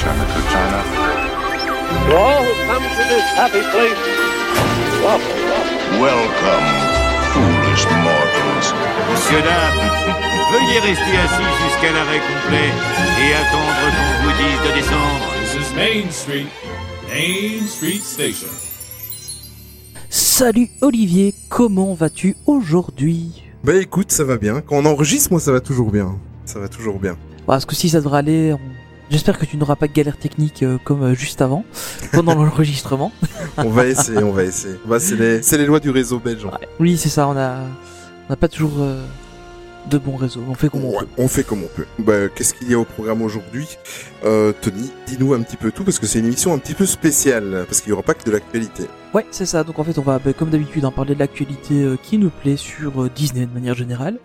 Welcome to this happy place. Welcome, Welcome, foolish mortals. Monsieur, dame, veuillez rester assis jusqu'à l'arrêt complet et attendre qu'on vous dise de descendre. This is Main Street, Main Street Station. Salut Olivier, comment vas-tu aujourd'hui? Bah écoute, ça va bien. Quand on enregistre, moi ça va toujours bien. Ça va toujours bien. Parce que si ça devrait aller, on- j'espère que tu n'auras pas de galère technique euh, comme euh, juste avant, pendant l'enregistrement. On va essayer, on va essayer. Bah, c'est les, lois du réseau belge. en fait. Oui, c'est ça, on a, on n'a pas toujours euh, de bons réseaux, on fait comme on Ouais, peut. on fait comme on peut. Bah, qu'est-ce qu'il y a au programme aujourd'hui? Euh, Tony, dis-nous un petit peu tout parce que c'est une émission un petit peu spéciale parce qu'il n'y aura pas que de l'actualité. Ouais, c'est ça, donc en fait on va, bah, comme d'habitude, hein, parler de l'actualité euh, qui nous plaît sur euh, Disney de manière générale.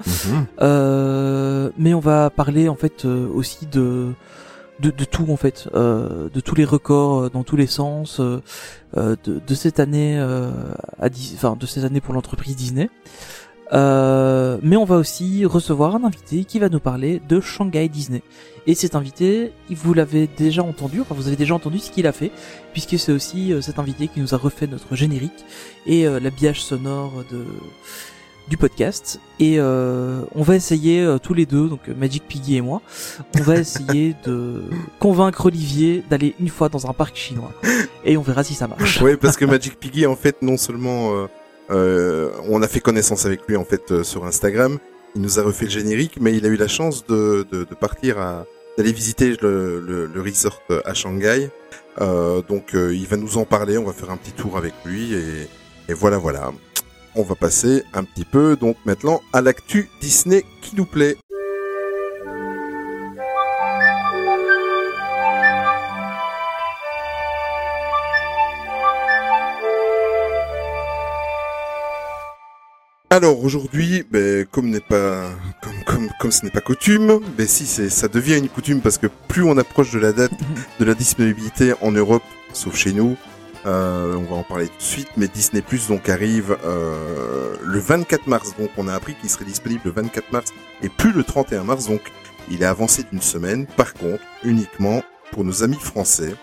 Euh, mais on va parler en fait aussi de, de tout en fait, euh, de tous les records euh, dans tous les sens euh, de, cette année à enfin de cette année pour l'entreprise Disney. Mais on va aussi recevoir un invité qui va nous parler de Shanghai Disney. Et cet invité, vous l'avez déjà entendu, enfin vous avez déjà entendu ce qu'il a fait, puisque c'est aussi cet invité qui nous a refait notre générique et l'habillage sonore de du podcast et euh, on va essayer euh, tous les deux donc euh, Magic Piggy et moi on va essayer de convaincre Olivier d'aller une fois dans un parc chinois et on verra si ça marche Ouais, parce que Magic Piggy, en fait, non seulement euh, euh, on a fait connaissance avec lui en fait euh, sur Instagram, il nous a refait le générique, mais il a eu la chance de, de, de partir à d'aller visiter le, le, le resort à Shanghai. Euh, donc euh, il va nous en parler, on va faire un petit tour avec lui et, et voilà voilà. On va passer un petit peu donc maintenant à l'actu Disney qui nous plaît. Alors aujourd'hui, ben, comme n'est pas comme, comme, comme ce n'est pas coutume, ben si c'est ça devient une coutume parce que plus on approche de la date de la disponibilité en Europe, sauf chez nous, euh, on va en parler tout de suite, mais Disney Plus donc arrive euh, le 24 mars, donc on a appris qu'il serait disponible le 24 mars et plus le 31 mars, donc il est avancé d'une semaine. Par contre, uniquement pour nos amis français,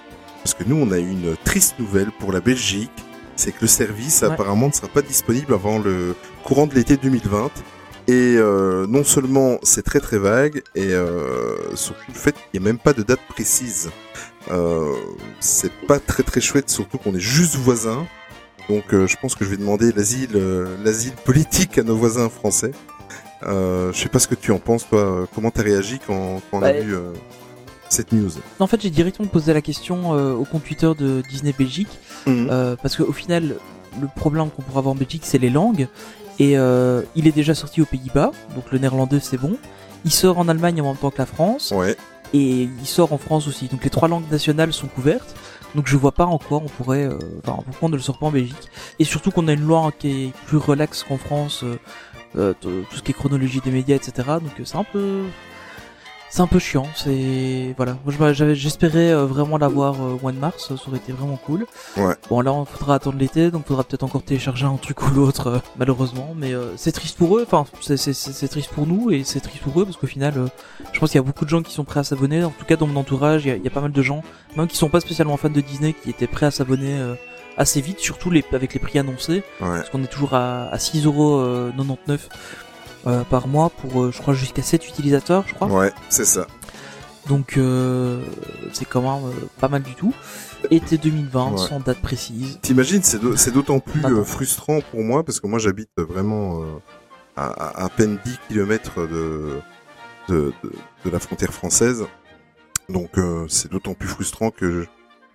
parce que nous on a eu une triste nouvelle pour la Belgique, c'est que le service Ouais. apparemment ne sera pas disponible avant le courant de l'été 2020. Et euh, non seulement c'est très très vague, et euh, surtout le fait qu'il n'y a même pas de date précise. Euh, c'est pas très très chouette, surtout qu'on est juste voisins. Donc euh, je pense que je vais demander l'asile euh, l'asile politique à nos voisins français. Euh, je sais pas ce que tu en penses, toi. Comment t'as réagi quand, quand on a Bah, vu euh, cette news? En fait j'ai directement posé la question euh, au compte Twitter de Disney Belgique Mhm. euh, parce qu'au final le problème qu'on pourra avoir en Belgique c'est les langues et euh, il est déjà sorti aux Pays-Bas donc le néerlandais c'est bon il sort en Allemagne en même temps que la France Ouais. Et il sort en France aussi. Donc les trois langues nationales sont couvertes. Donc je vois pas en quoi on pourrait, euh, enfin pourquoi on ne le sort pas en Belgique. Et surtout qu'on a une loi qui est plus relaxe qu'en France, euh, euh, tout ce qui est chronologie des médias, etc. Donc euh, c'est un peu, c'est un peu chiant. C'est voilà. J'avais, j'espérais euh, vraiment l'avoir euh, au mois de mars. Ça aurait été vraiment cool. Ouais. Bon là on faudra attendre l'été, donc faudra peut-être encore télécharger un truc ou l'autre, euh, malheureusement. Mais euh, c'est triste pour eux. Enfin c'est, triste pour nous et c'est triste pour eux parce qu'au final. euh, je pense qu'il y a beaucoup de gens qui sont prêts à s'abonner. En tout cas, dans mon entourage, il y a, il y a pas mal de gens, même qui sont pas spécialement fans de Disney, qui étaient prêts à s'abonner euh, assez vite, surtout les, avec les prix annoncés, Ouais. parce qu'on est toujours à, à 6,99€ euh, par mois pour, euh, je crois, jusqu'à 7 utilisateurs, je crois. Ouais, c'est ça. Donc, euh, c'est quand même euh, pas mal du tout. Été 2020, Ouais. sans date précise. T'imagines, c'est d'au- c'est d'autant plus frustrant pour moi parce que moi j'habite vraiment euh, à, à peine 10 km de, de, de, de la frontière française. Donc euh, c'est d'autant plus frustrant que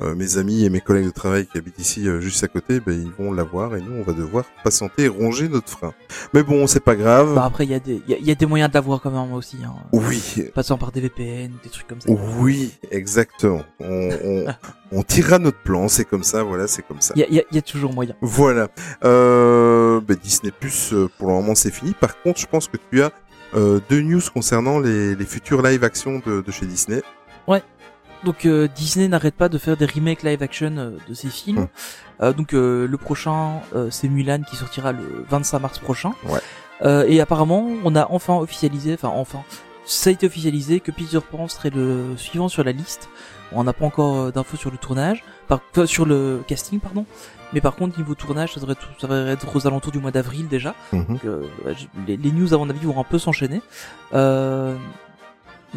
euh, mes amis et mes collègues de travail qui habitent ici euh, juste à côté, ben, ils vont l'avoir et nous on va devoir patienter et ronger notre frein. Mais bon, c'est pas grave. Bah après, il y, a des- y, a- il y a des moyens de l'avoir quand même aussi. Hein. Oui, Passant par des VPN, des trucs comme ça. oui, exactement. On, on, on tirera notre plan, c'est comme ça, voilà, c'est comme ça. Il y a, y a- il y a toujours moyen. Voilà. Euh, bah, Disney Plus, euh, pour le moment, c'est fini. Par contre, je pense que tu as euh, deux news concernant les, les futurs live action de, de chez Disney. Donc euh, Disney n'arrête pas de faire des remakes live action euh, de ses films. Euh, donc euh, le prochain euh, c'est Mulan qui sortira le 25 mars prochain. Ouais. Euh, et apparemment on a enfin officialisé, enfin enfin, ça a été officialisé que Peter Pan serait le suivant sur la liste. On n'a pas encore d'infos sur le tournage, par, enfin, sur le casting, pardon. Mais par contre, niveau tournage, ça devrait, tout- ça devrait être aux alentours du mois d'avril déjà. Mhm. Donc, euh, les, les news, à mon avis, vont un peu s'enchaîner. Euh,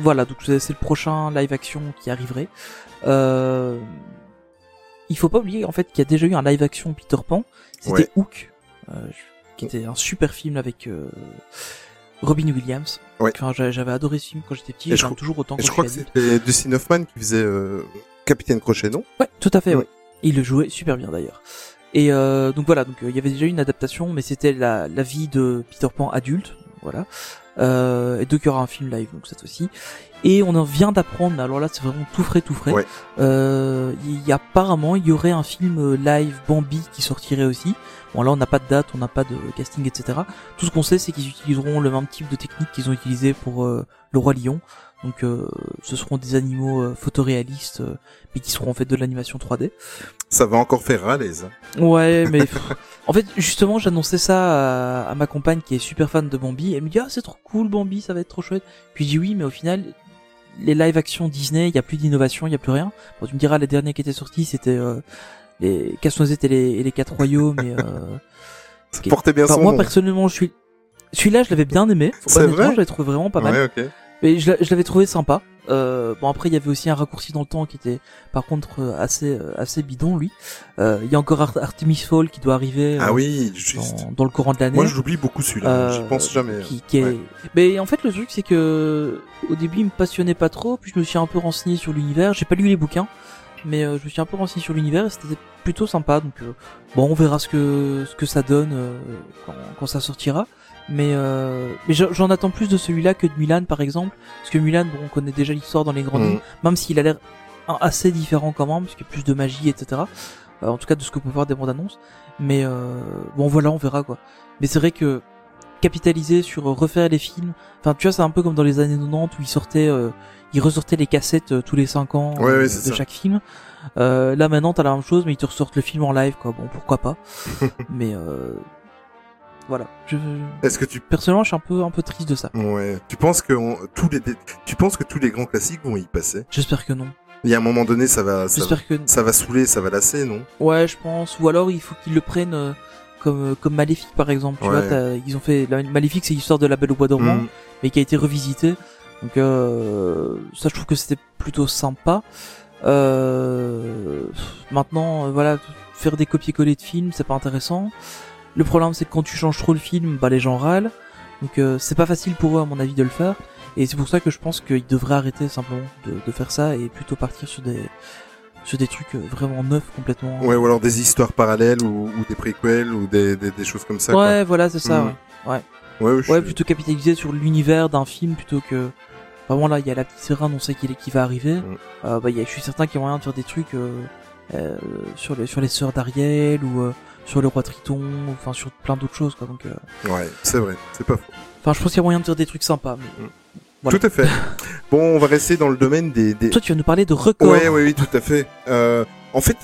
voilà, donc c'est le prochain live action qui arriverait. Euh, il faut pas oublier en fait qu'il y a déjà eu un live action Peter Pan. C'était Ouais. Hook, euh, qui était un super film avec euh, Robin Williams. Ouais. Enfin, j'a- j'avais adoré ce film quand j'étais petit. J'aime toujours autant Et je crois que c'était Dustin Hoffman qui faisait euh, Capitaine Crochet, non? Ouais, tout à fait. Ouais. Ouais. Il le jouait super bien d'ailleurs. Et euh, donc voilà, donc il y avait déjà eu une adaptation, mais c'était la, la vie de Peter Pan adulte, voilà. Euh, et donc il y aura un film live donc cette fois-ci. Et on en vient d'apprendre, alors là c'est vraiment tout frais, tout frais. Ouais. Euh, il y a apparemment il y aurait un film euh, live Bambi qui sortirait aussi. Bon là on n'a pas de date, on n'a pas de casting, etc. Tout ce qu'on sait c'est qu'ils utiliseront le même type de technique qu'ils ont utilisé pour euh, le roi lion. Donc euh, ce seront des animaux euh, photoréalistes, euh, mais qui seront en fait de l'animation 3D. Ça va encore faire râler, ça. Ouais, mais en fait, justement, j'annonçais ça à, à ma compagne qui est super fan de Bambi. Elle me dit ah c'est trop cool Bambi, ça va être trop chouette. Puis je dis oui, mais au final, les live action Disney, il y a plus d'innovation, il y a plus rien. Bon, tu me diras, les derniers qui étaient sortis, c'était euh, les Casse-Noisette et les, et les quatre royaumes. Et, euh, Ça portait bien enfin, son moi nom. personnellement, je suis celui-là, je l'avais bien aimé. C'est Honnêtement, vrai je l'avais trouvé vraiment pas mal. Ouais. Mais je, je l'avais trouvé sympa. Euh, bon après il y avait aussi un raccourci dans le temps qui était par contre euh, assez euh, assez bidon lui. Euh, Il y a encore Ar- Artemis Fall qui doit arriver Ah euh, oui, juste. dans, dans le courant de l'année. Moi, je l'oublie beaucoup celui-là. J'y pense jamais. Qui, qui est... Ouais. Mais en fait le truc c'est que au début il me passionnait pas trop, puis je me suis un peu renseigné sur l'univers. J'ai pas lu les bouquins, mais je me suis un peu renseigné sur l'univers et c'était plutôt sympa. Donc bon on verra ce que ce que ça donne euh, quand, quand ça sortira. Mais, euh, mais j'en attends plus de celui-là que de Mulan par exemple, parce que Mulan bon on connaît déjà l'histoire dans les grandes lignes Mhm. même s'il a l'air assez différent quand même, parce qu'il y a plus de magie, etc. Euh, en tout cas de ce que peut voir des bandes annonces. Mais euh, bon voilà, on verra quoi. Mais c'est vrai que capitaliser sur euh, refaire les films, enfin tu vois c'est un peu comme dans les années 90 où ils sortaient, euh, ils ressortaient les cassettes euh, tous les 5 ans Ouais, ouais, de ça. chaque film. Euh, là maintenant t'as la même chose, mais ils te ressortent le film en live quoi. Bon pourquoi pas. mais euh, voilà. Je, Est-ce que tu personnellement je suis un peu un peu triste de ça. Ouais. Tu penses que on- tous les tu penses que tous les grands classiques vont y passer? J'espère que non. Il y a un moment donné, ça va, ça, va- J'espère que ça va saouler, ça va lasser, non? Ouais, je pense. Ou alors il faut qu'ils le prennent euh, comme comme Maléfique par exemple. Tu Ouais. vois, ils ont fait la, Maléfique, c'est l'histoire de la Belle au bois dormant, Mm. mais qui a été revisité. Donc euh, ça, je trouve que c'était plutôt sympa. Euh, maintenant, euh, voilà, faire des copier-coller de films, c'est pas intéressant. Le problème, c'est que quand tu changes trop le film, bah les gens râlent. Donc euh, c'est pas facile pour eux, à mon avis, de le faire. Et c'est pour ça que je pense qu'ils devraient arrêter simplement de, de faire ça et plutôt partir sur des sur des trucs euh, vraiment neufs complètement. Ouais, ou alors des histoires parallèles ou, ou des préquels ou des, des, des choses comme ça. quoi. Ouais, voilà, c'est ça. Mm. Ouais, Ouais, ouais, je ouais suis- plutôt capitaliser sur l'univers d'un film plutôt que. Vraiment là, il y a la petite sirène, on sait qu'il est qui va arriver. Mm. Euh, bah, il y a, je suis certain qu'il y a moyen de faire des trucs euh, euh, sur les sur les sœurs d'Ariel ou euh, sur le roi Triton, enfin sur plein d'autres choses quoi. Donc, euh, Ouais, c'est vrai, c'est pas faux. enfin, je pense qu'il y a moyen de faire des trucs sympas. Mais... Voilà. Tout à fait. bon, on va rester dans le domaine des. des... Toi, tu vas nous parler de records. Ouais, ouais, oui, tout à fait. Euh, en fait,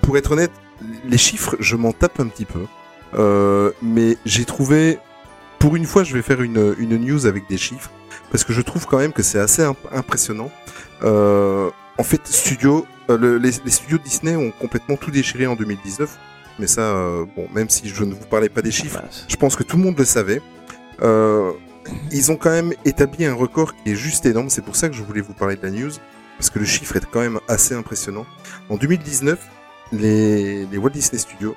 pour être honnête, les chiffres, je m'en tape un petit peu. Euh, mais j'ai trouvé, pour une fois, je vais faire une, une news avec des chiffres, parce que je trouve quand même que c'est assez imp- impressionnant. Euh, en fait, studio, euh, le- les, les studios Disney ont complètement tout déchiré en 2019. Mais ça, euh, bon, même si je ne vous parlais pas des chiffres, je pense que tout le monde le savait. Euh, ils ont quand même établi un record qui est juste énorme. C'est pour ça que je voulais vous parler de la news, parce que le chiffre est quand même assez impressionnant. En 2019, les, les Walt Disney Studios,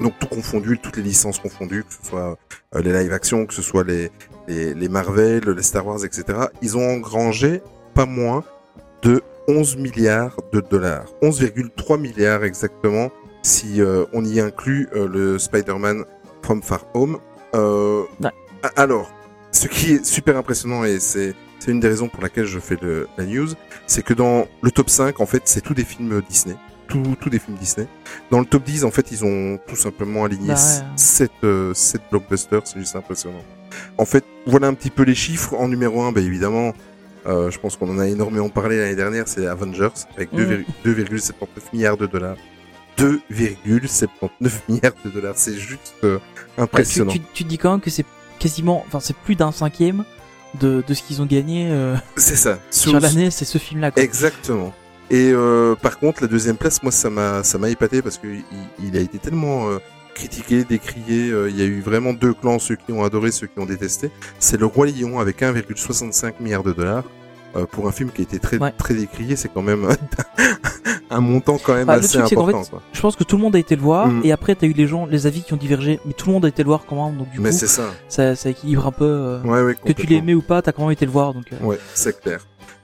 donc tout confondu, toutes les licences confondues, que ce soit euh, les live action, que ce soit les, les, les Marvel, les Star Wars, etc., ils ont engrangé pas moins de 11 milliards de dollars. 11,3 milliards exactement, si euh, on y inclut euh, le Spider-Man From Far Home. Euh, Ouais. Alors, ce qui est super impressionnant, et c'est c'est une des raisons pour laquelle je fais le, la news, c'est que dans le top 5, en fait, c'est tous des films Disney. Tous tous des films Disney. Dans le top 10, en fait, ils ont tout simplement aligné Bah ouais. 7, blockbusters, c'est juste impressionnant. En fait, voilà un petit peu les chiffres. En numéro 1, bah, évidemment, euh, je pense qu'on en a énormément parlé l'année dernière, c'est Avengers, avec Mm. 2,- 2,79 milliards de dollars. 2,79 milliards de dollars, c'est juste euh, tu, impressionnant. tu, tu te dis quand même que c'est quasiment, enfin c'est plus d'un cinquième de, de ce qu'ils ont gagné euh, C'est ça. sur l'année, c'est ce film-là. Exactement. Et euh, par contre, la deuxième place, moi, ça m'a, ça m'a épaté parce que il, il a été tellement euh, critiqué, décrié. euh, il y a eu vraiment deux clans, ceux qui ont adoré, ceux qui ont détesté. C'est le Roi Lion avec 1,65 milliards de dollars. Euh, pour un film qui a été très Ouais. très décrié, c'est quand même un montant quand même Bah, assez truc, important. fait, quoi. Je pense que tout le monde a été le voir, Mm. et après t'as eu les gens, les avis qui ont divergé, mais tout le monde a été le voir quand même, donc du Mais coup, c'est ça. ça, ça équilibre un peu. euh, Ouais, ouais, que tu aimé ou pas, t'as quand même été le voir, donc. euh, Ouais, c'est clair.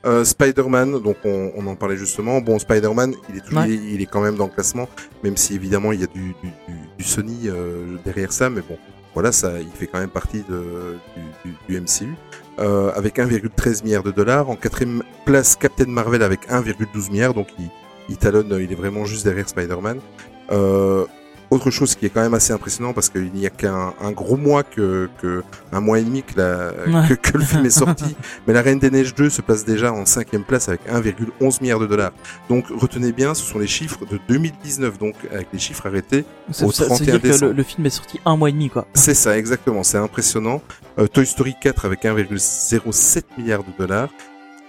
Euh, Spider-Man, donc on, on en parlait justement. Bon, Spider-Man, il est toujours, Ouais. il, est- il est quand même dans le classement, même si évidemment il y a du, du, du, du Sony euh, derrière ça, mais bon, voilà, ça, il fait quand même partie de, du, du, du MCU. Euh, avec 1,13 milliard de dollars. En quatrième place, Captain Marvel avec 1,12 milliard, donc il, il talonne, il est vraiment juste derrière Spider-Man. Euh, autre chose qui est quand même assez impressionnant parce qu'il n'y a qu'un un gros mois que, que un mois et demi que, la, Ouais. que, que le film est sorti, mais La Reine des Neiges 2 se place déjà en cinquième place avec 1,11 milliard de dollars. Donc retenez bien, ce sont les chiffres de 2019, donc avec les chiffres arrêtés. Au ça- ça veut 31 dire que le, décembre. le film est sorti un mois et demi, quoi. C'est ça, exactement, c'est impressionnant. Euh, Toy Story 4 avec 1,07 milliard de dollars.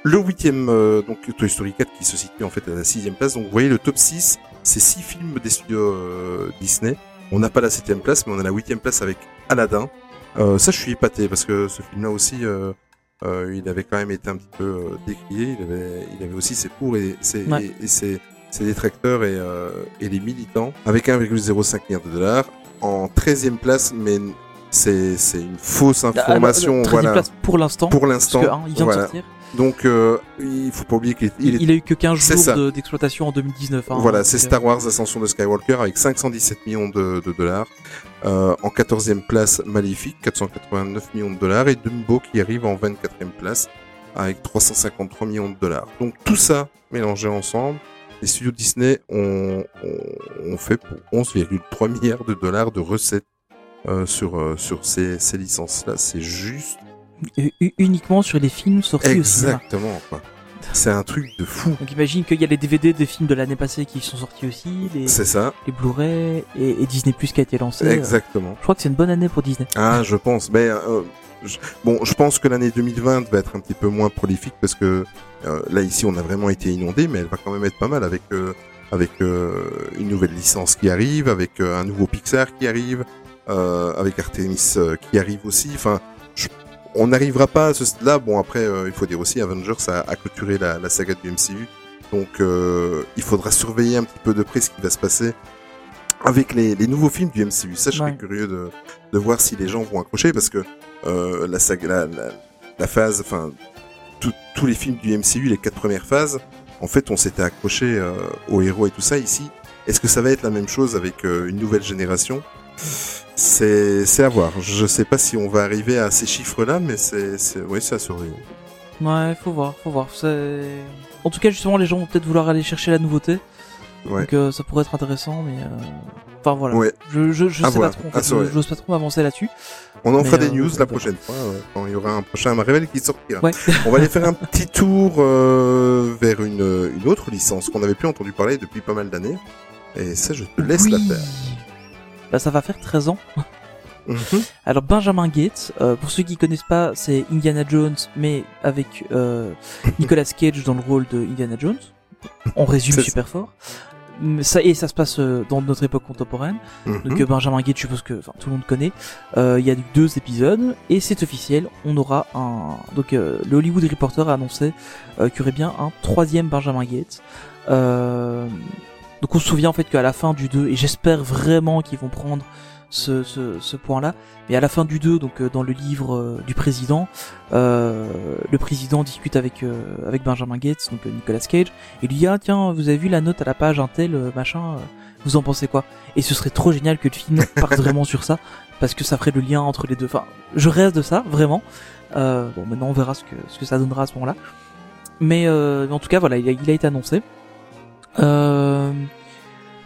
Le huitième, euh, donc Toy Story 4 qui se situe en fait à la sixième place. Donc vous voyez le top 6, c'est six films des studios euh, Disney. On n'a pas la septième place, mais on a la huitième place avec Aladdin. Euh, ça, je suis épaté parce que ce film-là aussi, euh, il avait quand même été un petit peu décrié. Il avait, il avait aussi ses pour et ses, Ouais. et, et ses, ses détracteurs et, et les militants avec 1,05 milliard de dollars. En 13e place, mais c'est une fausse Ah, information. alors, 13e voilà. place pour l'instant. Pour l'instant, hein, il vient voilà. de sortir. Donc, euh, il faut pas oublier qu'il est, il a eu que 15 C'est jours de- d'exploitation en 2019. hein, voilà, c'est euh, Star Wars Ascension de Skywalker avec 517 millions de, de dollars. Euh, en 14e place, Maléfique, 489 millions de dollars. Et Dumbo qui arrive en 24e place avec 353 millions de dollars. Donc tout ça mélangé ensemble, les studios Disney ont, ont, ont fait pour 11,3 milliards de dollars de recettes euh, sur, sur ces, ces licences-là. C'est juste uniquement sur les films sortis au cinéma. exactement quoi. C'est un truc de fou. Donc imagine qu'il y a les DVD des films de l'année passée qui sont sortis aussi, les, C'est ça, les Blu-ray et, et Disney Plus qui a été lancé. euh, exactement. Je crois que c'est une bonne année pour Disney. Ah, je pense. Mais euh, je- bon, je pense que l'année 2020 va être un petit peu moins prolifique parce que euh, là ici on a vraiment été inondé, mais elle va quand même être pas mal avec euh, avec euh, une nouvelle licence qui arrive, avec euh, un nouveau Pixar qui arrive, euh, avec Artemis euh, qui arrive aussi. Enfin, je- on n'arrivera pas à ce là. Bon après, euh, il faut dire aussi Avengers a, a clôturé la, la saga du MCU, donc euh, il faudra surveiller un petit peu de près ce qui va se passer avec les, les nouveaux films du MCU. Ça, je serais Ouais. curieux de, de voir si les gens vont accrocher parce que euh, la, saga, la, la, la phase, enfin, tous les films du MCU, les quatre premières phases, en fait, on s'était accroché aux héros et tout ça. Ici, est-ce que ça va être la même chose avec une nouvelle génération? C'est à voir. Je sais pas si on va arriver à ces chiffres-là, mais c'est oui, c'est à surveiller. Ouais, faut voir, faut voir. En tout cas, justement, les gens vont peut-être vouloir aller chercher la nouveauté. Ouais. Donc euh, ça pourrait être intéressant, mais... euh, Enfin voilà. Ouais. Je, je, sais voir, pas trop, en fait. Je- J'ose pas trop m'avancer là-dessus. On en fera des euh, news la prochaine fois euh, quand il y aura un prochain Marvel qui sortira. Ouais. On va aller faire un petit tour vers une, une autre licence qu'on n'avait plus entendu parler depuis pas mal d'années. Et ça, je te laisse oui. la faire. Bah ça va faire 13 ans. Mhm. Alors Benjamin Gates, euh, pour ceux qui connaissent pas, c'est Indiana Jones, mais avec euh, Nicolas Cage dans le rôle de Indiana Jones. On résume super fort. Mais Ça, et ça se passe euh, dans notre époque contemporaine. Mhm. Donc Benjamin Gates, je suppose que tout le monde connaît. Il y a eu deux épisodes et c'est officiel. On aura un. Donc le Hollywood Reporter a annoncé qu'il y aurait bien un troisième Benjamin Gates. Euh, donc on se souvient en fait qu'à la fin du 2, et j'espère vraiment qu'ils vont prendre ce, ce, ce point-là, mais à la fin du 2, donc euh, dans le livre euh, du président, euh, le président discute avec euh, avec Benjamin Gates, donc euh, Nicolas Cage, et lui dit ah tiens vous avez vu la note à la page un tel machin, vous en pensez quoi? Et ce serait trop génial que le film parte vraiment sur ça, parce que ça ferait le lien entre les deux. Enfin, je reste de ça vraiment. Euh, bon maintenant on verra ce que ce que ça donnera à ce moment-là. Mais euh, en tout cas voilà, il a, il a été annoncé. Euh,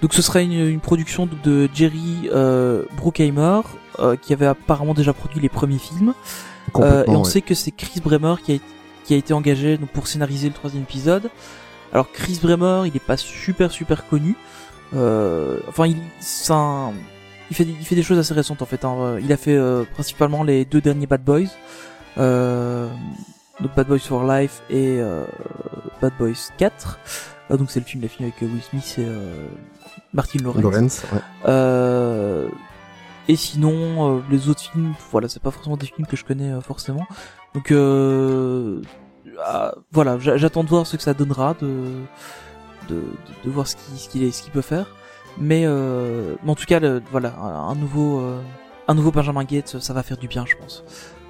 donc ce serait une, une production de- Jerry euh, Bruckheimer euh, qui avait apparemment déjà produit les premiers films. Euh, et on ouais. sait que c'est Chris Bremer qui a, qui a été engagé donc, pour scénariser le troisième épisode. Alors Chris Bremer, il est pas super super connu. Euh, enfin, il, un- il fait il fait des choses assez récentes en fait. hein. Il a fait euh, principalement les deux derniers Bad Boys. Euh, donc Bad Boys for Life et euh, Bad Boys 4. Euh, donc c'est le film, la film avec Will Smith et euh, Martin Lawrence. Lawrence, ouais. Euh, et sinon, euh, les autres films, voilà, c'est pas forcément des films que je connais euh, forcément. Donc euh, ah, voilà, j'a- j'attends de voir ce que ça donnera, de de, de, de voir ce qu'il ce qu'il est- ce qu'il peut faire. Mais, euh, mais en tout cas, le- voilà, un, un nouveau euh, un nouveau Benjamin Gates, ça va faire du bien, je pense.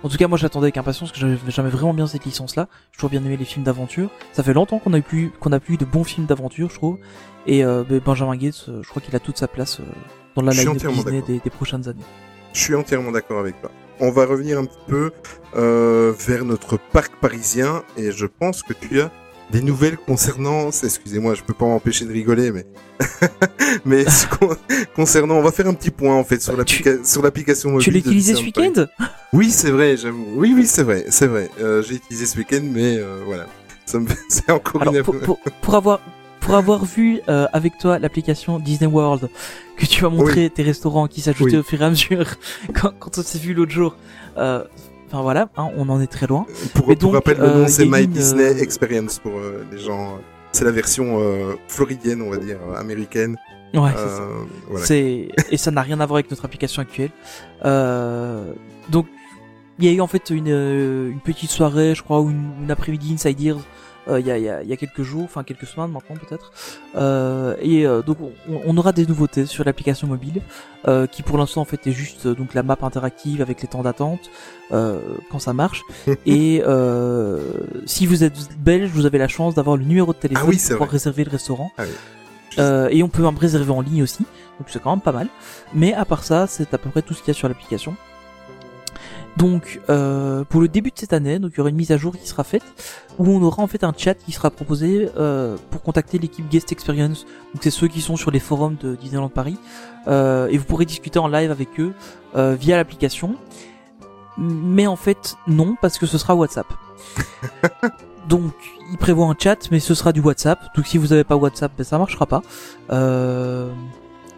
En tout cas, moi j'attendais avec impatience parce que j'avais vraiment bien cette licence-là. J'ai toujours bien aimé les films d'aventure. Ça fait longtemps qu'on a eu plus qu'on a plus eu de bons films d'aventure, je trouve. Et euh, ben, Benjamin Gates, euh, je crois qu'il a toute sa place euh, dans la line Disney des, des prochaines années. Je suis entièrement d'accord avec toi. On va revenir un petit peu euh, vers notre parc parisien et je pense que tu as des nouvelles concernant, excusez-moi, je peux pas m'empêcher de rigoler, mais mais ce con- concernant, on va faire un petit point en fait sur Bah, tu- l'applica- sur l'application mobile. Tu l'as utilisé ce week-end? Oui, c'est vrai. Oui, oui, c'est vrai, c'est vrai. Euh, J'ai utilisé ce week-end, mais euh, voilà, ça me c'est encore Alors une. pour, pour, pour avoir pour avoir vu euh, avec toi l'application Disney World que tu as montré tes restaurants qui s'ajoutaient Oui. au fur et à mesure quand, quand on s'est vu l'autre jour. Euh, Enfin voilà, hein, on en est très loin. Pour, Mais pour donc, rappel, le euh, nom c'est y a My une, Disney euh, Experience pour euh, les gens. C'est la version euh, floridienne, on va dire, euh, américaine. Ouais, c'est. Euh, voilà. C'est et ça n'a rien à voir avec notre application actuelle. Euh, donc il y a eu en fait une, euh, une petite soirée, je crois, ou une, une après-midi Inside Ears. Euh, Il y, a, y, a, y a quelques jours, enfin quelques semaines maintenant peut-être. Euh, et euh, donc on, on aura des nouveautés sur l'application mobile, euh, qui pour l'instant en fait est juste euh, donc la map interactive avec les temps d'attente euh, quand ça marche. et euh, si vous êtes belge, vous avez la chance d'avoir le numéro de téléphone Ah oui, c'est pour pouvoir réserver le restaurant. Ah oui. Euh, et on peut même réserver en ligne aussi, donc c'est quand même pas mal. Mais à part ça, c'est à peu près tout ce qu'il y a sur l'application. Donc euh, pour le début de cette année, donc il y aura une mise à jour qui sera faite où on aura en fait un chat qui sera proposé euh, pour contacter l'équipe Guest Experience. Donc c'est ceux qui sont sur les forums de Disneyland Paris Euh, et vous pourrez discuter en live avec eux euh, via l'application. Mais en fait non parce que ce sera WhatsApp. Donc, il prévoit un chat, mais ce sera du WhatsApp. Donc, si vous avez pas WhatsApp, ben, ça marchera pas. Euh...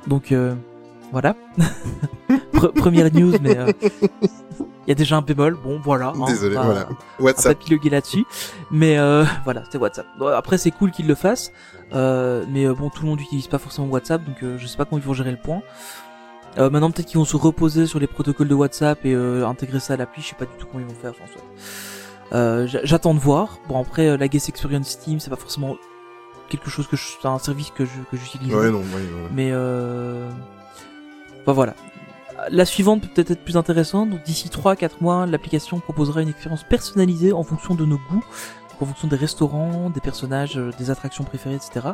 Donc, euh... voilà. Pre- première news, mais euh, il y a déjà un bémol. Bon, voilà. hein, Désolé, va- voilà. pas WhatsApp. piloguer là-dessus. Mais euh, voilà, c'est WhatsApp. Bon, après, c'est cool qu'ils le fassent. Euh, mais euh, bon, tout le monde n'utilise pas forcément WhatsApp, donc euh, je sais pas comment ils vont gérer le point. Euh, maintenant, peut-être qu'ils vont se reposer sur les protocoles de WhatsApp et euh, intégrer ça à l'appli. Je sais pas du tout comment ils vont faire. François. Euh, j'a- J'attends de voir. Bon, après, euh, la Guest Experience Team, c'est pas forcément quelque chose que je, c'est un service que je que j'utilise. Ouais, non, ouais, ouais. Mais euh... bah voilà. La suivante peut peut-être être plus intéressante. Donc d'ici 3-4 mois, l'application proposera une expérience personnalisée en fonction de nos goûts, en fonction des restaurants, des personnages, euh, des attractions préférées, etc.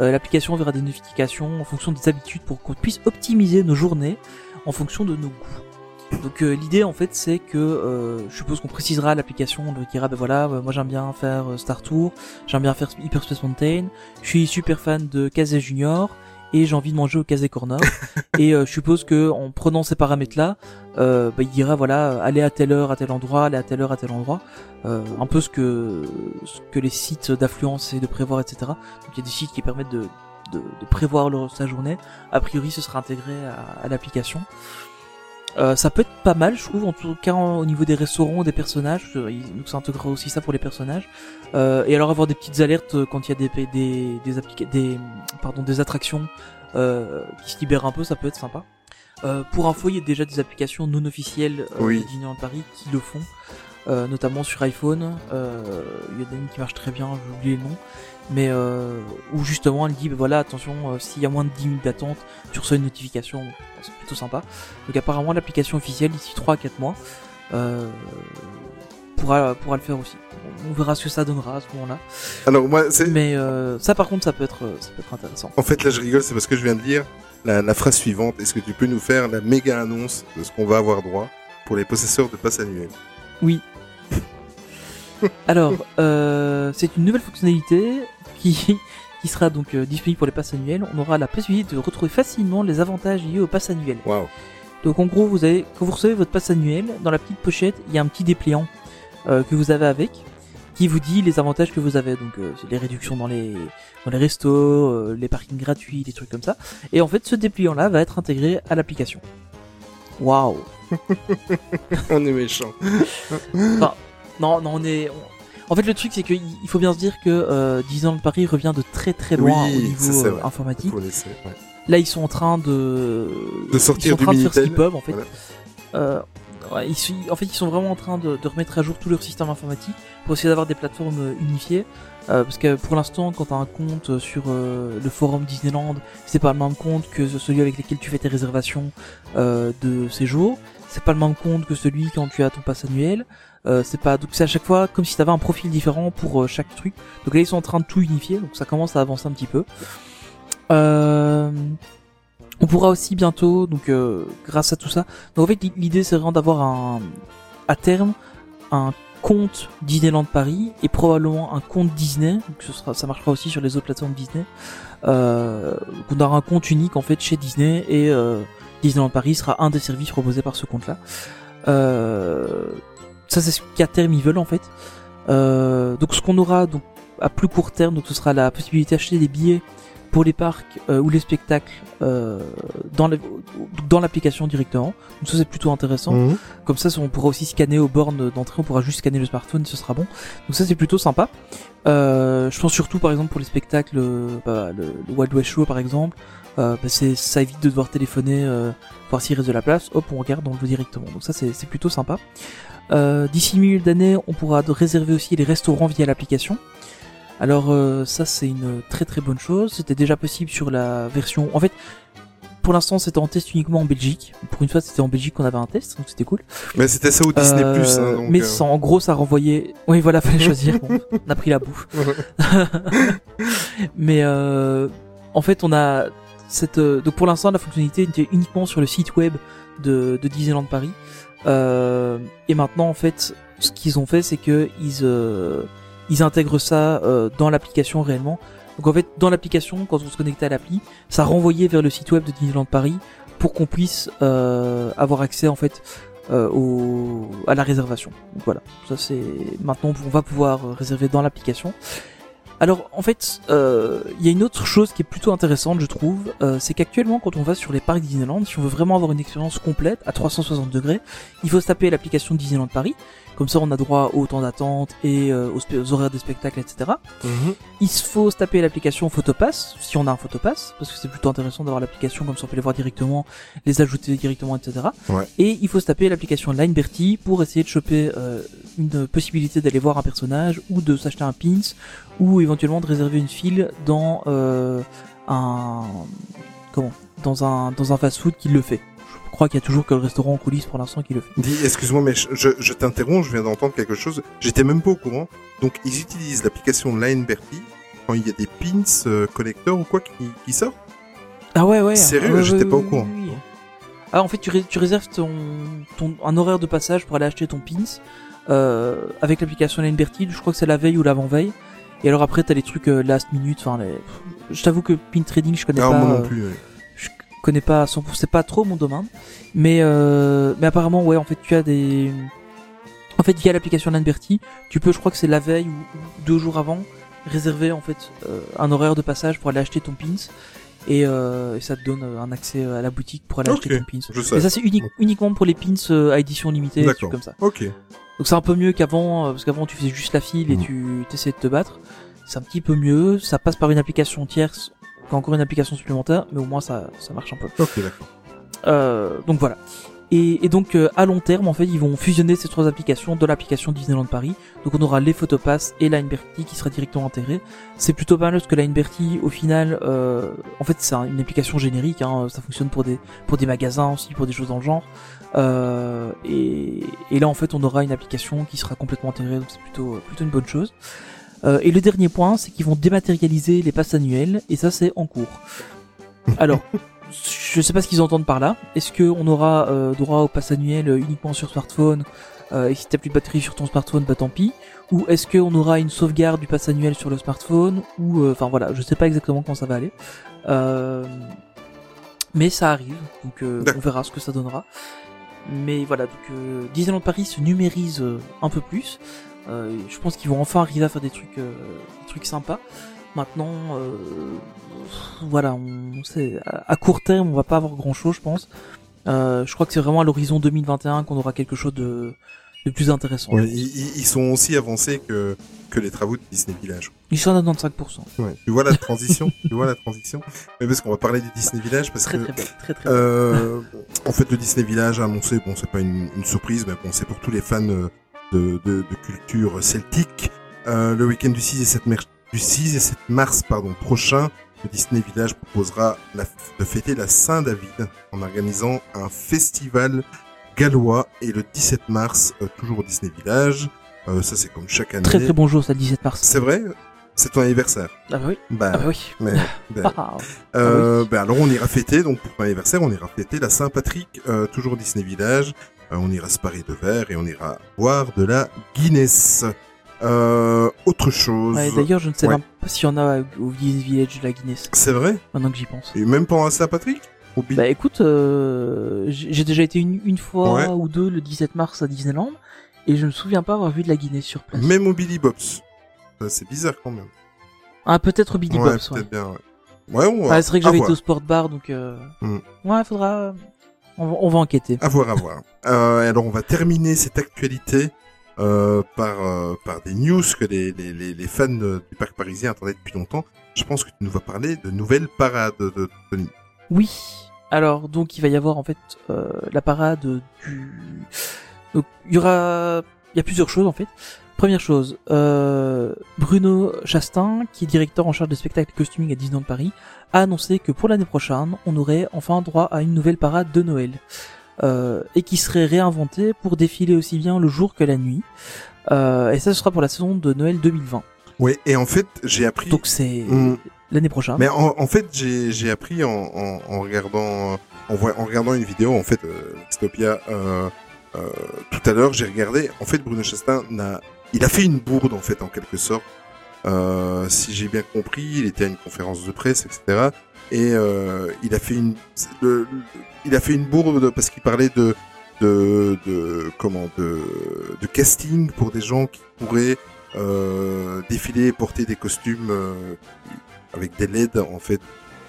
Euh, l'application verra des notifications en fonction des habitudes pour qu'on puisse optimiser nos journées en fonction de nos goûts. Donc euh, l'idée en fait c'est que je suppose qu'on précisera à l'application, on dira ben voilà, euh, moi j'aime bien faire Star Tour, j'aime bien faire Hyperspace Mountain, je suis super fan de Kazé Junior et j'ai envie de manger au Kazé Corner et euh, je suppose que en prenant ces paramètres là, euh, bah, il dira voilà aller à telle heure à tel endroit, aller à telle heure à tel endroit, euh, un peu ce que ce que les sites d'affluence et de prévoir etc. Donc il y a des sites qui permettent de de, de prévoir leur, sa journée. A priori, ce sera intégré à, à l'application. Euh, ça peut être pas mal, je trouve, en tout cas en- au niveau des restaurants, des personnages. euh, Donc ça intégrera aussi ça pour les personnages. Euh, et alors avoir des petites alertes euh, quand il y a des des des, des pardon des attractions euh, qui se libèrent un peu, ça peut être sympa. Euh, pour info, il y a déjà des applications non officielles euh, Oui. de Disneyland Paris qui le font, euh, notamment sur iPhone. Euh, Il y en a une qui marche très bien, j'ai oublié le nom, mais euh, où justement elle dit ben voilà attention euh, s'il y a moins de 10 minutes d'attente, tu reçois une notification, Bon, c'est plutôt sympa. Donc apparemment l'application officielle d'ici 3 à 4 mois euh, pourra pourra le faire aussi. On verra ce que ça donnera à ce moment-là. Alors moi, c'est Mais euh, ça par contre ça peut être ça peut être intéressant. en fait là je rigole, c'est parce que je viens de lire la, la phrase suivante. Est-ce que tu peux nous faire la méga annonce de ce qu'on va avoir droit pour les possesseurs de passe annuel Oui. Alors, euh, c'est une nouvelle fonctionnalité qui, qui sera donc euh, disponible pour les passes annuels. On aura la possibilité de retrouver facilement les avantages liés au pass annuel. Waouh. Donc en gros, vous avez, quand vous recevez votre passe annuel, dans la petite pochette, il y a un petit dépliant euh, que vous avez avec, qui vous dit les avantages que vous avez. Donc euh, c'est les réductions dans les dans les restos, euh, les parkings gratuits, des trucs comme ça. Et en fait, ce dépliant-là va être intégré à l'application. Waouh. on est méchant. non, non, on est. En fait, le truc, c'est qu'il faut bien se dire que euh, Disneyland Paris revient de très très loin Oui, au niveau ça, euh, informatique. Faut laisser, ouais. Là, ils sont en train de De sortir ils sont en train du de faire ce qu'ils Minitel. peuvent en fait. Voilà. Euh, ouais, ils, sont- en fait, ils sont vraiment en train de, de remettre à jour tout leur système informatique pour essayer d'avoir des plateformes euh, unifiées. Euh, parce que pour l'instant, quand tu as un compte sur euh, le forum Disneyland, c'est pas le même compte que celui avec lequel tu fais tes réservations euh, de séjour. C'est pas le même compte que celui quand tu as ton pass annuel. Euh, c'est pas donc c'est à chaque fois comme si tu avais un profil différent pour euh, chaque truc. Donc là, ils sont en train de tout unifier, donc ça commence à avancer un petit peu. Euh, on pourra aussi bientôt, donc euh, grâce à tout ça. Donc en fait, l'idée c'est vraiment d'avoir un, à terme, un compte Disneyland Paris et probablement un compte Disney. Donc ce sera, ça marchera aussi sur les autres plateformes Disney. Euh, on aura un compte unique en fait chez Disney et Disneyland Paris sera un des services proposés par ce compte-là. Euh, ça c'est ce qu'à terme ils veulent en fait. Euh, donc ce qu'on aura donc à plus court terme, donc ce sera la possibilité d'acheter des billets pour les parcs euh, ou les spectacles euh, dans la- dans l'application directement. Donc ça c'est plutôt intéressant. Mhm. Comme ça, on pourra aussi scanner aux bornes d'entrée, on pourra juste scanner le smartphone, ce sera bon. Donc ça, c'est plutôt sympa. Euh, je pense surtout, par exemple, pour les spectacles, euh, bah, le, le Wild West Show, par exemple, euh, bah, c'est, ça évite de devoir téléphoner, euh, voir s'il reste de la place. Hop, on regarde, on le voit directement. Donc ça, c'est, c'est plutôt sympa. Euh, d'ici milieu d'année, on pourra réserver aussi les restaurants via l'application. Alors euh, ça, c'est une très très bonne chose. C'était déjà possible sur la version. En fait, pour l'instant, c'était en test uniquement en Belgique. Pour une fois, c'était en Belgique qu'on avait un test, donc c'était cool. Mais c'était ça au Disney Euh, Plus. Hein, donc, mais euh, ça, en gros, ça renvoyait. Oui, voilà, fallait choisir. Bon, on a pris la bouffe. mais euh, en fait, on a cette. euh, donc pour l'instant, la fonctionnalité était uniquement sur le site web de, de Disneyland Paris. Euh, et maintenant, en fait, ce qu'ils ont fait, c'est que ils euh, ils intègrent ça euh, dans l'application réellement. Donc en fait, dans l'application, quand on se connectait à l'appli, ça renvoyait vers le site web de Disneyland Paris pour qu'on puisse euh, avoir accès en fait euh, au, à la réservation. Donc voilà, ça c'est maintenant on va pouvoir réserver dans l'application. Alors en fait, euh, il y a une autre chose qui est plutôt intéressante, je trouve, euh, c'est qu'actuellement quand on va sur les parcs Disneyland, si on veut vraiment avoir une expérience complète à 360 degrés, il faut se taper l'application Disneyland Paris. Comme ça, on a droit au temps d'attente et euh, aux, horaires des spectacles, etc. mhm. Il faut se taper l'application Photopass, si on a un Photopass, parce que c'est plutôt intéressant d'avoir l'application, comme ça on peut les voir directement, les ajouter directement, etc. Ouais. Et il faut se taper l'application Lineberty pour essayer de choper euh, une possibilité d'aller voir un personnage, ou de s'acheter un pins, ou éventuellement de réserver une file dans euh, un comment dans un dans un fast-food qui le fait. Je crois qu'il y a toujours que le restaurant en coulisses pour l'instant qui le fait. Dis, excuse-moi, mais je, je, t'interromps, je viens d'entendre quelque chose. J'étais même pas au courant. Donc, ils utilisent l'application Lineberty quand il y a des pins euh, collecteurs ou quoi qui, qui sortent. Ah ouais ouais. Sérieux ouais, J'étais pas au courant. oui. Ah en fait tu, ré- tu réserves ton, ton un horaire de passage pour aller acheter ton pins euh, avec l'application Lineberty. Je crois que c'est la veille ou l'avant veille. Et alors après t'as les trucs euh, last minute. Enfin les. Je t'avoue que pin trading je connais pas. moi euh, non plus. ouais. je connais pas à 100%, c'est pas trop mon domaine, mais euh, mais apparemment ouais en fait tu as des en fait via l'application Lanberty, tu peux je crois que c'est la veille ou, deux jours avant réserver en fait euh, un horaire de passage pour aller acheter ton pins et, euh, et ça te donne euh, un accès à la boutique pour aller acheter ton pins. je sais. Mais ça c'est uni- uniquement pour les pins euh, à édition limitée, des trucs D'accord. comme ça. Ok. Donc c'est un peu mieux qu'avant, euh, parce qu'avant tu faisais juste la file et Mhm. tu essayais de te battre. C'est un petit peu mieux, ça passe par une application tierce, encore une application supplémentaire, mais au moins ça, ça marche un peu. Ok, d'accord. Euh, donc voilà. Et, et donc euh, à long terme, en fait, ils vont fusionner ces trois applications dans l'application Disneyland Paris. Donc on aura les Photopass et Lineberty qui sera directement intégré. C'est plutôt pas mal parce que Lineberty, au final, euh, en fait, c'est un- une application générique. Hein, ça fonctionne pour des pour des magasins aussi, pour des choses dans le genre. Euh, et, et là, en fait, on aura une application qui sera complètement intégrée. Donc c'est plutôt plutôt une bonne chose. Euh, et le dernier point, c'est qu'ils vont dématérialiser les passes annuelles, et ça c'est en cours. Alors, je sais pas ce qu'ils entendent par là. Est-ce qu'on aura euh, droit au pass annuel euh, uniquement sur smartphone euh, et si t'as plus de batterie sur ton smartphone, bah tant pis. Ou est-ce qu'on aura une sauvegarde du pass annuel sur le smartphone Ou euh, enfin voilà, je sais pas exactement comment ça va aller. Euh, mais ça arrive, donc euh, on verra ce que ça donnera. Mais voilà, donc euh, Disneyland Paris se numérise euh, un peu plus. Euh, je pense qu'ils vont enfin arriver à faire des trucs, euh, des trucs sympas. Maintenant, euh, voilà, on sait, à, à court terme, on va pas avoir grand chose, je pense. Euh, je crois que c'est vraiment à l'horizon 2021 qu'on aura quelque chose de, de plus intéressant. Ouais, ils, sont aussi avancés que, que les travaux de Disney Village. Ils sont à 95%. Ouais. Tu vois la transition Tu vois la transition Mais parce qu'on va parler du Disney Village parce Très que très bien, très très bien. Euh, en fait, le Disney Village a annoncé, bon, c'est pas une, une surprise, mais bon, c'est pour tous les fans euh, de, de, de culture celtique. Euh, le week-end du 6 et 7 mars, du 6 et 7 mars, pardon, prochain, le Disney Village proposera la, de fêter la Saint-David en organisant un festival gallois et le 17 mars, euh, toujours au Disney Village. Euh, ça, c'est comme chaque année. Très très bon jour, ça le 17 mars. C'est vrai? C'est ton anniversaire. Ah bah oui. Bah, Ah bah oui. mais, ben, Ah, euh, ben alors on ira fêter, donc pour ton anniversaire, on ira fêter la Saint-Patrick, euh, toujours Disney Village. Euh, on ira se parer de verre et on ira boire de la Guinness. Autre chose. Ouais, D'ailleurs, je ne sais Ouais. même pas s'il y en a au Guinness Village de la Guinness. C'est vrai? Maintenant que j'y pense. Et même pendant la Saint-Patrick? Bah écoute, euh, j'ai déjà été une, une fois Ouais. ou deux le 17 mars à Disneyland et je me souviens pas avoir vu de la Guinness sur place. Même au Billy Bob's. Ça, C'est bizarre quand même. Ah peut-être au Billy ouais, Bob's, ouais. peut-être bien. Ouais, ouais on va. Ah, c'est vrai que j'avais voir. été au sport bar donc euh... Hmm. ouais, faudra on va, on va enquêter. À voir, à voir. Euh, alors, on va terminer cette actualité euh, par euh, par des news que les, les, les, les fans euh, du parc parisien attendaient depuis longtemps. Je pense que tu nous vas parler de nouvelles parades de Tony. Oui. Alors donc il va y avoir en fait euh, la parade du donc il y aura il y a plusieurs choses en fait. Première chose, euh, Bruno Chastain, qui est directeur en charge des spectacles et costuming à Disneyland Paris, a annoncé que pour l'année prochaine, on aurait enfin droit à une nouvelle parade de Noël. Euh, et qui serait réinventée pour défiler aussi bien le jour que la nuit. Euh, et ça, ce sera pour la saison de Noël 2020. Ouais, et en fait, j'ai appris. Donc c'est Hmm. L'année prochaine. Mais en, fait, j'ai appris en, regardant en, regardant une vidéo en fait euh, euh, euh, tout à l'heure, j'ai regardé. En fait, Bruno Chastain il a fait une bourde en fait en quelque sorte. Si j'ai bien compris, il était à une conférence de presse, etc. Et il a fait une il a fait une bourde parce qu'il parlait de de, de comment de, casting pour des gens qui pourraient défiler et porter des costumes avec des LED en fait.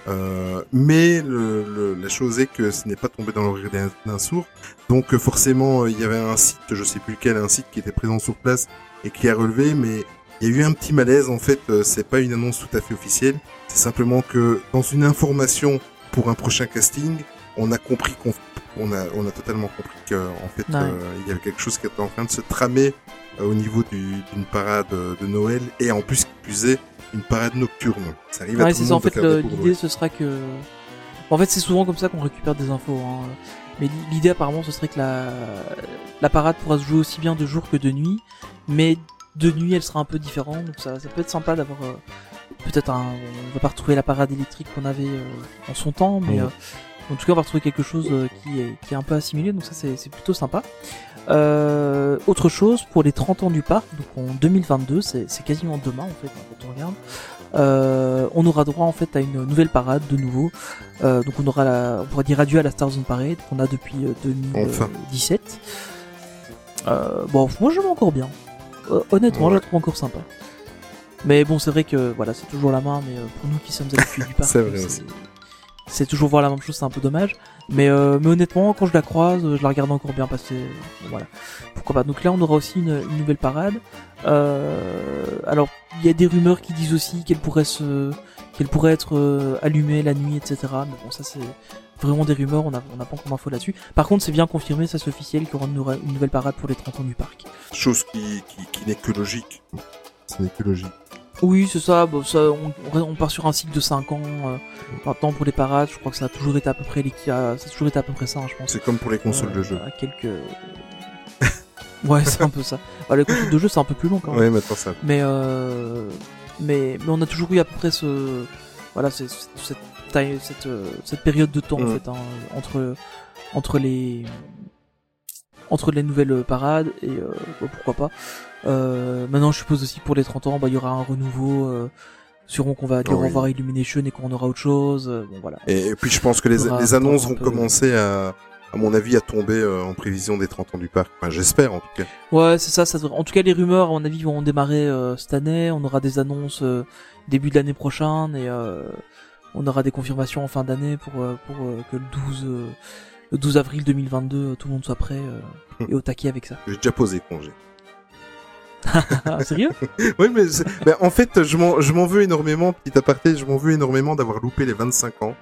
Euh, mais le, le- la chose est que ce n'est pas tombé dans l'oreille d'un- d'un sourd. Donc euh, forcément, euh, il y avait un site, je sais plus lequel, un site qui était présent sur place et qui a relevé, mais il y a eu un petit malaise. En fait, euh, c'est pas une annonce tout à fait officielle. C'est simplement que dans une information pour un prochain casting, on a compris qu'on on a, on a totalement compris que en fait Ouais. euh, il y avait quelque chose qui était en train de se tramer euh, au niveau du- d'une parade de Noël et en plus qui plus est une parade nocturne. Ça arrive à tout le. En monde de fait, l'idée ce sera que. En fait, c'est souvent comme ça qu'on récupère des infos. Hein. Mais l'i- l'idée apparemment, ce serait que la la parade pourra se jouer aussi bien de jour que de nuit, mais de nuit, elle sera un peu différente. Donc ça, ça peut être sympa d'avoir euh, peut-être un. On va pas retrouver la parade électrique qu'on avait euh, en son temps, mais euh, en tout cas, on va retrouver quelque chose qui est qui est un peu assimilé. Donc ça, c'est plutôt sympa. Euh, autre chose pour les 30 ans du parc, donc en 2022, c'est quasiment demain en fait hein, quand on regarde. Euh, on aura droit en fait à une nouvelle parade de nouveau. Euh, donc on aura la, on pourra dire adieu à la Stars on Parade qu'on a depuis euh, 2017. Euh, bon, moi je l'aime encore bien. Euh, honnêtement, je la trouve encore sympa. Mais bon, c'est vrai que voilà, c'est toujours la main, mais euh, pour nous qui sommes habitués du parc, c'est toujours voir la même chose, c'est un peu dommage. Mais, euh, mais honnêtement, quand je la croise, je la regarde encore bien passer. Bon, voilà. Pourquoi pas. Donc là, on aura aussi une, une nouvelle parade. Euh, alors, il y a des rumeurs qui disent aussi qu'elle pourrait se, qu'elle pourrait être euh, allumée la nuit, etc. Mais bon, ça c'est vraiment des rumeurs. On n'a on n'a pas encore d'infos là-dessus. Par contre, c'est bien confirmé, ça c'est officiel, qu'il y aura une, nouvelle- une nouvelle parade pour les 30 ans du parc. Chose qui, qui, qui n'est que logique. Ce n'est que logique. Oui, c'est ça. Bon, ça on, on- part sur un cycle de 5 ans. euh, maintenant, pour les parades, je crois que ça a toujours été à peu près les, ça a toujours été à peu près ça, hein, je pense. C'est comme pour les consoles Euh, de jeu. À quelques. ouais, c'est un peu ça. Bah, les consoles de jeu, c'est un peu plus long quand même. Ouais, maintenant ça. Mais, euh... mais mais on a toujours eu à peu près ce voilà cette taille cette euh, cette période de temps en Mm. fait hein, entre entre les entre les nouvelles parades et euh, bah, pourquoi pas. Euh, maintenant, je suppose aussi pour les 30 ans, bah il y aura un renouveau. Euh, sûrement qu'on va dire Oh oui. au revoir à Illumination et qu'on aura autre chose. euh, Bon voilà. Et, et puis je pense que les, les annonces vont peu. commencer à, à mon avis, à tomber euh, en prévision des 30 ans du parc. Enfin, j'espère en tout cas. Ouais, c'est ça, ça. En tout cas, les rumeurs, à mon avis, vont démarrer euh, cette année. On aura des annonces euh, début de l'année prochaine et euh, on aura des confirmations en fin d'année pour euh, pour que le 12 euh, le 12 avril 2022, euh, tout le monde soit prêt euh, et au taquet avec ça. J'ai déjà posé congé. Ah, sérieux? Oui, mais, mais en fait, je m'en, veux énormément, petit aparté, je m'en veux énormément d'avoir loupé les 25 ans.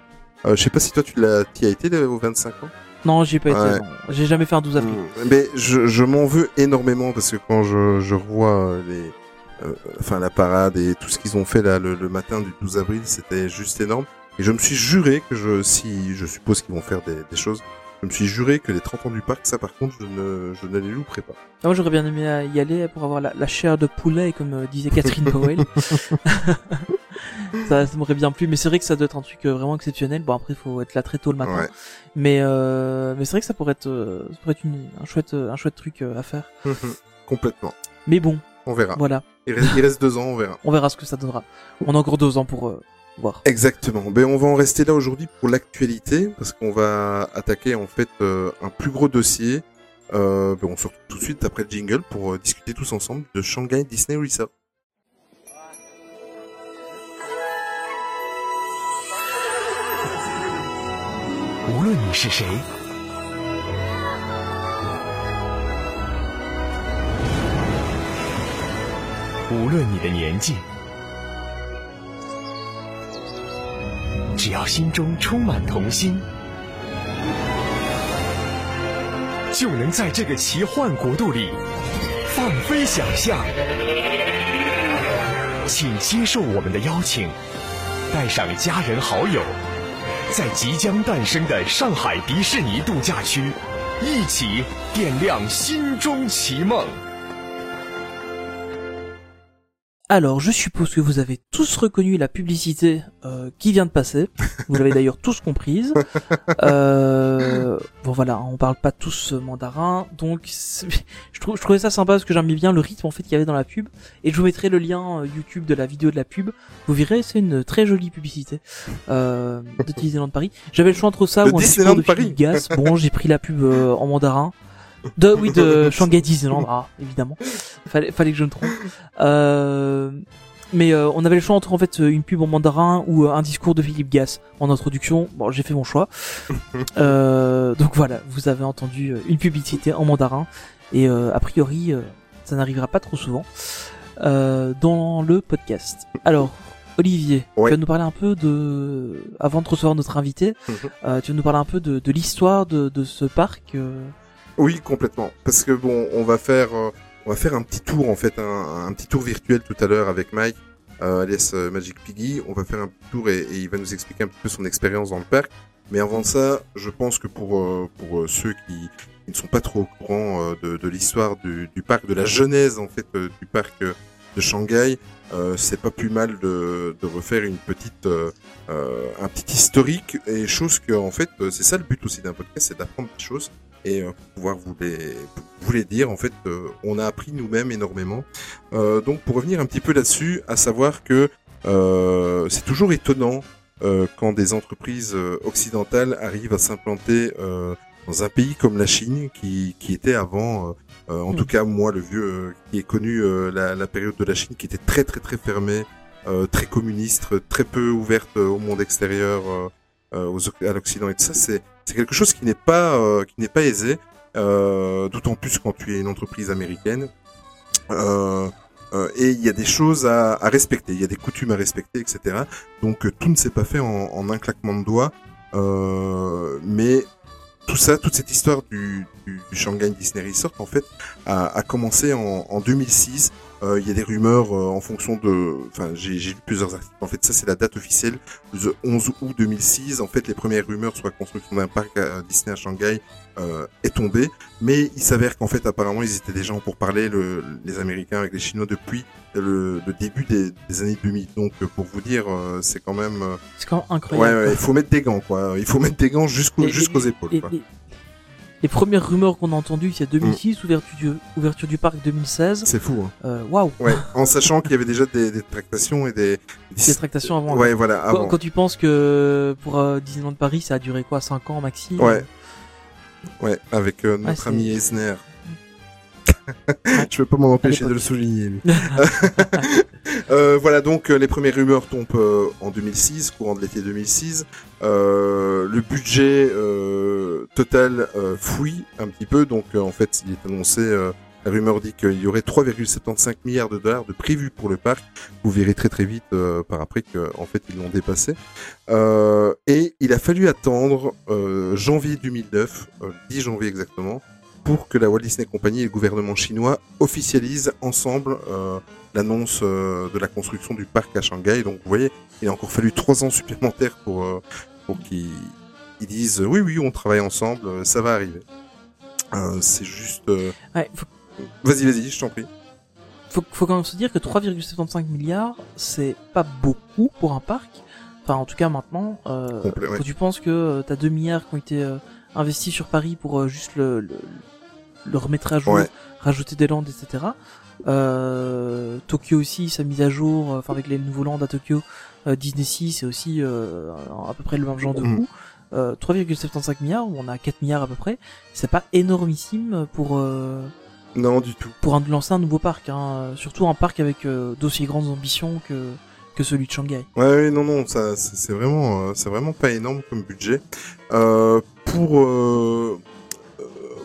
Euh, je sais pas si toi tu l'as, t'y as été aux 25 ans? Non, j'y ai pas été. Ouais. non. J'ai jamais fait un 12 avril. Mm. Mais je, je m'en veux énormément parce que quand je, je revois euh, les, euh, enfin la parade et tout ce qu'ils ont fait là le, le matin du 12 avril, c'était juste énorme. Et je me suis juré que je, si je suppose qu'ils vont faire des, des choses, je me suis juré que les 30 ans du parc, ça par contre, je ne, je ne les louperai pas. Ah, Moi, j'aurais bien aimé y aller pour avoir la, la chair de poulet, comme euh, disait Catherine Powell. ça, ça m'aurait bien plu, mais c'est vrai que ça doit être un truc euh, vraiment exceptionnel. Bon, après, il faut être là très tôt le matin. Ouais. Mais, euh, mais c'est vrai que ça pourrait être, ça pourrait être une, un chouette, un chouette truc à faire. Complètement. Mais bon, On verra. voilà. Il reste, il reste deux ans, on verra. On verra ce que ça donnera. On a encore deux ans pour voir. Exactement. Ben on va en rester là aujourd'hui pour l'actualité parce qu'on va attaquer en fait euh, un plus gros dossier. Euh, ben on se retrouve tout de suite après le jingle pour euh, discuter tous ensemble de Shanghai Disney Resort. 只要心中充满童心，就能在这个奇幻国度里放飞想象。请接受我们的邀请，带上家人好友。在即将诞生的上海迪士尼度假区，一起点亮心中奇梦。Alors, je suppose que vous avez tous reconnu la publicité euh, qui vient de passer. Vous l'avez d'ailleurs tous comprise. Euh, bon voilà, on parle pas tous euh, mandarin, donc je, trouvais ça sympa parce que j'aimais bien le rythme en fait qu'il y avait dans la pub. Et je vous mettrai le lien euh, YouTube de la vidéo de la pub. Vous verrez, c'est une très jolie publicité euh, de Disneyland Paris. J'avais le choix entre ça ou un Disneyland de Philippe Gas. Bon, j'ai pris la pub en mandarin. De, oui, de Shanghai Disneyland, ah, évidemment. Fallait, fallait que je me trompe. Euh, mais euh, on avait le choix entre en fait une pub en mandarin ou euh, un discours de Philippe Gas en introduction. Bon, j'ai fait mon choix. Euh, donc voilà, vous avez entendu euh, une publicité en mandarin et euh, a priori euh, ça n'arrivera pas trop souvent euh, dans le podcast. Alors Olivier, Ouais. tu vas nous parler un peu de, avant de recevoir notre invité, Mhm. euh, tu vas nous parler un peu de, de l'histoire de, de ce parc. euh, Oui, complètement. Parce que bon, on va faire, euh, on va faire un petit tour en fait, un, petit tour virtuel tout à l'heure avec Mike, euh, alias euh, Magic Piggy. On va faire un petit tour et, il va nous expliquer un petit peu son expérience dans le parc. Mais avant ça, je pense que pour euh, pour ceux qui, ne sont pas trop au courant de, l'histoire du, parc, de la genèse en fait du parc de Shanghai, c'est pas plus mal de, refaire une petite un petit historique et chose que en fait c'est ça le but aussi d'un podcast, c'est d'apprendre des choses et euh, pouvoir vous les, vous les dire. En fait, euh, on a appris nous-mêmes énormément. Euh, donc, pour revenir un petit peu là-dessus, à savoir que euh, c'est toujours étonnant euh, quand des entreprises occidentales arrivent à s'implanter euh, dans un pays comme la Chine, qui, qui était avant, en Mm. tout cas moi, le vieux, qui est connu euh, la, la période de la Chine, qui était très très très fermée, euh, très communiste, très peu ouverte euh, au monde extérieur, euh, aux, à l'Occident et tout ça. C'est c'est quelque chose qui n'est pas euh, qui n'est pas aisé, euh, d'autant plus quand tu es une entreprise américaine. Euh, et il y a des choses à, respecter, il y a des coutumes à respecter, etc. Donc tout ne s'est pas fait en, un claquement de doigts, mais tout ça, toute cette histoire du Shanghai Disney Resort, en fait, a, a commencé en, en 2006. Euh, Il y a des rumeurs euh, en fonction de... Enfin, j'ai lu plusieurs articles. En fait, ça, c'est la date officielle, le 11 août 2006. En fait, les premières rumeurs sur la construction d'un parc à, Disney à Shanghai euh, est tombée. Mais il s'avère qu'en fait, apparemment, ils étaient déjà en pour parler, le, les Américains avec les Chinois, depuis le, le début des, des années 2000. Donc, pour vous dire, euh, c'est quand même... euh, C'est quand même Ouais, incroyable. ouais, il faut mettre des gants, quoi. Il faut mettre des gants jusqu'aux et- épaules, et- quoi. Les premières rumeurs qu'on a entendues, c'est 2006, ouverture, du, ouverture du parc 2016. C'est fou, hein. Euh, Waouh, Ouais, en sachant qu'il y avait déjà des, des tractations et des... des tractations avant. Ouais, voilà, Quand, avant. quand tu penses que pour euh, Disneyland Paris, ça a duré quoi 5 ans maxi Ouais. Ouais, avec euh, notre ami Eisner. Je peux pas m'en empêcher de le souligner. euh, voilà, donc euh, les premières rumeurs tombent euh, en 2006, courant de l'été 2006. Euh, le budget total fouille un petit peu, donc en fait, il est annoncé. la rumeur dit qu'il y aurait 3,75 milliards de dollars de prévus pour le parc. Vous verrez très très vite par après qu'en fait ils l'ont dépassé. Et il a fallu attendre janvier 2009, euh, 10 janvier exactement, pour que la Walt Disney Company et le gouvernement chinois officialisent ensemble euh, l'annonce euh, de la construction du parc à Shanghai. Donc vous voyez, il a encore fallu trois ans supplémentaires pour, euh, pour qu'ils ils disent oui oui on travaille ensemble, ça va arriver. C'est juste... Ouais, faut, Vas-y vas-y, je t'en prie. faut, faut quand même se dire que 3,75 milliards, c'est pas beaucoup pour un parc. Enfin, en tout cas maintenant, Complet, ouais. quand tu penses que euh, t'as 2 milliards qui ont été investis sur Paris pour juste le, le, le remettre à jour, Ouais. rajouter des landes, etc. Euh, Tokyo aussi, sa mise à jour, euh, enfin avec les nouveaux landes à Tokyo, euh, Disney Sea, c'est aussi euh, à peu près le même genre de Mhm. coût. Euh, 3,75 milliards, on a 4 milliards à peu près, c'est pas énormissime pour euh, Non du tout. pour un, lancer un nouveau parc, hein. Surtout un parc avec d'aussi grandes ambitions que que celui de Shanghai. Ouais, ouais, non, non, ça, c'est vraiment, c'est vraiment pas énorme comme budget. Euh, pour, euh,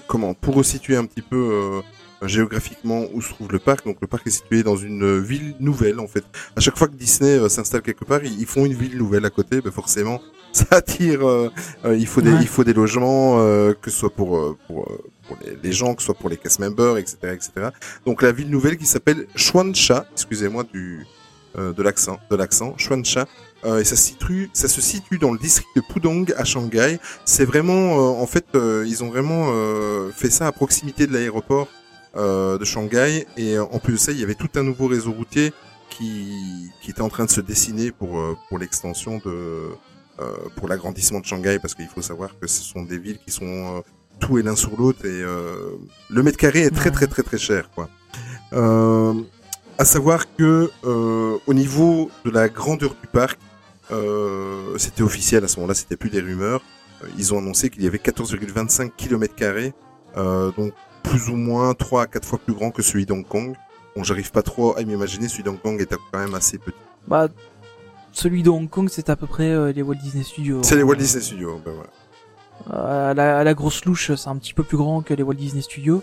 comment, pour resituer un petit peu euh, géographiquement où se trouve le parc. Donc, le parc est situé dans une euh, ville nouvelle, en fait. À chaque fois que Disney euh, s'installe quelque part, ils, ils font une ville nouvelle à côté. Ben, forcément, ça attire. euh, euh, il faut des, Ouais. il faut des logements, que ce soit pour, pour, pour les, les gens, que ce soit pour les cast members, etc., etc. Donc, la ville nouvelle qui s'appelle Chuansha, excusez-moi du de l'accent, de l'accent, Chuansha, euh, et ça se situe, ça se situe dans le district de Pudong à Shanghai. C'est vraiment, euh, en fait, euh, ils ont vraiment euh, fait ça à proximité de l'aéroport euh, de Shanghai, et euh, en plus de ça, il y avait tout un nouveau réseau routier qui, qui était en train de se dessiner pour euh, pour l'extension de, euh, pour l'agrandissement de Shanghai, parce qu'il faut savoir que ce sont des villes qui sont euh, tout et l'un sur l'autre, et euh, le mètre carré est très très très très cher, quoi. Euh, à savoir que euh, au niveau de la grandeur du parc, euh, c'était officiel à ce moment-là, c'était plus des rumeurs. Euh, ils ont annoncé qu'il y avait 14,25 km carrés, euh, donc plus ou moins 3 à 4 fois plus grand que celui d'Hong Kong. Bon, j'arrive pas trop à m'imaginer, celui d'Hong Kong est quand même assez petit. Bah, celui de Hong Kong, c'est à peu près euh, les Walt Disney Studios. C'est les Walt Disney Studios, ben voilà. Euh, à, la, à la grosse louche, c'est un petit peu plus grand que les Walt Disney Studios.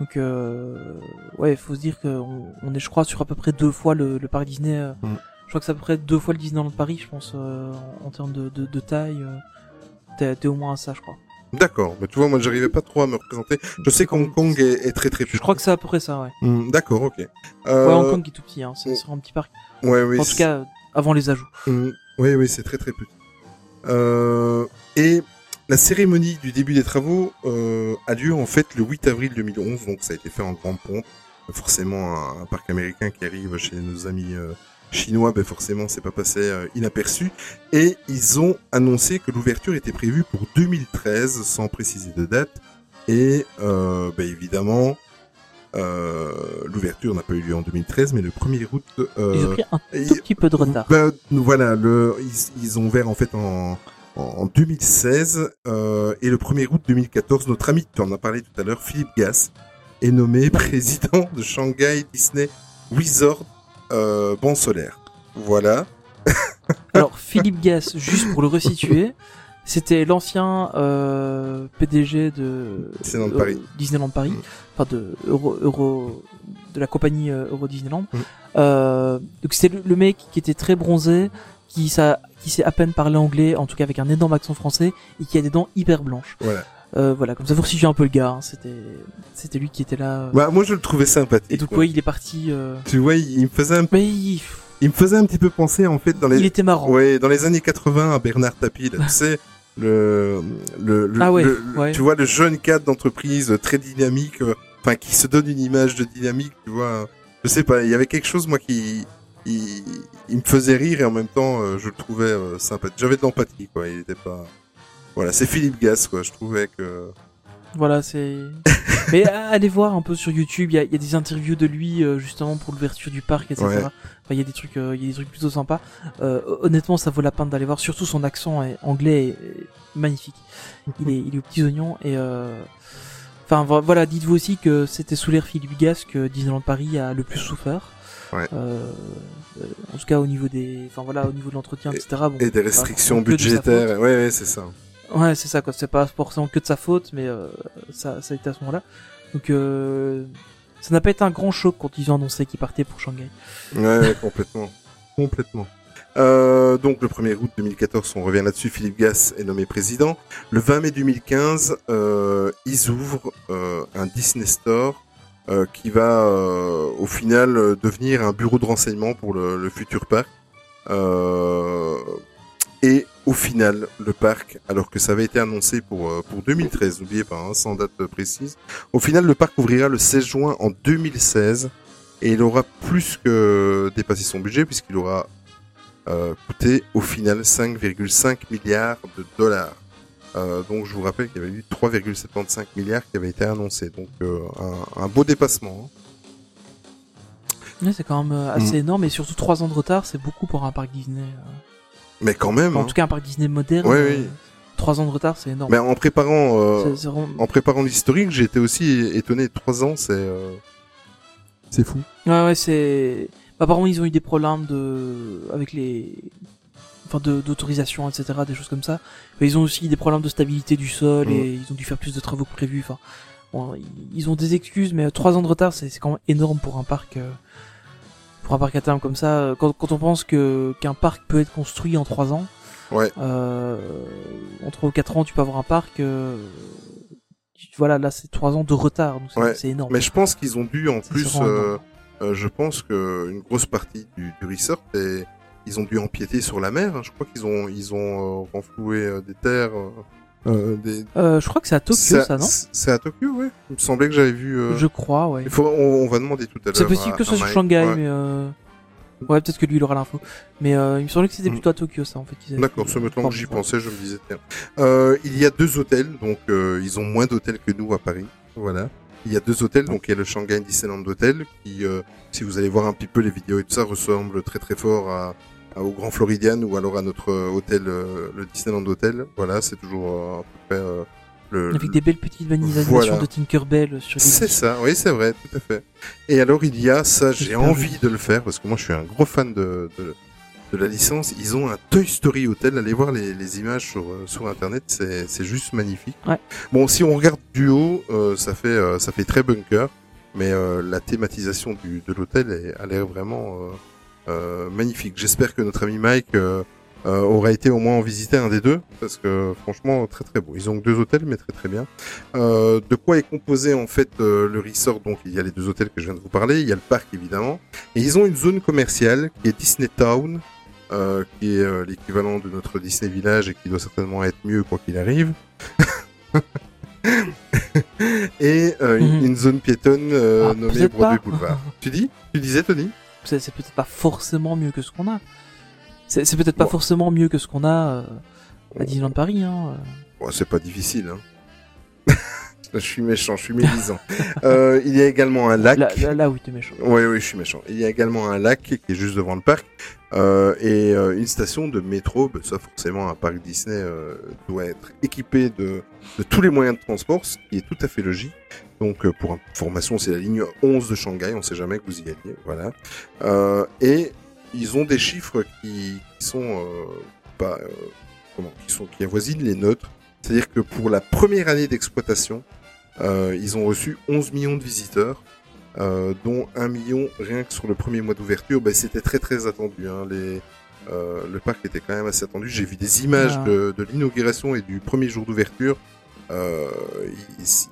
Donc, euh, ouais, il faut se dire qu'on on est, je crois, sur à peu près deux fois le, le parc Disney. euh, Mm. Je crois que c'est à peu près deux fois le Disneyland de Paris, je pense, euh, en, en termes de, de, de taille. euh, T'es t'es au moins à ça, je crois. D'accord, mais tu vois, moi j'arrivais pas trop à me représenter. Je sais qu'Hong Kong est, est très très petit. Je crois que c'est à peu près ça, ouais. Hmm, D'accord, ok. Euh, Ouais, Hong Kong est tout petit, hein. c'est mm. c'est un petit parc. Ouais, oui. en tout cas, avant les ajouts. Mm, oui, oui, c'est très très petit. Euh, et la cérémonie du début des travaux euh, a lieu en fait le 8 avril 2011, donc ça a été fait en grande pompe. Forcément, un, un parc américain qui arrive chez nos amis chinois, ben forcément, c'est pas passé euh, inaperçu. Et ils ont annoncé que l'ouverture était prévue pour 2013, sans préciser de date. Et euh, ben évidemment, euh, l'ouverture n'a pas eu lieu en 2013, mais le 1er août. Euh, Ils ont pris un tout petit peu de retard. ben, voilà, le, ils, ils ont ouvert en fait en, en 2016 euh, et le 1er août 2014, notre ami, tu en as parlé tout à l'heure, Philippe Gass, est nommé président de Shanghai Disney Resort euh, Ban Solaire. Voilà. Alors, Philippe Gass, juste pour le resituer, c'était l'ancien euh, PDG de Disneyland Paris. Disneyland Paris, Mm. enfin de Euro, Euro, de la compagnie euh, Euro Disneyland. Mm. Euh, donc c'était le, le mec qui était très bronzé, qui ça, qui sait à peine parler anglais, en tout cas avec un énorme accent français, et qui a des dents hyper blanches. Voilà. Euh, voilà, comme ça vous resituez un peu le gars. hein, c'était, c'était lui qui était là. euh. Bah, moi, je le trouvais sympathique. et donc quoi. ouais, il est parti. euh, Tu vois, il, il me faisait un, Mais il, il me faisait un petit peu penser en fait dans les, il était marrant. Ouais, dans les années 80, à Bernard Tapie, là, tu sais, le, le, le, Ah ouais, le- ouais. tu vois, le jeune cadre d'entreprise très dynamique, euh, enfin, qui se donne une image de dynamique, tu vois. euh, Je sais pas, il y avait quelque chose, moi, qui, il, il me faisait rire et en même temps, euh, je le trouvais sympathique. J'avais de l'empathie, quoi. Il était pas, voilà, c'est Philippe Gas, quoi. Je trouvais que, Voilà, c'est. Mais allez voir un peu sur YouTube, il y a, il y a des interviews de lui euh, justement pour l'ouverture du parc, etc. Ouais. Enfin, il y a des trucs, euh, il y a des trucs plutôt sympas. Euh, honnêtement, ça vaut la peine d'aller voir. Surtout son accent est anglais est, magnifique. Il est, il est aux petits oignons et euh, Enfin vo- voilà, dites-vous aussi que c'était sous l'ère Philippe Gas que Disneyland Paris a le plus souffert. Ouais. Euh, en tout cas au niveau des, enfin voilà, au niveau de l'entretien, Et- etc. Bon, Et des restrictions budgétaires. Ouais, ouais, c'est ça. Ouais, c'est ça quoi. C'est pas forcément que de sa faute, mais euh, ça, ça a été à ce moment-là. Donc euh, ça n'a pas été un grand choc quand ils ont annoncé qu'ils partaient pour Shanghai. Ouais, complètement. complètement. Euh, donc le 1er août 2014, on revient là-dessus, Philippe Gas est nommé président. Le 20 mai 2015, euh, ils ouvrent un Disney Store qui va au final devenir un bureau de renseignement pour le, le futur parc. Et au final, le parc, alors que ça avait été annoncé pour, euh, pour 2013, n'oubliez pas, hein, sans date précise, au final le parc ouvrira le 16 juin en 2016 et il aura plus que dépassé son budget puisqu'il aura euh, coûté au final 5,5 milliards de dollars. Euh, donc je vous rappelle qu'il y avait eu 3,75 milliards qui avaient été annoncés. Donc euh, un, un beau dépassement. hein. Ouais, c'est quand même euh, Mm. assez énorme et surtout trois ans de retard, c'est beaucoup pour un parc Disney. Euh. Mais quand même. Enfin, en hein. tout cas, un parc Disney moderne. Ouais, euh, oui. Trois ans de retard, c'est énorme. Mais en préparant, euh, C'est- c'est vraiment- en préparant l'historique, j'ai été aussi étonné. Trois ans, c'est euh, c'est fou. Ouais, ouais, c'est. bah, Apparemment, ils ont eu des problèmes de avec les, enfin, de d'autorisation, etc., des choses comme ça. Mais ils ont aussi des problèmes de stabilité du sol Mm. et ils ont dû faire plus de travaux que prévu. Enfin, bon, ils- ont des excuses, mais euh, trois ans de retard, c'est c'est quand même énorme pour un parc. Euh, Pour un parc à terme comme ça, quand, quand on pense que qu'un parc peut être construit en trois ans, Ouais. euh, en trois ou quatre ans, tu peux avoir un parc. euh, voilà, là, c'est trois ans de retard, donc c'est Ouais, c'est énorme. Mais je pense qu'ils ont dû en plus, euh, euh, je pense que une grosse partie du, du resort, est- ils ont dû empiéter sur la mer. hein. Je crois qu'ils ont ils ont euh, renfloué euh, des terres. Euh, des... Euh, je crois que c'est à Tokyo, à- ça, non C'est à Tokyo, ouais. Il me semblait que j'avais vu. euh, Je crois, ouais. Il faut, on, on va demander tout à l'heure. C'est possible que ce soit sur. Shanghai, Ouais. mais euh... ouais, peut-être que lui il aura l'info. Mais euh, il me semblait que c'était Mm. plutôt à Tokyo, ça, en fait. D'accord, ce euh, maintenant que j'y pensais, je me disais tiens. Euh, il y a deux hôtels, donc euh, ils ont moins d'hôtels que nous à Paris. Voilà. Il y a deux hôtels, donc il y a le Shanghai Disneyland Hotel, qui, euh, si vous allez voir un petit peu les vidéos et tout ça, ressemble très très fort à- au Grand Floridian ou alors à notre euh, hôtel, euh, le Disneyland Hotel. Voilà, c'est toujours euh, à peu près euh, le, Avec des belles petites vanisations Voilà. de Tinkerbell sur les c'est ça, oui, c'est vrai, tout à fait. Et alors, il y a ça, j'ai envie de le faire parce que moi, je suis un gros fan de, de, de la licence. Ils ont un Toy Story Hotel. Allez voir les, les images sur, euh, sur Internet, c'est c'est juste magnifique. Ouais. Bon, si on regarde du haut, euh, ça fait euh, ça fait très bunker, mais euh, la thématisation du, de l'hôtel est- a l'air vraiment euh, euh, magnifique. J'espère que notre ami Mike euh, euh, aura été au moins en visiter un des deux, parce que franchement très très beau. Ils ont deux hôtels, mais très très bien. Euh, de quoi est composé en fait euh, le resort? Donc il y a les deux hôtels que je viens de vous parler, il y a le parc évidemment, et ils ont une zone commerciale qui est Disney Town, euh, qui est euh, l'équivalent de notre Disney Village et qui doit certainement être mieux quoi qu'il arrive. et euh, une, Mhm. une zone piétonne euh, Ah, nommée Broadway. Boulevard. tu dis? Tu disais Tony? C'est peut-être pas forcément mieux que ce qu'on a. C'est peut-être pas forcément mieux que ce qu'on a euh, à Disneyland Paris, hein. euh. C'est pas difficile. Hein. je suis méchant, je suis médisant. euh, il y a également un lac. Là, là, là, oui, t'es méchant. Oui, oui, je suis méchant. Il y a également un lac qui est juste devant le parc euh, et une station de métro. Ben, ça, forcément, un parc Disney doit être équipé de, de tous les moyens de transport, ce qui est tout à fait logique. Donc, euh, pour information, c'est la ligne 11 de Shanghai. On sait jamais que vous y alliez. Voilà. Euh, et ils ont des chiffres qui, qui sont euh, pas euh, comment, qui sont qui avoisinent les nôtres. C'est-à-dire que pour la première année d'exploitation, ils ont reçu 11 millions de visiteurs dont un million rien que sur le premier mois d'ouverture. Ben, c'était très très attendu. Hein. Les, euh, le parc était quand même assez attendu. J'ai vu des images Ah. de, de l'inauguration et du premier jour d'ouverture. Euh,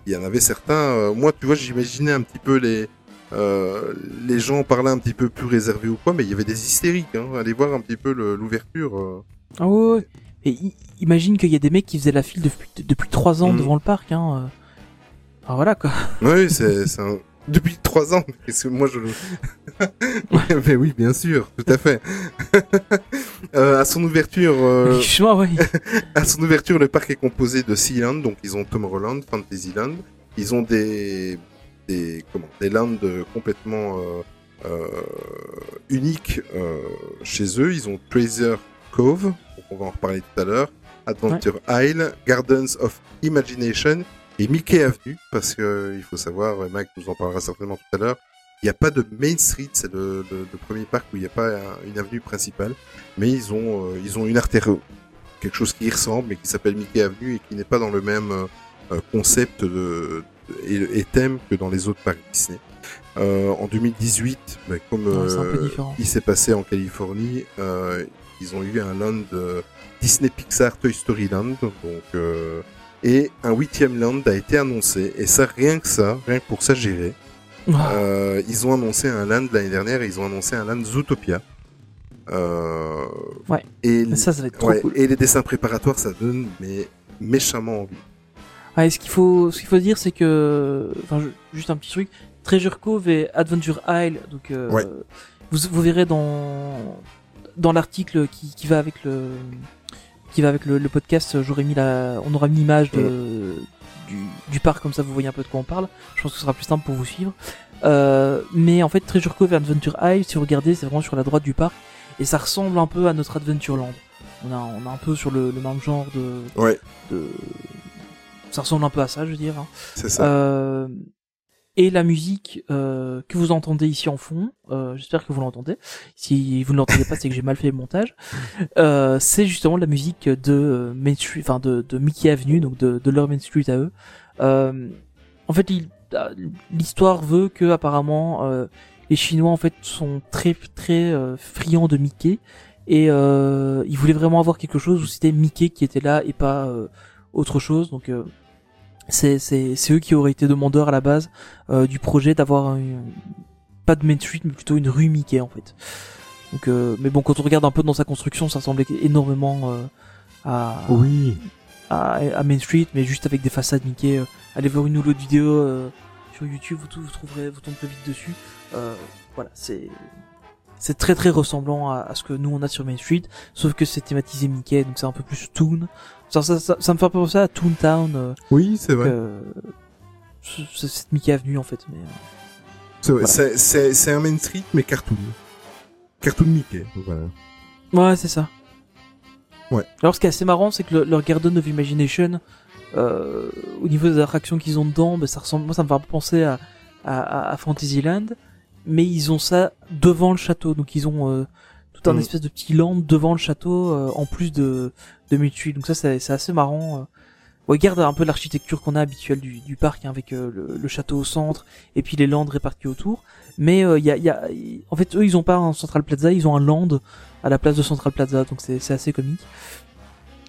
il, y en avait certains. euh, moi, tu vois, j'imaginais un petit peu les euh, les gens parlaient un petit peu plus réservés ou quoi, mais il y avait des hystériques. Hein. Allez voir un petit peu l'ouverture. euh. Ah ouais, ouais. Et imagine qu'il y a des mecs qui faisaient la file depuis, depuis 3 ans Mhm. devant le parc, hein. voilà quoi. Oui, c'est c'est un... depuis trois ans. Parce que moi je le. mais oui, bien sûr, tout à fait. Euh, à son ouverture, euh, ouais. à son ouverture, le parc est composé de six lands, donc ils ont Tomorrowland, Fantasyland. Ils ont des des comment des lands complètement euh, euh, uniques chez eux. Ils ont Treasure Cove, on va en reparler tout à l'heure. Adventure Isle, Gardens of Imagination et Mickey Avenue, parce que il faut savoir, Mike nous en parlera certainement tout à l'heure, il n'y a pas de Main Street, c'est le, le, le, premier parc où il n'y a pas un, une avenue principale, mais ils ont euh, ils ont une artère, quelque chose qui y ressemble, mais qui s'appelle Mickey Avenue et qui n'est pas dans le même euh, concept de, de et, et, thème que dans les autres parcs Disney. Euh, en 2018, bah, comme ouais, il s'est passé en Californie, ils ont eu un land Disney Pixar Toy Story Land, donc et un huitième land a été annoncé. Et ça, rien que ça, rien que pour ça, gérer. Euh, ils ont annoncé un land l'année dernière, ils ont annoncé un land Zootopia. Euh, ouais. Et ça, ça va être trop ouais, cool. Et les dessins préparatoires, ça donne mais méchamment envie. Ouais, ce qu'il faut, ce qu'il faut dire, c'est que, enfin, juste un petit truc, Treasure Cove et Adventure Isle, donc, euh, ouais. vous, vous verrez dans, dans l'article qui, qui va avec le, qui va avec le, le podcast, j'aurais mis la, on aura mis l'image de, du, du, parc comme ça, vous voyez un peu de quoi on parle. Je pense que ce sera plus simple pour vous suivre. Euh, mais en fait, Treasure Cove et Adventure Isle, si vous regardez, c'est vraiment sur la droite du parc et ça ressemble un peu à notre Adventureland. On a, on a un peu sur le, le même genre de, ouais. de, ça ressemble un peu à ça, je veux dire. Hein. C'est ça. Euh, et la musique euh, que vous entendez ici en fond, euh, j'espère que vous l'entendez. Si vous ne l'entendez pas, c'est que j'ai mal fait le montage. Euh, c'est justement la musique de Main Street, enfin de, de Mickey Avenue, donc de, de leur Main Street à eux. Euh, en fait, l'histoire veut que apparemment euh, les Chinois en fait sont très très euh, friands de Mickey et euh, ils voulaient vraiment avoir quelque chose où c'était Mickey qui était là et pas autre chose. Donc c'est c'est c'est eux qui auraient été demandeurs à la base euh, du projet d'avoir pas de Main Street mais plutôt une rue Mickey en fait. Donc euh, mais bon quand on regarde un peu dans sa construction ça ressemblait énormément euh, à oui à, à, Main Street mais juste avec des façades Mickey. allez voir une ou l'autre vidéo sur YouTube vous, vous trouverez vous tomberez vite dessus. voilà c'est c'est très très ressemblant à, à, ce que nous on a sur Main Street, sauf que c'est thématisé Mickey, donc c'est un peu plus Toon. Ça, ça, ça, ça me fait penser à Toontown. Euh, oui, c'est vrai. Euh, c'est cette Mickey Avenue en fait. Mais, euh, voilà. C'est un Main Street mais cartoon. Cartoon Mickey, voilà. Ouais, c'est ça. Ouais. Alors ce qui est assez marrant, c'est que le, leur Garden of Imagination, euh, au niveau des attractions qu'ils ont dedans, bah, ça ressemble, moi ça me fait un peu penser à, à, à Fantasyland mais ils ont ça devant le château, donc ils ont euh, tout un mmh. espèce de petit land devant le château euh, en plus de de. Donc ça c'est assez marrant. Euh. Regarde un peu l'architecture qu'on a habituelle du, du parc hein, avec euh, le, le, château au centre et puis les landes répartis autour. Mais il y a, y, a, en fait eux ils ont pas un Central Plaza, ils ont un land à la place de Central Plaza, donc c'est assez comique.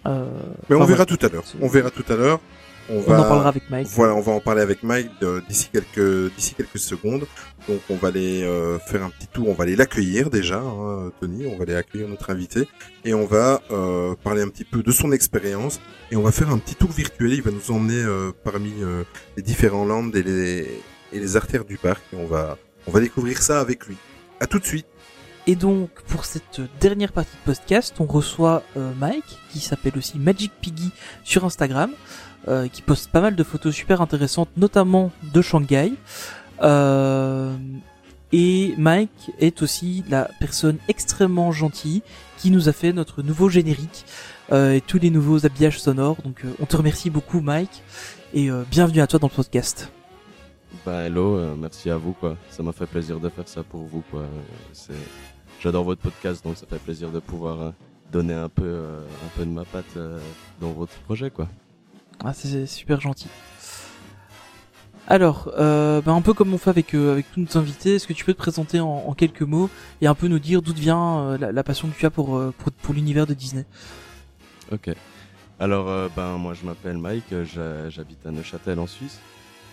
mais on enfin, verra ouais, tout à l'heure. On verra tout à l'heure. On, on va, en parlera avec Mike. Voilà, on va en parler avec Mike d'ici quelques d'ici quelques secondes. Donc on va aller euh, faire un petit tour, on va aller l'accueillir déjà, hein, Tony, on va aller accueillir notre invité et on va euh, parler un petit peu de son expérience et on va faire un petit tour virtuel. Il va nous emmener euh, parmi euh, les différents lands et les et les artères du parc et on va on va découvrir ça avec lui. À tout de suite. Et donc, pour cette dernière partie de podcast, on reçoit euh, Mike, qui s'appelle aussi Magic Piggy sur Instagram, euh, qui poste pas mal de photos super intéressantes, notamment de Shanghai. Euh, et Mike est aussi la personne extrêmement gentille qui nous a fait notre nouveau générique euh, et tous les nouveaux habillages sonores. Donc, on te remercie beaucoup, Mike, et bienvenue à toi dans le podcast. Bah hello, merci à vous quoi. Ça m'a fait plaisir de faire ça pour vous quoi. J'adore votre podcast, donc ça fait plaisir de pouvoir donner un peu, un peu de ma patte dans votre projet, quoi. Ah, c'est super gentil. Alors, euh, bah un peu comme on fait avec, euh, avec tous nos invités, est-ce que tu peux te présenter en, quelques mots et un peu nous dire d'où vient la, la, passion que tu as pour, l'univers de Disney? Ok. Alors, ben moi je m'appelle Mike, j'habite à Neuchâtel en Suisse.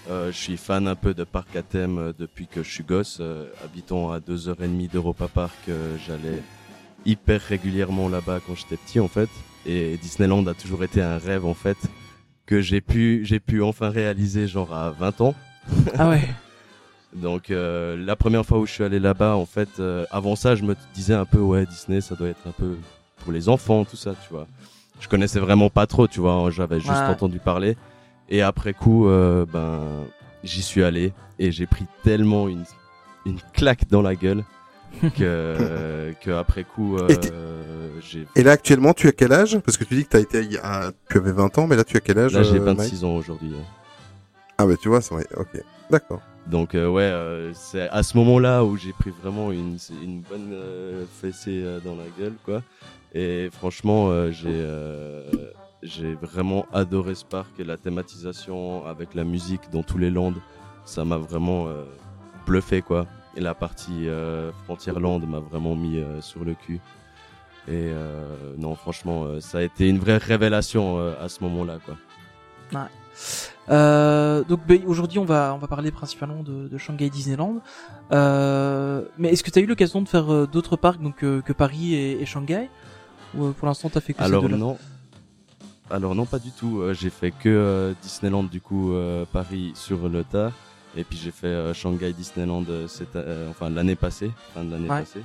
Euh, je suis fan un peu de parc à thème euh, depuis que je suis gosse. Euh, habitant à 2h30 d'Europa Park, euh, j'allais hyper régulièrement là-bas quand j'étais petit en fait. Et Disneyland a toujours été un rêve en fait que j'ai pu, j'ai pu enfin réaliser genre à 20 ans. Ah ouais. Donc euh, la première fois où je suis allé là-bas, en fait, avant ça, je me disais un peu ouais Disney, ça doit être un peu pour les enfants, tout ça, tu vois. Je connaissais vraiment pas trop, tu vois. J'avais juste ouais. entendu parler. Et après coup, euh, ben, j'y suis allé et j'ai pris tellement une, une claque dans la gueule que, que après coup, euh, j'ai. Et là, actuellement, tu as quel âge? Parce que tu dis que as été à, tu avais 20 ans, mais là, tu as quel âge Là, j'ai 26 euh, ans aujourd'hui. Ah bah tu vois, c'est vrai, ok. D'accord. Donc euh, ouais, euh, c'est à ce moment-là où j'ai pris vraiment une, une bonne euh, fessée dans la gueule, quoi. Et franchement, j'ai j'ai vraiment adoré Spark et la thématisation avec la musique dans tous les landes, ça m'a vraiment bluffé, quoi. Et la partie euh, Frontierland m'a vraiment mis euh, sur le cul. Et euh, non, franchement, euh, ça a été une vraie révélation euh, à ce moment-là, quoi. Euh, donc ben, aujourd'hui on va on va parler principalement de, de Shanghai Disneyland. Euh, mais est-ce que tu as eu l'occasion de faire euh, d'autres parcs donc euh, que Paris et, et Shanghai? Ou euh, pour l'instant t'as fait que Alors ces deux-là? non. Alors non, pas du tout. Euh, j'ai fait que euh, Disneyland du coup euh, Paris sur le tas, et puis j'ai fait euh, Shanghai Disneyland euh, cette, euh, enfin l'année passée, fin de l'année Ouais. passée.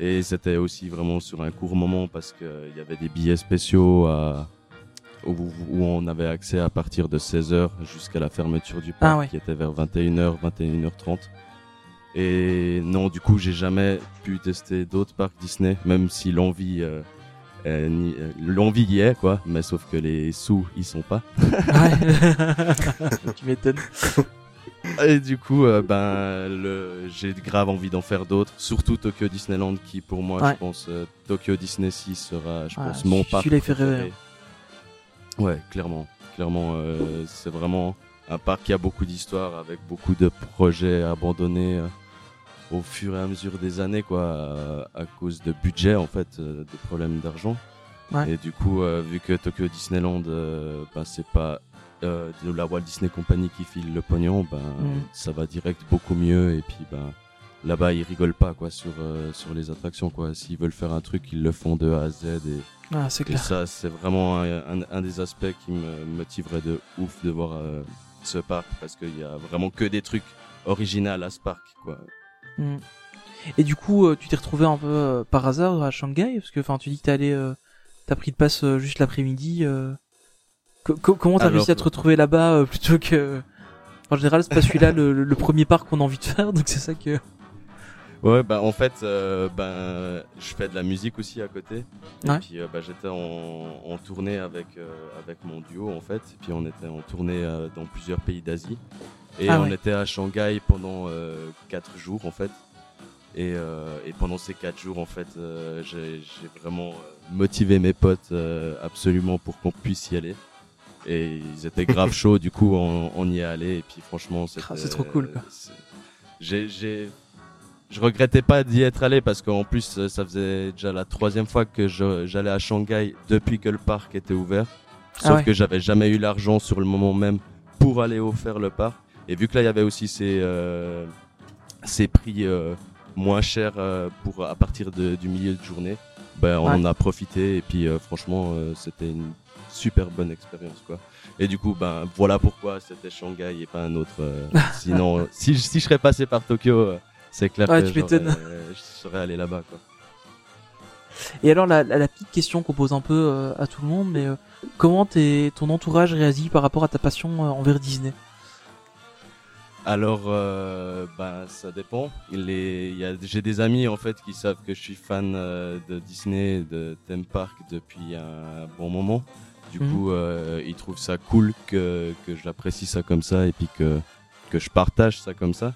Et c'était aussi vraiment sur un court moment parce que euh, y avait des billets spéciaux à, où, où on avait accès à partir de 16h jusqu'à la fermeture du parc Ah ouais. qui était vers 21h, 21h30. Et non, du coup, j'ai jamais pu tester d'autres parcs Disney, même si l'envie euh, euh, l'envie y est quoi, mais sauf que les sous ils sont pas. Ouais. tu m'étonnes. Et du coup, euh, ben, j'ai grave envie d'en faire d'autres, surtout Tokyo Disneyland qui, pour moi, Ouais. je pense, euh, Tokyo Disney 6 sera, je Ouais, pense, mon parc. fait rêver, préféré. Ouais, clairement, clairement, euh, c'est vraiment un parc qui a beaucoup d'histoire, avec beaucoup de projets abandonnés euh, au fur et à mesure des années, quoi, à cause de budget, en fait, de problèmes d'argent. Ouais. Et du coup, vu que Tokyo Disneyland, ben, c'est pas euh, de la Walt Disney Company qui file le pognon, ben Mm. ça va direct beaucoup mieux. Et puis ben là-bas, ils rigolent pas quoi sur euh, sur les attractions quoi. S'ils veulent faire un truc, ils le font de A à Z. Et, Ah c'est et clair. ça, c'est vraiment un, un, un des aspects qui me motiverait de ouf de voir euh, ce parc parce qu'il y a vraiment que des trucs originaux à ce parc quoi. Mm. Et du coup euh, tu t'es retrouvé un peu euh, par hasard à Shanghai? Parce que enfin tu dis que t'es allé euh, t'as pris de passe euh, juste l'après-midi. euh. Co- co- comment t'as réussi à te retrouver là-bas euh, plutôt que en général c'est pas celui-là le, premier parc qu'on a envie de faire donc c'est ça que Ouais, bah en fait, euh, ben je fais de la musique aussi à côté. Et Ouais. puis euh, bah, j'étais en, en tournée avec euh, avec mon duo en fait. Et puis on était en tournée dans plusieurs pays d'Asie. Et Ah on ouais. était à Shanghai pendant quatre jours en fait. Et, et pendant ces quatre jours en fait, j'ai vraiment motivé mes potes absolument pour qu'on puisse y aller. Et ils étaient grave chauds, du coup on, on y est allé. Et puis franchement. Ah, c'est trop cool, J'ai j'ai je regrettais pas d'y être allé parce qu'en plus euh, ça faisait déjà la troisième fois que j'allais à Shanghai depuis que le parc était ouvert. Sauf Ah ouais. que j'avais jamais eu l'argent sur le moment même pour aller faire le parc. Et vu que là il y avait aussi ces, euh, ces prix euh, moins chers euh, pour à partir de- du milieu de journée, ben on Ouais. en a profité et puis franchement c'était une super bonne expérience quoi. Et du coup ben voilà pourquoi c'était Shanghai et pas un autre. euh, sinon si, je- si je serais passé par Tokyo, euh, c'est clair Ouais, que euh, je serais allé là-bas quoi. Et alors la, la, la petite question qu'on pose un peu euh, à tout le monde, mais euh, comment t'es, ton entourage réagit par rapport à ta passion euh, envers Disney? Alors, euh, ben, ça dépend. J'ai des amis en fait qui savent que je suis fan euh, de Disney, de theme park depuis un bon moment. Du Mhm. coup, euh, ils trouvent ça cool que que j'apprécie ça comme ça et puis que que je partage ça comme ça.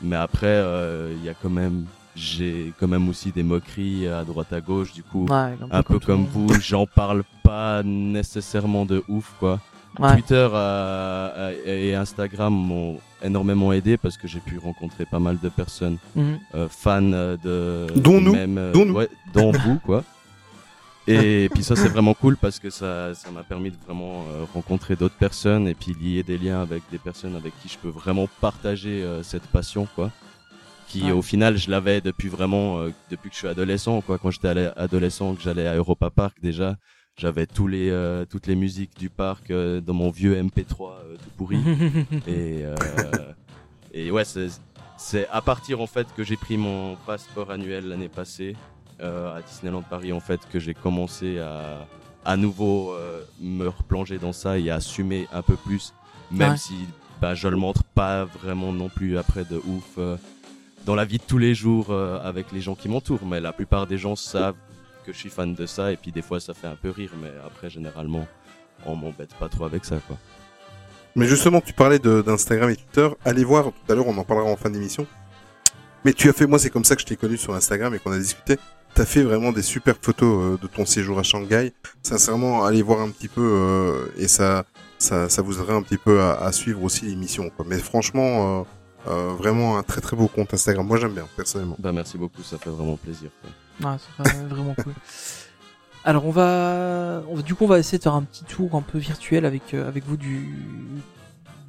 Mais après, euh, il y a quand même, j'ai quand même aussi des moqueries à droite à gauche. Du coup, Ouais, un peu comme vous, j'en parle pas nécessairement de ouf quoi. Ouais. Twitter euh, euh, et Instagram m'ont énormément aidé parce que j'ai pu rencontrer pas mal de personnes Mhm. euh, fans de Dont nous, même, euh, dont nous. ouais, dont vous quoi. Et puis ça c'est vraiment cool parce que ça ça m'a permis de vraiment euh, rencontrer d'autres personnes et puis lier des liens avec des personnes avec qui je peux vraiment partager euh, cette passion quoi. Qui Ouais. au final je l'avais depuis vraiment euh, depuis que je suis adolescent quoi quand j'étais adolescent que j'allais à Europa Park déjà j'avais tous les euh, toutes les musiques du parc euh, dans mon vieux MP3 euh, tout pourri et euh, et ouais c'est c'est à partir en fait que j'ai pris mon passeport annuel l'année passée à Disneyland Paris en fait que j'ai commencé à à nouveau euh, me replonger dans ça et à assumer un peu plus même Ouais. si bah, je le montre pas vraiment non plus après de ouf euh, dans la vie de tous les jours euh, avec les gens qui m'entourent mais la plupart des gens savent que je suis fan de ça et puis des fois ça fait un peu rire mais après généralement on m'embête pas trop avec ça quoi Mais justement, tu parlais d'Instagram et Twitter. Allez voir, tout à l'heure, on en parlera en fin d'émission. Mais tu as fait, moi, c'est comme ça que je t'ai connu sur Instagram et qu'on a discuté. T'as fait vraiment des super photos euh, de ton séjour à Shanghai. Sincèrement, allez voir un petit peu euh, et ça, ça, ça vous aiderait un petit peu à, à suivre aussi l'émission. quoi. Mais franchement, euh, euh, vraiment un très très beau compte Instagram. Moi, j'aime bien personnellement. Bah merci beaucoup, ça fait vraiment plaisir. quoi. Ouais, c'est vraiment- vraiment cool. Alors on va, on va- du coup on va essayer de faire un petit tour un peu virtuel avec euh, avec vous du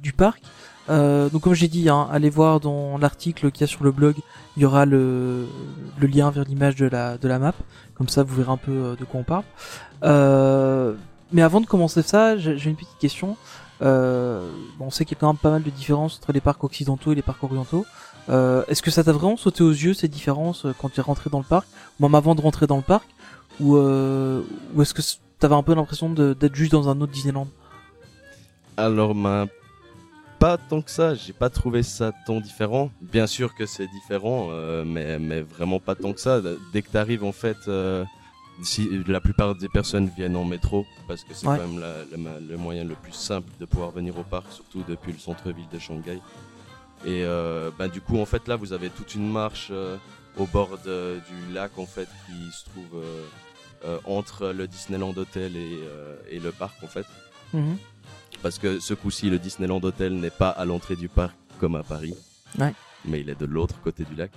du parc. Euh, donc comme j'ai dit, hein, allez voir dans l'article qu'il y a sur le blog, il y aura le lien vers l'image de la de la map. Comme ça vous verrez un peu euh, de quoi on parle. Euh, mais avant de commencer ça, j'ai une petite question. On sait qu'il y a quand même pas mal de différences entre les parcs occidentaux et les parcs orientaux. Est-ce que ça t'a vraiment sauté aux yeux ces différences quand tu es rentré dans le parc, ou même avant de rentrer dans le parc, ou, est-ce que t'avais un peu l'impression d'être juste dans un autre Disneyland? Alors, ben, pas tant que ça, j'ai pas trouvé ça tant différent. Bien sûr que c'est différent, euh, mais, mais vraiment pas tant que ça. Dès que t'arrives, en fait, euh, si, la plupart des personnes viennent en métro, parce que c'est Ouais. quand même la- le moyen le plus simple de pouvoir venir au parc, surtout depuis le centre-ville de Shanghai. Et euh, ben, du coup, en fait, là, vous avez toute une marche euh, au bord de- du lac, en fait, qui se trouve entre le Disneyland Hotel et, et le parc, en fait parce que ce coup-ci, le Disneyland Hotel n'est pas à l'entrée du parc comme à Paris, Ouais. mais il est de l'autre côté du lac.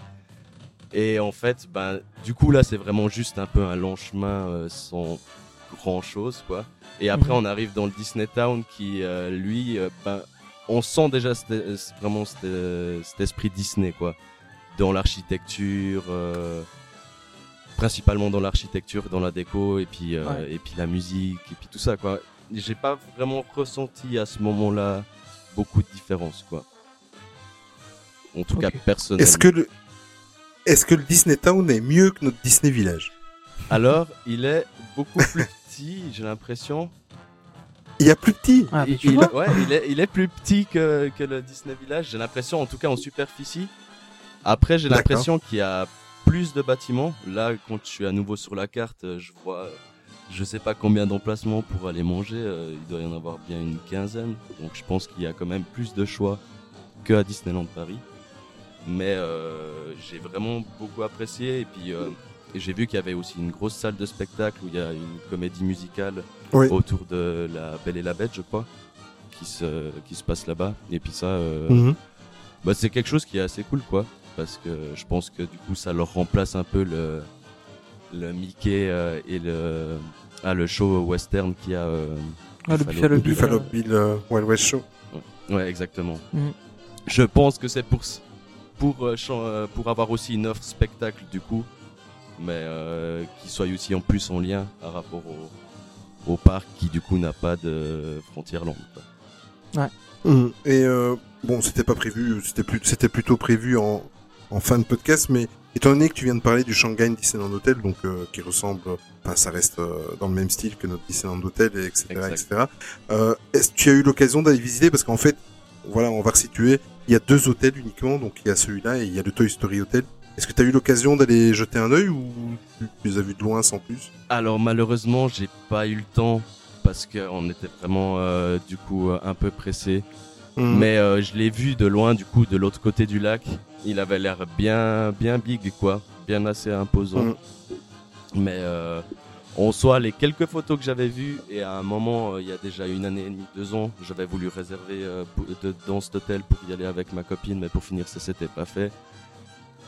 Et en fait, ben, du coup là, c'est vraiment juste un peu un long chemin euh, sans grand chose, quoi. Et après, Mhm. on arrive dans le Disney Town qui, euh, lui, euh, ben, on sent déjà vraiment cet, esprit Disney, quoi, dans l'architecture. principalement dans l'architecture, dans la déco et puis Ouais. et puis la musique et puis tout ça quoi. J'ai pas vraiment ressenti à ce moment-là beaucoup de différence quoi. En tout cas personnellement. Est-ce que le, est-ce que le Disney Town est mieux que notre Disney Village? Alors, il est beaucoup plus petit, j'ai l'impression. Il y a plus petit. Ah, il, tu il- ouais, il est, il est plus petit que, que le Disney Village, j'ai l'impression, en tout cas en superficie. Après, j'ai l'impression qu'il y a plus de bâtiments. Là, quand je suis à nouveau sur la carte, je vois, je sais pas combien d'emplacements pour aller manger. euh, il doit y en avoir bien une quinzaine. Donc, je pense qu'il y a quand même plus de choix que à Disneyland Paris. Mais euh, j'ai vraiment beaucoup apprécié. Et puis, euh, j'ai vu qu'il y avait aussi une grosse salle de spectacle où il y a une comédie musicale Oui. autour de la Belle et la Bête, je crois, qui se, qui se passe là-bas. Et puis ça, euh, Mhm. bah, c'est quelque chose qui est assez cool, quoi. Parce que je pense que du coup, ça leur remplace un peu le, le Mickey euh, et le, ah, le show western qu'il y a. euh, Ah, le Buffalo Bill, Buffalo euh, Bill euh, Wild West Show. Ouais, exactement. Mhm. Je pense que c'est pour, pour, pour avoir aussi une offre spectacle, du coup, mais euh, qui soit aussi en plus en lien par rapport au, au parc qui, du coup, n'a pas de Frontierland. quoi. Mhm. Et euh, bon, c'était pas prévu, c'était plus, c'était plutôt prévu en, en fin de podcast, mais étant donné que tu viens de parler du Shanghai Disneyland Hotel, donc euh, qui ressemble, enfin ça reste euh, dans le même style que notre Disneyland Hotel, et etc., Exact. etc. Euh, Est-ce que tu as eu l'occasion d'aller visiter? Parce qu'en fait, voilà, on va resituer. Il y a deux hôtels uniquement, donc il y a celui-là et il y a le Toy Story Hotel. Est-ce que tu as eu l'occasion d'aller jeter un œil ou tu les as vus de loin sans plus? Alors malheureusement, j'ai pas eu le temps parce qu'on était vraiment du coup un peu pressé. Mhm. Mais je l'ai vu de loin, du coup, de l'autre côté du lac. Il avait l'air bien, bien big, quoi, bien assez imposant. Mhm. Mais euh, en soi, les quelques photos que j'avais vues, et à un moment, euh, il y a déjà une année et demie, deux ans, j'avais voulu réserver euh, de- dans cet hôtel pour y aller avec ma copine, mais pour finir, ça s'était pas fait.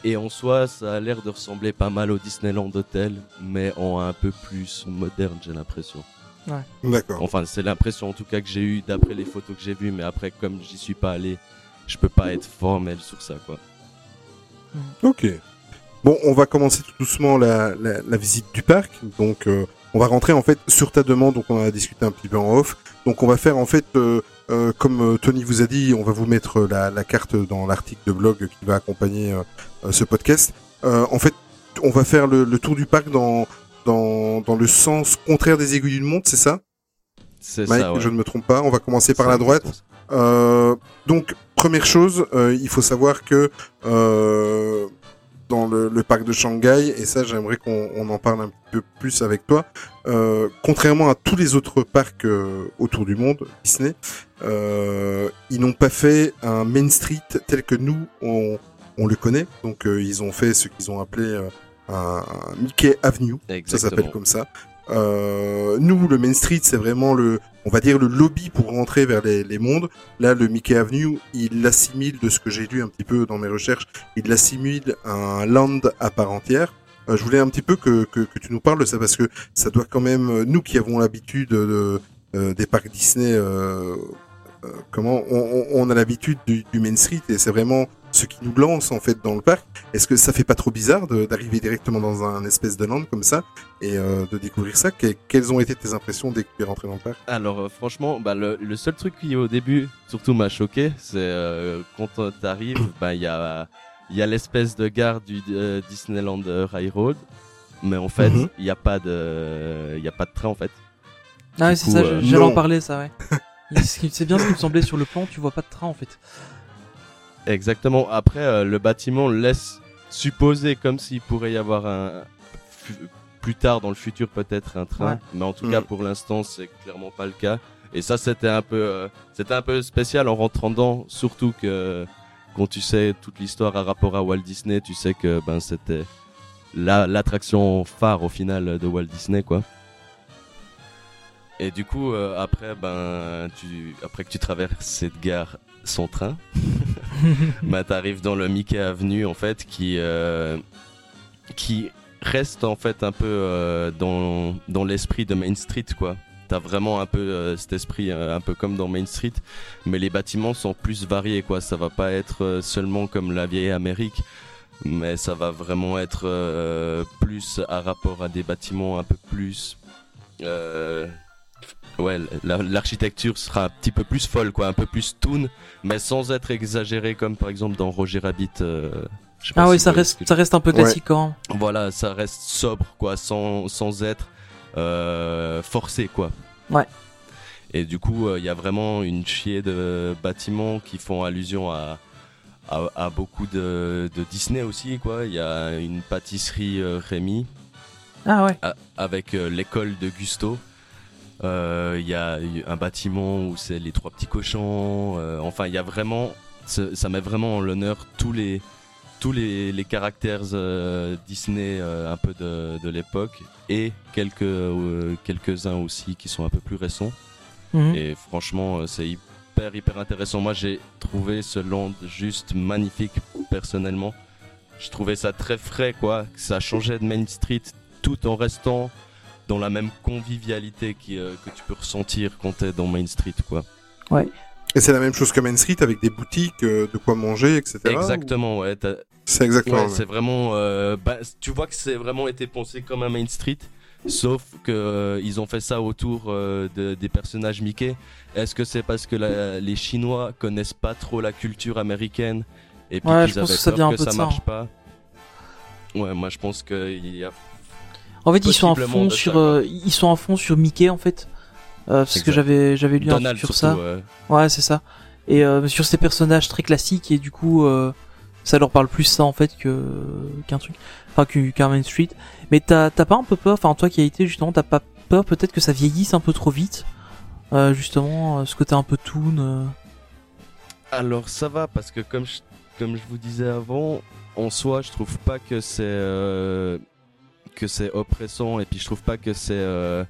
Et en soi, ça a l'air de ressembler pas mal au Disneyland Hotel, mais en un peu plus moderne, j'ai l'impression. D'accord. Enfin, c'est l'impression en tout cas que j'ai eu d'après les photos que j'ai vues, mais après, comme j'y suis pas allé, je peux pas être formel sur ça, quoi. Ok. Bon, on va commencer tout doucement la, la, la visite du parc. Donc, euh, on va rentrer en fait sur ta demande. Donc, on a discuté un petit peu en off. Donc, on va faire en fait, euh, euh, comme Tony vous a dit, on va vous mettre la, la carte dans l'article de blog qui va accompagner ce podcast. En fait, on va faire le, le tour du parc dans, dans, dans le sens contraire des aiguilles d'une montre, c'est ça? C'est Mike, ça, ouais. je ne me trompe pas. On va commencer par la droite. Euh, donc, première chose, euh, il faut savoir que euh, dans le, le parc de Shanghai, et ça j'aimerais qu'on on en parle un peu plus avec toi. Euh, contrairement à tous les autres parcs euh, autour du monde, Disney, euh, ils n'ont pas fait un Main Street tel que nous on, on le connaît. Donc ils ont fait ce qu'ils ont appelé un, un Mickey Avenue, ça s'appelle comme ça. Euh, nous, le Main Street, c'est vraiment le, on va dire le lobby pour rentrer vers les, les mondes. Là, le Mickey Avenue, il l'assimile de ce que j'ai lu un petit peu dans mes recherches, il l'assimile à un land à part entière. Euh, je voulais un petit peu que, que, que tu nous parles de ça parce que ça doit quand même, nous qui avons l'habitude de, euh, des parcs Disney, euh, comment, on, a l'habitude du, du Main Street et c'est vraiment ce qui nous lance en fait dans le parc. Est-ce que ça fait pas trop bizarre d'arriver directement dans un espèce de land comme ça et euh, de découvrir ça? Que- Quelles ont été tes impressions dès que tu es rentré dans le parc? Alors euh, franchement, bah, le, le seul truc qui au début surtout m'a choqué, c'est euh, quand euh, t'arrives, bah il y a il y a l'espèce de gare du euh, Disneyland euh, Railroad, mais en fait Mhm. il n'y a pas de il y a pas de train en fait. Ah Du c'est ça, euh, j'allais en parler, ça, ouais. C'est bien ce qui me semblait sur le plan, tu vois pas de train en fait. Exactement. Après euh, le bâtiment laisse supposer comme s'il pourrait y avoir un plus tard dans le futur peut-être un train, Ouais. mais en tout cas pour l'instant c'est clairement pas le cas. Et ça c'était un peu euh, c'était un peu spécial en rentrant dedans, surtout que quand tu sais toute l'histoire à rapport à Walt Disney, tu sais que ben c'était la l'attraction phare au final de Walt Disney quoi. Et du coup euh, après ben tu après que tu traverses cette gare sans train, bah t'arrives dans le Mickey Avenue en fait qui euh, qui reste en fait un peu euh, dans dans l'esprit de Main Street quoi. T'as vraiment un peu cet esprit un peu comme dans Main Street, mais les bâtiments sont plus variés quoi. Ça va pas être seulement comme la vieille Amérique, mais ça va vraiment être plus à rapport à des bâtiments un peu plus ouais la- l'architecture sera un petit peu plus folle quoi un peu plus toon mais sans être exagéré comme par exemple dans Roger Rabbit euh, Ah si ouais, vous ça reste, que- ça reste un peu Ouais. classique quand même. voilà ça reste sobre quoi sans sans être euh, forcé quoi Ouais. et du coup il y a vraiment une chier de bâtiments qui font allusion à à, à beaucoup de, de Disney aussi quoi il y a une pâtisserie euh, Rémi Ah ouais. avec euh, l'école de Gusto. Euh, Il y a un bâtiment où c'est les trois petits cochons. euh, enfin, il y a vraiment, ça met vraiment en l'honneur tous les tous les, les caractères euh, Disney un peu de, de l'époque et quelques quelques uns aussi qui sont un peu plus récents. Mhm. Et franchement, c'est hyper, hyper intéressant. Moi, j'ai trouvé ce land juste magnifique, personnellement. Je trouvais ça très frais, quoi. Ça changeait de Main Street tout en restant dans la même convivialité qui, euh, que tu peux ressentir quand t'es dans Main Street, quoi. Et c'est la même chose que Main Street avec des boutiques, euh, de quoi manger, etc. Exactement, ouais. C'est exactement. Ouais, ouais. c'est vraiment. euh, bah, tu vois que c'est vraiment été pensé comme un Main Street, sauf que euh, ils ont fait ça autour euh, de- des personnages Mickey. Est-ce que c'est parce que la- les Chinois connaissent pas trop la culture américaine et puis Ouais, qu'ils je pense avaient que ça peur que ça, marche hein. pas? Ouais, moi je pense qu'il y a. En fait, ils sont à fond sur, euh, ils sont à fond sur Mickey en fait. Euh, parce que j'avais, j'avais lu un truc sur surtout. ça. ouais. C'est ça. Et euh, sur ces personnages très classiques et du coup, euh, ça leur parle plus ça en fait que qu'un truc, enfin qu'u- qu'un Main Street. Mais t'as t'as pas un peu peur, enfin toi qui as été justement, t'as pas peur peut-être que ça vieillisse un peu trop vite, euh, justement, ce côté un peu toon. euh. Alors ça va parce que comme je, comme je vous disais avant, en soi je trouve pas que c'est euh, que c'est oppressant et puis je trouve pas que c'est euh,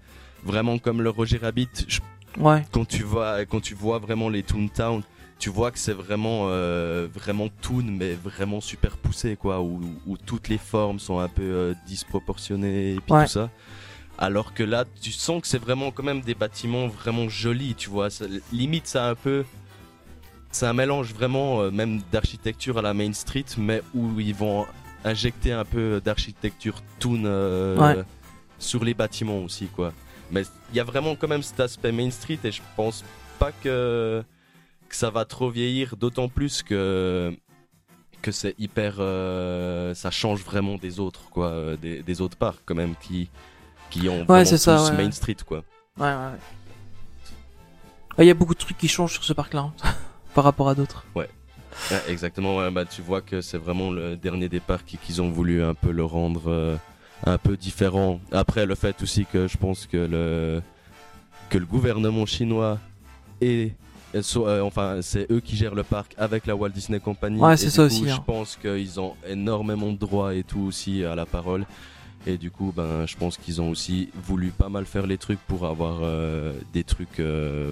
vraiment comme le Roger Rabbit. Je- Ouais. quand tu vois quand tu vois vraiment les Toontown, tu vois que c'est vraiment euh, vraiment Toon mais vraiment super poussé quoi où, où toutes les formes sont un peu euh, disproportionnées et puis Ouais. tout ça. Alors que là, tu sens que c'est vraiment quand même des bâtiments vraiment jolis, tu vois. Ça- limite, ça un peu c'est un mélange vraiment euh, même d'architecture à la Main Street, mais où ils vont injecter un peu d'architecture toon euh, Ouais. sur les bâtiments aussi, quoi. Mais il y a vraiment quand même cet aspect Main Street et je pense pas que, que ça va trop vieillir, d'autant plus que que c'est hyper, euh, ça change vraiment des autres, quoi, euh, des, des autres parcs quand même qui qui ont ça, ouais, Main. Street, quoi. Ouais, ouais, ouais. Ouais, Il y a beaucoup de trucs qui changent sur ce parc-là, hein, par rapport à d'autres. Ouais. Ouais, exactement, ouais, bah, tu vois que c'est vraiment le dernier départ qui- qu'ils ont voulu un peu le rendre euh, un peu différent. Après, le fait aussi que je pense que le, que le gouvernement chinois et so- euh, enfin, c'est eux qui gèrent le parc avec la Walt Disney Company. Ouais, c'est ça coup, aussi, Je hein. pense qu'ils ont énormément de droits et tout aussi à la parole. Et du coup, ben, je pense qu'ils ont aussi voulu pas mal faire les trucs pour avoir euh, des trucs euh,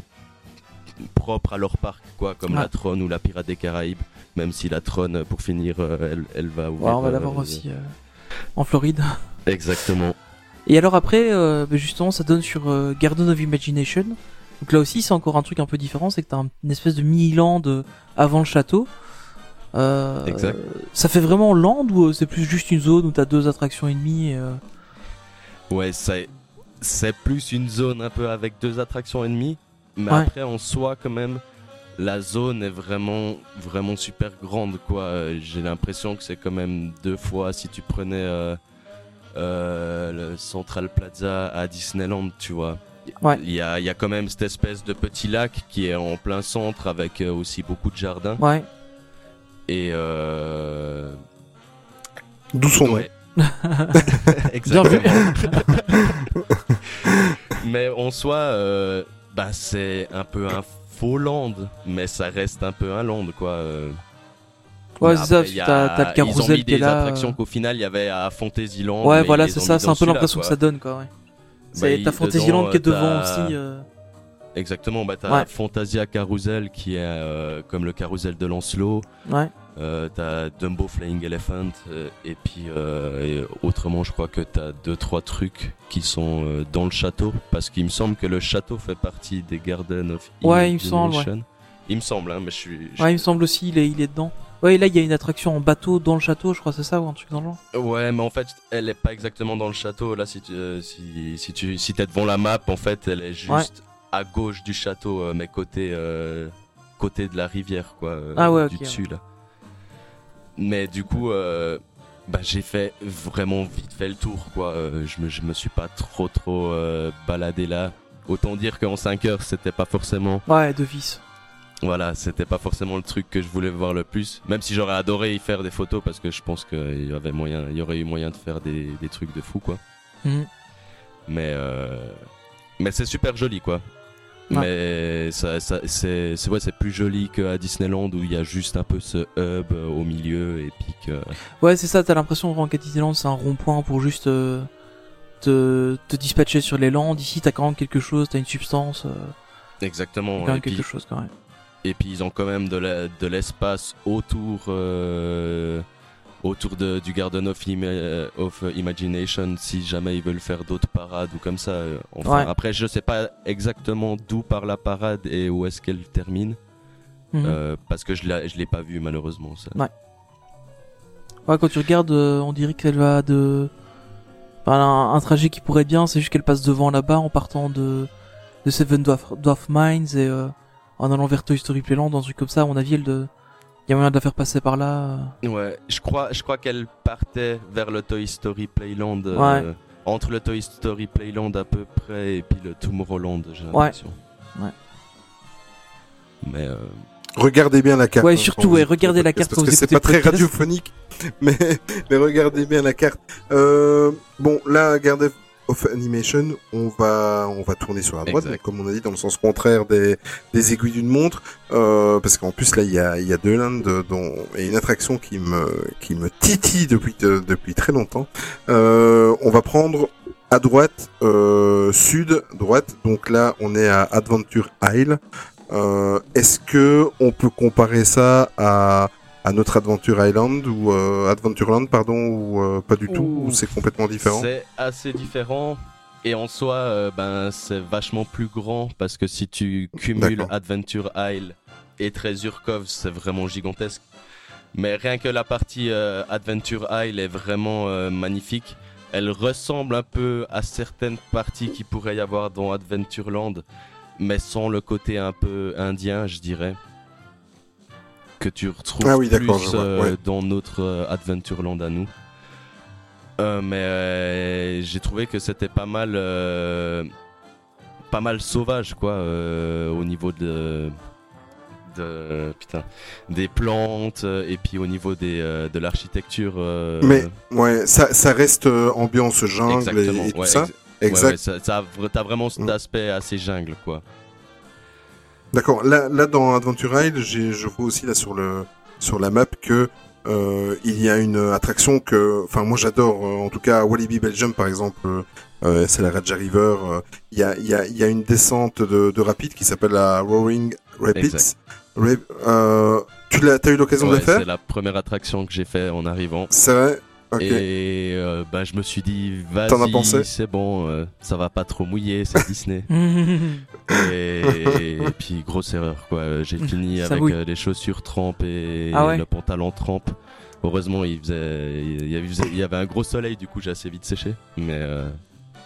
propres à leur parc, quoi, comme Ouais. la Tron ou la Pirate des Caraïbes. Même si la Tron, pour finir, euh, elle, elle va ouvrir. Ouais, on va euh, l'avoir aussi euh, en Floride. Exactement. Et alors après, bah, justement, ça donne sur Garden of Imagination. Donc là aussi, c'est encore un truc un peu différent, c'est que t'as un- une espèce de mini-land avant le château. Euh, Exact. Ça fait vraiment land ou c'est plus juste une zone où t'as deux attractions et demie et, euh, Ouais, c'est c'est plus une zone un peu avec deux attractions et demie, mais Ouais. après en soi quand même la zone est vraiment vraiment super grande quoi. J'ai l'impression que c'est quand même deux fois si tu prenais euh, euh, le Central Plaza à Disneyland, tu vois. Ouais. Il y a, il y a quand même cette espèce de petit lac qui est en plein centre avec euh, aussi beaucoup de jardins. Ouais. Et euh... D'où son nom. Ouais. Exactement. mais en soi, euh, bah, c'est un peu un faux land, mais ça reste un peu un land, quoi. euh. Ouais, c'est ça, t'as- le carrousel qui est là, attractions euh. qu'au final, il y avait à Fantasyland. Ouais, voilà, c'est ça, c'est un peu l'impression que ça donne, quoi, ouais. C'est Bah, t'as Fantasyland qui est devant aussi. euh. Exactement, bah, t'as Ouais. Fantasia Carousel qui est euh, comme le carrousel de Lancelot. Ouais. Euh, t'as Dumbo Flying Elephant euh, et puis euh, et autrement je crois que t'as deux trois trucs qui sont dans le château parce qu'il me semble que le château fait partie des Garden of Ouais, il me semble, Imagination. Il me semble hein, mais je suis je- Ouais, il me semble aussi, il est, il est dedans. Ouais, là, il y a une attraction en bateau dans le château, je crois, c'est ça, ou un truc dans le genre Ouais, mais en fait, elle est pas exactement dans le château. Là, si tu, si, si tu si t'es devant la map, en fait, elle est juste Ouais. à gauche du château, mais côté côté de la rivière, quoi, Ah ouais, du dessus là. Mais du coup, euh, bah, j'ai fait vraiment vite fait le tour, quoi. Euh, je me je me suis pas trop trop euh, baladé là. Autant dire qu'en 5 heures, c'était pas forcément Ouais, de vis. voilà, c'était pas forcément le truc que je voulais voir le plus. Même si j'aurais adoré y faire des photos parce que je pense qu'il y avait moyen, il y aurait eu moyen de faire des, des trucs de fou quoi. Mhm. Mais mais c'est super joli quoi. Mais ça, ça- c'est ouais, plus joli qu'à Disneyland où il y a juste un peu ce hub euh, au milieu et puis que Ouais, c'est ça, t'as l'impression vraiment qu'à Disneyland, c'est un rond-point pour juste euh, te, te dispatcher sur les landes. Ici, t'as quand même quelque chose, t'as une substance, euh, exactement. quand même puis, quelque chose quand même. et puis ils ont quand même de l'espace autour euh, autour de, du Garden of, Ima- of Imagination si jamais ils veulent faire d'autres parades ou comme ça. euh, Enfin, Ouais. Après, je sais pas exactement d'où part la parade et où est-ce qu'elle termine. Mhm. euh, parce que je l'ai je l'ai pas vu malheureusement ça. Ouais, quand tu regardes, euh, on dirait qu'elle va de. Enfin, un, un trajet qui pourrait être bien, c'est juste qu'elle passe devant là-bas en partant de, de Seven Dwarf, Dwarf Mines et euh, en allant vers Toy Story Playland, dans un truc comme ça. À mon avis, elle de. Il y a moyen de la faire passer par là. euh. Ouais, je crois, je crois qu'elle partait vers le Toy Story Playland. euh. Entre le Toy Story Playland à peu près et puis le Tomorrowland, j'ai l'impression. Ouais. Mais euh, Regardez bien la carte. Ouais, surtout, ouais, regardez la carte Parce que c'est pas très radiophonique, mais, mais regardez bien la carte. Euh, bon, là, Garden of Animation, on va, on va tourner sur la droite, donc, comme on a dit, dans le sens contraire des, des aiguilles d'une montre, euh, parce qu'en plus, là, il y a, il y a deux landes, dont, et une attraction qui me, qui me titille depuis, de- depuis très longtemps. Euh, on va prendre à droite, euh, sud, droite. Donc là, on est à Adventure Isle. Euh, Est-ce que on peut comparer ça à, à notre Adventure Island ou euh, Adventureland, pardon, ou euh, pas du tout, ou c'est complètement différent? C'est assez différent. Et en soi, euh, ben, c'est vachement plus grand parce que si tu cumules. Adventure Isle et Treasure Cove, c'est vraiment gigantesque. Mais rien que la partie Adventure Isle est vraiment magnifique. Elle ressemble un peu à certaines parties qui pourrait y avoir dans Adventureland, mais sans le côté un peu indien, je dirais. Que tu retrouves Ah oui, plus euh, ouais. dans notre euh, Adventureland à nous. Euh, mais j'ai trouvé que c'était pas mal, pas mal sauvage quoi, au niveau de de putain des plantes et puis au niveau des euh, de l'architecture. euh, Mais ouais, ça, ça reste euh, ambiance jungle exactement. et, et tout ça. ouais, Exact. ouais, ça, t'as vraiment cet Mm. aspect assez jungle quoi. D'accord. Là, là, dans Adventure Isle, je vois aussi là sur le sur la map que euh, il y a une attraction que, enfin, moi j'adore. euh, en tout cas, à Walibi Belgium, par exemple, euh, c'est la Raja River. Il y a il y a il y a une descente de, de rapide qui s'appelle la Roaring Rapids. Tu l'as, t'as eu l'occasion de le faire? c'est la première attraction que j'ai fait en arrivant. C'est vrai? Et euh, bah, je me suis dit, vas-y, c'est bon, euh, ça va pas trop mouiller, c'est Disney. et, et puis, grosse erreur, quoi. J'ai fini Ça avec euh, les chaussures trempes et Ah ouais le pantalon trempe. Heureusement, il, faisait, il, y avait, il y avait un gros soleil, du coup, j'ai assez vite séché. Mais, euh,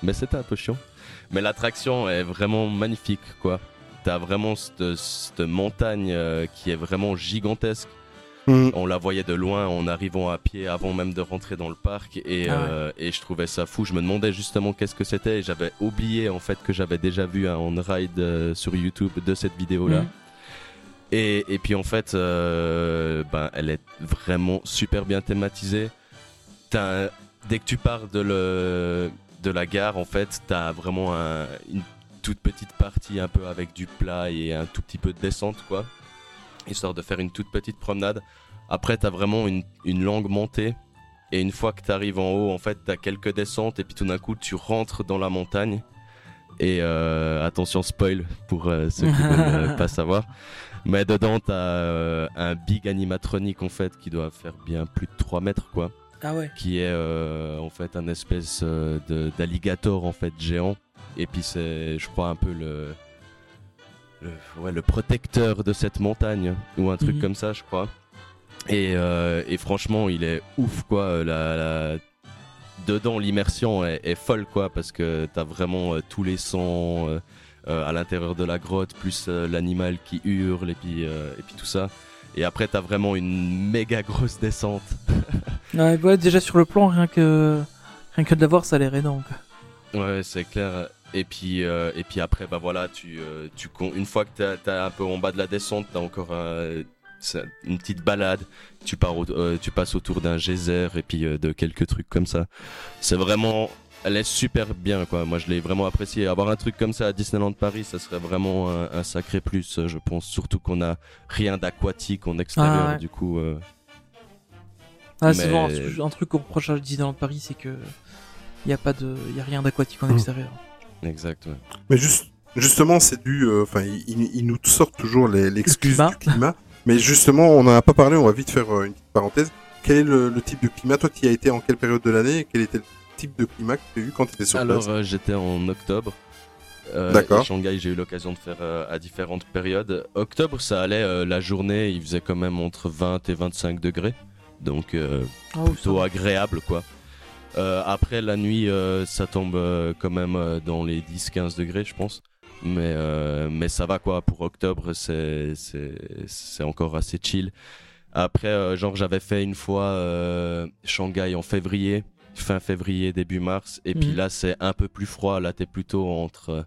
mais c'était un peu chiant. Mais l'attraction est vraiment magnifique, quoi. T'as vraiment cette, cette montagne euh, qui est vraiment gigantesque. Mhm. On la voyait de loin en arrivant à pied avant même de rentrer dans le parc et, Ah ouais. euh, et je trouvais ça fou. Je me demandais justement qu'est-ce que c'était et j'avais oublié en fait que j'avais déjà vu un on-ride euh, sur YouTube de cette vidéo-là. Mhm. Et, et puis en fait, euh, ben, elle est vraiment super bien thématisée. Dès que tu pars de, le, de la gare, en fait, t'as vraiment un- une toute petite partie un peu avec du plat et un tout petit peu de descente, quoi. Histoire de faire une toute petite promenade. Après, t'as vraiment une, une longue montée. Et une fois que t'arrives en haut, en fait, t'as quelques descentes et puis tout d'un coup, tu rentres dans la montagne. Et euh, attention, spoil pour euh, ceux qui veulent euh, pas savoir. Mais dedans, t'as euh, un big animatronique en fait qui doit faire bien plus de 3 mètres quoi. Ah ouais. Qui est en fait un espèce d'alligator en fait géant. Et puis c'est, je crois, un peu le, le, ouais, le protecteur de cette montagne ou un truc Mhm. comme ça, je crois. Et, euh, et franchement, il est ouf quoi. La, la- Dedans, l'immersion est, est folle quoi parce que t'as vraiment euh, tous les sons. euh, euh, à l'intérieur de la grotte, plus euh, l'animal qui hurle et puis, euh, et puis tout ça. Et après, t'as vraiment une méga grosse descente. Ouais, ouais, déjà sur le plan, rien que rien que de l'avoir, ça a l'air énorme. Ouais, c'est clair. Et puis, euh, et puis après, bah voilà, tu, euh, tu une fois que t'as un peu en bas de la descente, t'as encore un- c'est une petite balade. Tu, pars au- euh, tu passes autour d'un geyser et puis euh, de quelques trucs comme ça. C'est vraiment, elle est super bien quoi. Moi, je l'ai vraiment apprécié. Avoir un truc comme ça à Disneyland Paris, ça serait vraiment un, un sacré plus, euh, je pense. Surtout qu'on a rien d'aquatique en extérieur, Ah ouais. du coup. euh, Ah, c'est Mais- souvent un, un truc qu'on reproche à Disneyland Paris, c'est que il y a pas de, y a rien d'aquatique en Mhm. extérieur. Exact. ouais. Mais juste, justement, c'est dû. euh, Enfin, ils ils- ils nous sortent toujours les- l'excuse climat. du climat. Mais justement, on n'en a pas parlé. On va vite faire euh, une petite parenthèse. Quel est le, le type de climat? Toi, qui y as été en quelle période de l'année et Quel était le type de climat que tu as eu quand tu étais sur Alors place? euh, j'étais en octobre. Euh, D'accord. Shanghai, j'ai eu l'occasion de faire euh, à différentes périodes. Octobre, ça allait, euh, la journée, il faisait quand même entre 20 et 25 degrés. Donc euh, Oh, plutôt agréable quoi. Euh, après la nuit, euh, ça tombe euh, quand même dans les 10-15 degrés, je pense. Mais, mais ça va quoi, pour octobre, c'est encore assez chill. Après, genre, j'avais fait une fois Shanghai en février, fin février, début mars. Et puis Mhm. là, c'est un peu plus froid. Là, t'es plutôt entre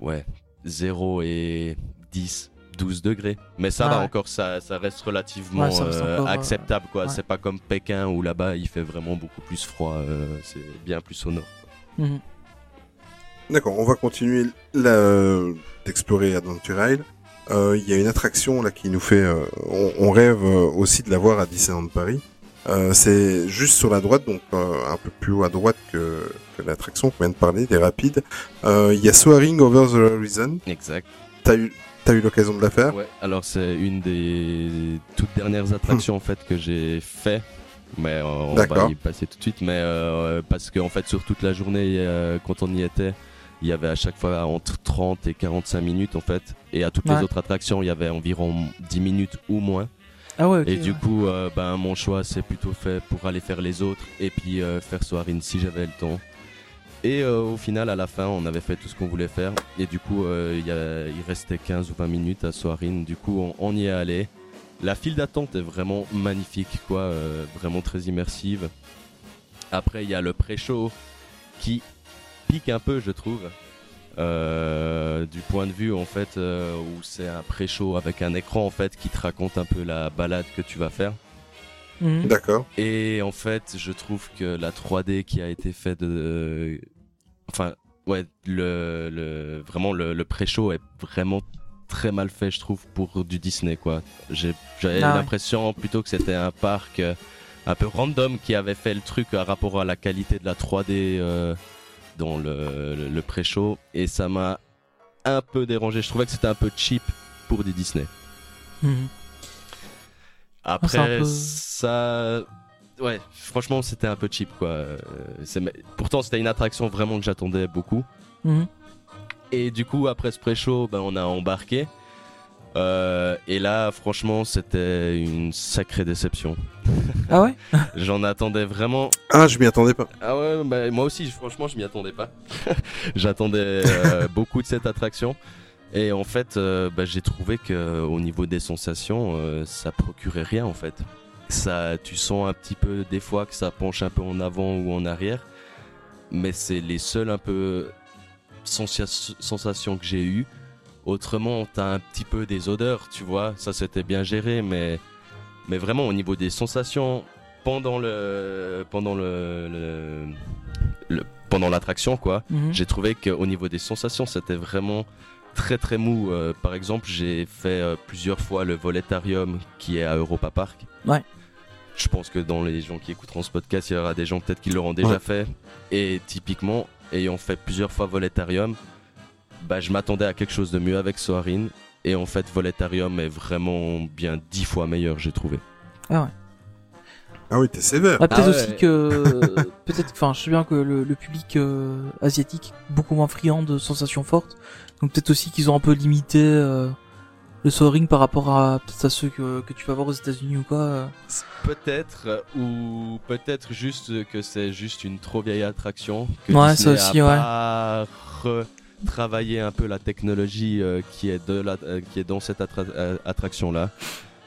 ouais, 0 et 10, 12 degrés. Mais ça Ah va ouais. encore, ça, ça reste relativement Ouais, ça reste euh, encore, euh, acceptable. quoi. ouais. C'est pas comme Pékin où là-bas, il fait vraiment beaucoup plus froid. euh, c'est bien plus au nord. Mhm. D'accord, on va continuer là, d'explorer Adventure Isle. Euh, Il y a une attraction là qui nous fait, euh, on, on rêve euh, aussi de la voir à Disneyland Paris. Euh, c'est juste sur la droite, donc euh, un peu plus haut à droite que, que l'attraction qu'on vient de parler, des rapides. Euh, Il y a Soaring Over the Horizon. Exact. T'as eu, t'as eu l'occasion de la faire Ouais, alors c'est une des toutes dernières attractions en fait que j'ai fait. Mais euh, on va y passer tout de suite. Mais euh, parce qu'en fait sur toute la journée euh, quand on y était, il y avait à chaque fois entre 30 et 45 minutes en fait. Et à toutes Ouais. les autres attractions, il y avait environ 10 minutes ou moins. Ah ouais. et du ouais. coup, euh, ben, mon choix c'est plutôt fait pour aller faire les autres et puis euh, faire Soarin si j'avais le temps. Et euh, au final, à la fin, on avait fait tout ce qu'on voulait faire. Et du coup, euh, il restait 15 ou 20 minutes à Soarin. Du coup, on, y est allé. La file d'attente est vraiment magnifique, quoi. euh, vraiment très immersive. Après, il y a le pré-show qui pique un peu, je trouve. Du point de vue en fait où c'est un pré-show avec un écran en fait qui te raconte un peu la balade que tu vas faire. Mhm. D'accord. Et en fait, je trouve que la 3D qui a été faite de, enfin, ouais, le, le vraiment le, le pré-show est vraiment très mal fait, je trouve, pour du Disney quoi. J'ai- J'avais Ah ouais. l'impression plutôt que c'était un parc euh, un peu random qui avait fait le truc à rapport à la qualité de la 3D euh, dans le, le, le pré-show et ça m'a un peu dérangé. Je trouvais que c'était un peu cheap pour du Disney. Mhm. Après, peu- ça. Ouais, franchement, c'était un peu cheap, quoi. Euh, Pourtant, c'était une attraction vraiment que j'attendais beaucoup. Mhm. Et du coup, après ce pré-show, ben, on a embarqué. Euh, et là, franchement, c'était une sacrée déception. Ah ouais J'en attendais vraiment. Ah, je m'y attendais pas. Ah ouais, bah, moi aussi, franchement, je m'y attendais pas. J'attendais euh, beaucoup de cette attraction. Et en fait, euh, bah, j'ai trouvé que au niveau des sensations, euh, ça procurait rien en fait. Ça, tu sens un petit peu des fois que ça penche un peu en avant ou en arrière, mais c'est les seules un peu sensations que j'ai eues. Autrement, t'as un petit peu des odeurs, tu vois, ça c'était bien géré, mais mais vraiment au niveau des sensations pendant le pendant le, le- le- pendant l'attraction quoi Mhm. j'ai trouvé qu'au niveau des sensations c'était vraiment très très mou Euh, par exemple j'ai fait euh, plusieurs fois le voletarium qui est à Europa Park Ouais. je pense que dans les gens qui écouteront ce podcast il y aura des gens peut-être qui l'auront déjà Ouais. fait et typiquement ayant fait plusieurs fois voletarium bah je m'attendais à quelque chose de mieux avec Soarin et en fait voletarium est vraiment bien dix fois meilleur j'ai trouvé Ah oui, t'es sévère. Ah, peut-être Ah ouais. aussi que peut-être enfin je sais bien que le, le public euh, asiatique est beaucoup moins friand de sensations fortes donc peut-être aussi qu'ils ont un peu limité euh, le soaring par rapport à peut-être à ceux que, que tu vas voir aux États-Unis ou quoi euh. Peut-être, euh, ou peut-être juste que c'est juste une trop vieille attraction. Que Ouais, Disney ça aussi, a ouais. pas retravaillé un peu la technologie euh, qui, est de la, euh, qui est dans cette attra- euh, attraction-là.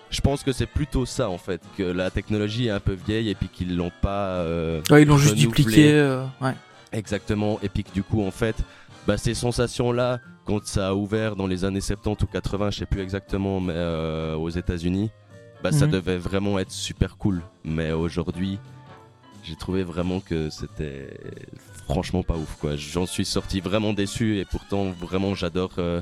Je pense que c'est plutôt ça en fait, que la technologie est un peu vieille et puis qu'ils l'ont pas. euh, ouais ils l'ont juste dupliqué euh, ouais Exactement, et puis que du coup, en fait, bah, ces sensations-là, quand ça a ouvert dans les années 70 ou 80, je sais plus exactement, mais euh, aux États-Unis, bah, ça Mhm. devait vraiment être super cool. Mais aujourd'hui, j'ai trouvé vraiment que c'était franchement pas ouf, quoi. J'en suis sorti vraiment déçu, et pourtant, vraiment, j'adore. euh,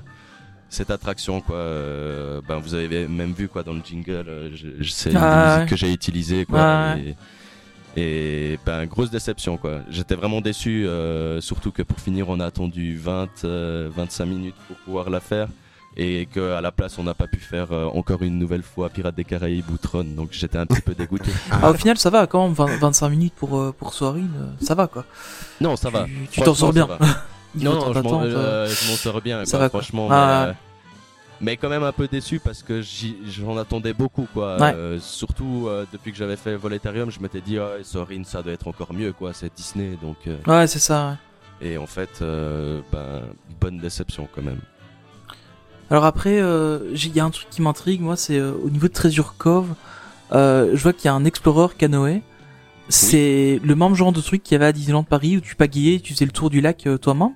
cette attraction quoi Euh, ben vous avez même vu quoi dans le jingle euh, je, je sais Ah, la musique ouais. que j'ai utilisée quoi et, et, ben grosse déception quoi. J'étais vraiment déçu, euh, surtout que pour finir on a attendu 20, euh, 25 minutes pour pouvoir la faire et que à la place on n'a pas pu faire euh, encore une nouvelle fois Pirates des Caraïbes ou Tron, donc j'étais un petit peu dégoûté. ah, au final ça va quand même 20 25 minutes pour euh, pour soaring euh, ça va quoi Non ça va. tu t'en sors bien Non, non, je m'en d'attente, euh, euh, je m'en sors bien, ça quoi, va, quoi. franchement. Ah, mais, quand même un peu déçu parce que j'en attendais beaucoup, quoi. Ouais. Euh, surtout euh, depuis que j'avais fait Voletarium, je m'étais dit, ah, Sorin, ça doit être encore mieux, quoi. C'est Disney, donc. euh, ouais c'est ça ouais. Et en fait, ben, bonne déception quand même. Alors après, il y a un truc qui m'intrigue, moi, c'est au niveau de Treasure Cove, je vois qu'il y a un Explorer canoë. C'est le même genre de truc qu'il y avait à Disneyland Paris où tu pagayais, tu faisais le tour du lac toi-même,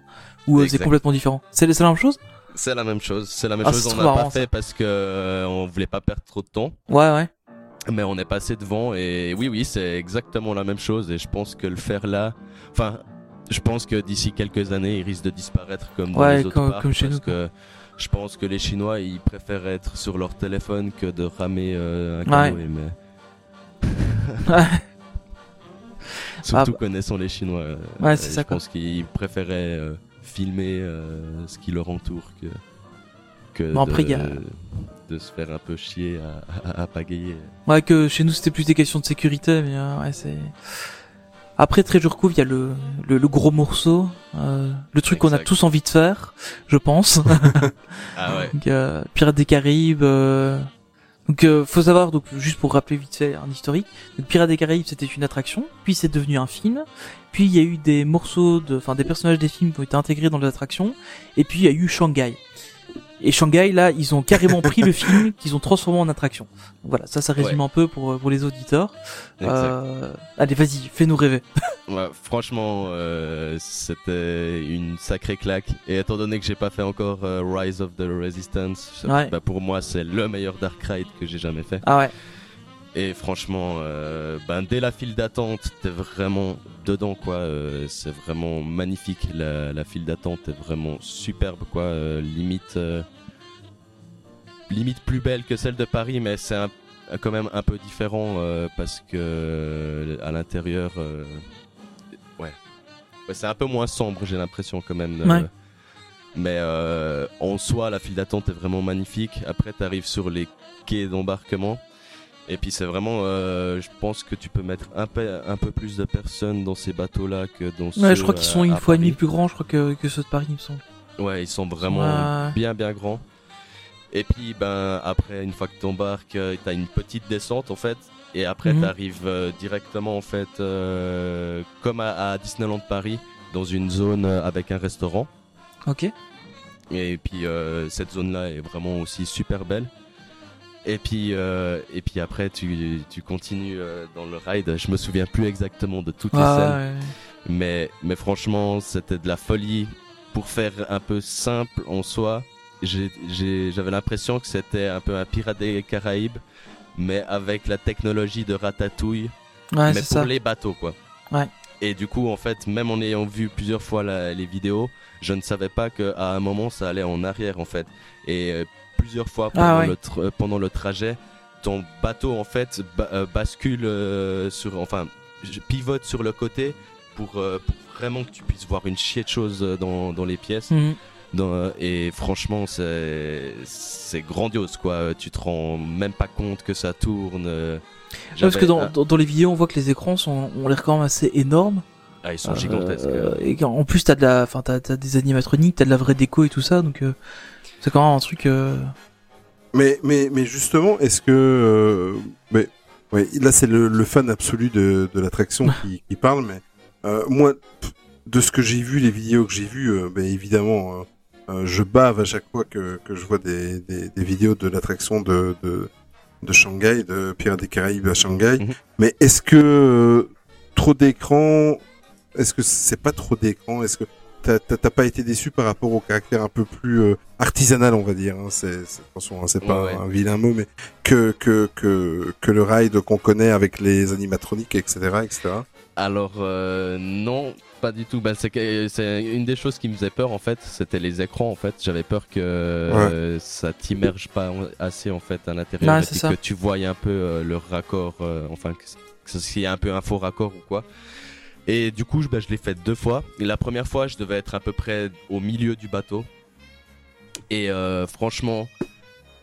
ou c'est complètement différent. C'est la même chose? C'est la même chose. C'est la même Ah, chose. On n'a pas ça. fait parce que euh, on voulait pas perdre trop de temps. Ouais, ouais. Mais on est passé devant et oui, oui, c'est exactement la même chose. Et je pense que le faire là, enfin, je pense que d'ici quelques années, il risque de disparaître comme dans Ouais, les autres comme- parcs comme chez parce nous, que je pense que les Chinois, ils préfèrent être sur leur téléphone que de ramer euh, un Ouais. canoë. Mais Ouais. surtout bah. connaissant les Chinois, euh, Ouais, c'est je ça, quoi. pense qu'ils préféraient euh, filmer euh, ce qui leur entoure que que Bon, de, il y a- de se faire un peu chier à, à, à pagayer. Ouais, que chez nous c'était plus des questions de sécurité, mais euh, ouais, c'est. Après Treasure il y a le, le, le gros morceau, euh, le truc qu'on a tous envie de faire, je pense. Ah ouais. Donc, euh, Pirates des Caraïbes. Donc, euh, faut savoir, donc juste pour rappeler vite fait un historique. Donc, Pirates des Caraïbes, c'était une attraction, puis c'est devenu un film. Puis il y a eu des morceaux de, enfin des personnages des films qui ont été intégrés dans l'attraction. Et puis il y a eu Shanghai. Et Shanghai, là, ils ont carrément pris le film qu'ils ont transformé en attraction. Donc voilà, ça, ça résume un peu pour, pour les auditeurs. Euh, allez, vas-y, fais-nous rêver. Ouais, franchement, euh, c'était une sacrée claque. Et étant donné que j'ai pas fait encore euh, Rise of the Resistance, Ouais. bah, pour moi, c'est le meilleur Dark Ride que j'ai jamais fait. Ah ouais. Et franchement, euh, ben, dès la file d'attente, t'es vraiment dedans, quoi. Euh, c'est vraiment magnifique. La, la file d'attente est vraiment superbe, quoi. Euh, limite, euh, limite plus belle que celle de Paris, mais c'est un- quand même un peu différent euh, parce que euh, à l'intérieur, euh, ouais, Ouais, c'est un peu moins sombre, j'ai l'impression quand même. Ouais. mais euh, en soi, la file d'attente est vraiment magnifique. Après, t'arrives sur les quais d'embarquement. Et puis c'est vraiment, euh, je pense que tu peux mettre un peu, un peu plus de personnes dans ces bateaux-là que dans ceux Ouais, je crois qu'ils euh, sont une à fois et demie plus grands, je crois que, que ceux de Paris, il me semble. Ouais, ils sont vraiment Ouais. bien bien grands. Et puis ben après, une fois que t'embarques, euh, t'as une petite descente en fait. Et après, Mhm. t'arrives euh, directement en fait, euh, comme à, à Disneyland Paris, dans une zone euh, avec un restaurant. Ok. Et puis euh, cette zone-là est vraiment aussi super belle. Et puis, euh, et puis après, tu, tu continues euh, dans le ride. Je me souviens plus exactement de toutes les Ah, scènes, ouais. mais, mais franchement, c'était de la folie. Pour faire un peu simple en soi, j'avais l'impression que c'était un peu un Pirate des Caraïbes, mais avec la technologie de Ratatouille, Ouais, mais pour ça. les bateaux, quoi. Ouais. Et du coup, en fait, même en ayant vu plusieurs fois la- les vidéos, je ne savais pas qu'à un moment ça allait en arrière, en fait. Et euh, plusieurs fois pendant, Ah ouais. le tra- pendant le trajet, ton bateau, en fait, ba- euh, bascule euh, sur, enfin, pivote sur le côté pour, euh, pour vraiment que tu puisses voir une chier de choses dans, dans les pièces. Mhm. Dans, et franchement, c'est grandiose, quoi. Tu te rends même pas compte que ça tourne. Ouais, parce que dans, un- dans, les vidéos, on voit que les écrans sont, ont l'air quand même assez énormes. Ah, ils sont gigantesques. Euh, et en plus, t'as de la, enfin, t'as, t'as des animatroniques, t'as de la vraie déco et tout ça, donc euh, c'est quand même un truc. euh, Mais, mais, mais justement, est-ce que. euh, mais, ouais, là, c'est le, le fan absolu de, de l'attraction qui, qui parle, mais euh, moi, de ce que j'ai vu, les vidéos que j'ai vues, ben, évidemment, je bave à chaque fois que, que je vois des, des, des vidéos de l'attraction de, de, de Shanghai, de Pirates des Caraïbes à Shanghai. Mhm. Mais est-ce que trop d'écran, est-ce que c'est pas trop d'écran Est-ce que t'as pas été déçu par rapport au caractère un peu plus euh, artisanal, on va dire hein, C'est c'est- attention, hein, c'est pas Ouais, ouais. un vilain mot, mais que que que que le ride qu'on connaît avec les animatroniques, etc., etc. Alors euh, non, pas du tout. Ben, c'est une des choses qui me faisait peur en fait, c'était les écrans en fait. J'avais peur que euh, ça t'immerge pas assez en fait à l'intérieur Ouais, que tu voyais un peu euh, le raccord, euh, enfin que, que s'il y a un peu un faux raccord ou quoi. Et du coup, je- ben, je l'ai fait deux fois. Et la première fois, je devais être à peu près au milieu du bateau. Et euh, franchement,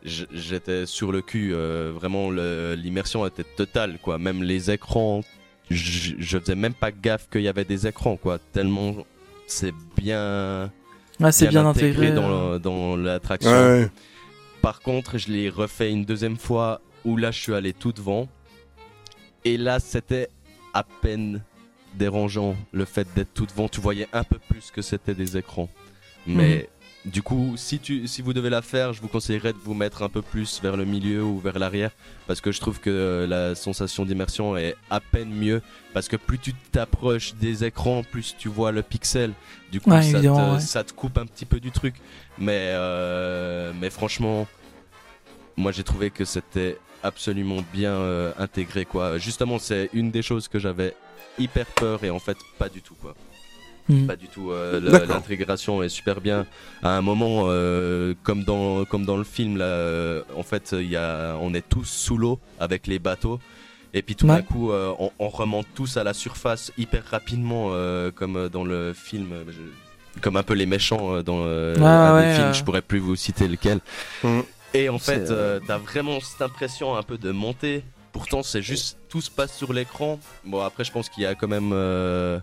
j'étais sur le cul. euh, vraiment, l'immersion était totale, quoi. Même les écrans, je, faisais même pas gaffe qu'il y avait des écrans, quoi. Tellement c'est bien, c'est bien, intégré. euh. dans, l'attraction. Ouais, ouais. Par contre, je l'ai refait une deuxième fois où là, je suis allé tout devant. Et là, c'était à peine dérangeant le fait d'être tout devant. Tu voyais un peu plus que c'était des écrans. Mais du coup, si, tu, si vous devez la faire, je vous conseillerais de vous mettre un peu plus vers le milieu ou vers l'arrière. Parce que je trouve que euh, la sensation d'immersion est à peine mieux. Parce que plus tu t'approches des écrans, plus tu vois le pixel. Du coup, Ouais, ça, évidemment, te, ouais. ça te coupe un petit peu du truc. Mais, euh, mais franchement, moi j'ai trouvé que c'était absolument bien euh, intégré quoi. Justement, c'est une des choses que j'avais hyper peur et en fait pas du tout quoi. Mhm. Pas du tout. euh, le-. L'intégration est super bien. À un moment, euh, comme dans comme dans le film là, euh, en fait, il y a, on est tous sous l'eau avec les bateaux. Et puis tout Ouais. d'un coup, euh, on, on remonte tous à la surface hyper rapidement, euh, comme dans le film, je- comme un peu les méchants euh, dans euh, Ouais, un ouais, des films. ouais. Je pourrais plus vous citer lequel. Mhm. Et en fait, euh, t'as vraiment cette impression un peu de monter. Pourtant, c'est juste tout se passe sur l'écran. Bon, après, je pense qu'il y a quand même euh,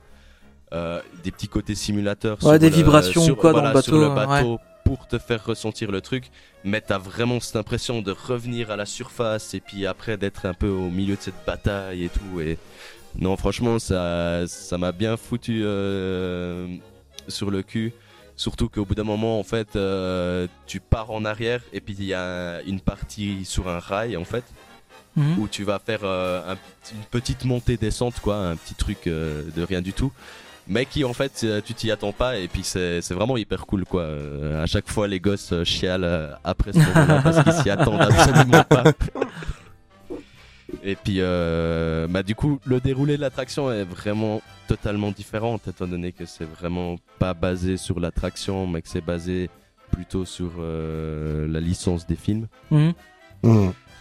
euh, des petits côtés simulateurs. Ouais, sur des le- vibrations sur- ou quoi dans le sur le bateau, bateau pour te faire ressentir le truc. Mais t'as vraiment cette impression de revenir à la surface et puis après d'être un peu au milieu de cette bataille et tout. Et non, franchement, ça, ça m'a bien foutu euh, sur le cul. Surtout qu'au bout d'un moment, en fait, tu pars en arrière et puis il y a une partie sur un rail, en fait, Mhm. où tu vas faire euh, un une petite montée-descente, quoi, un petit truc euh, de rien du tout. Mais qui, en fait, euh, tu t'y attends pas et puis c'est c'est vraiment hyper cool, quoi. Euh, à chaque fois, les gosses chialent après ce moment-là parce qu'ils s'y attendent absolument pas. Et puis, euh, bah, du coup, le déroulé de l'attraction est vraiment totalement différent, étant donné que c'est vraiment pas basé sur l'attraction, mais que c'est basé plutôt sur euh, la licence des films. Mhm.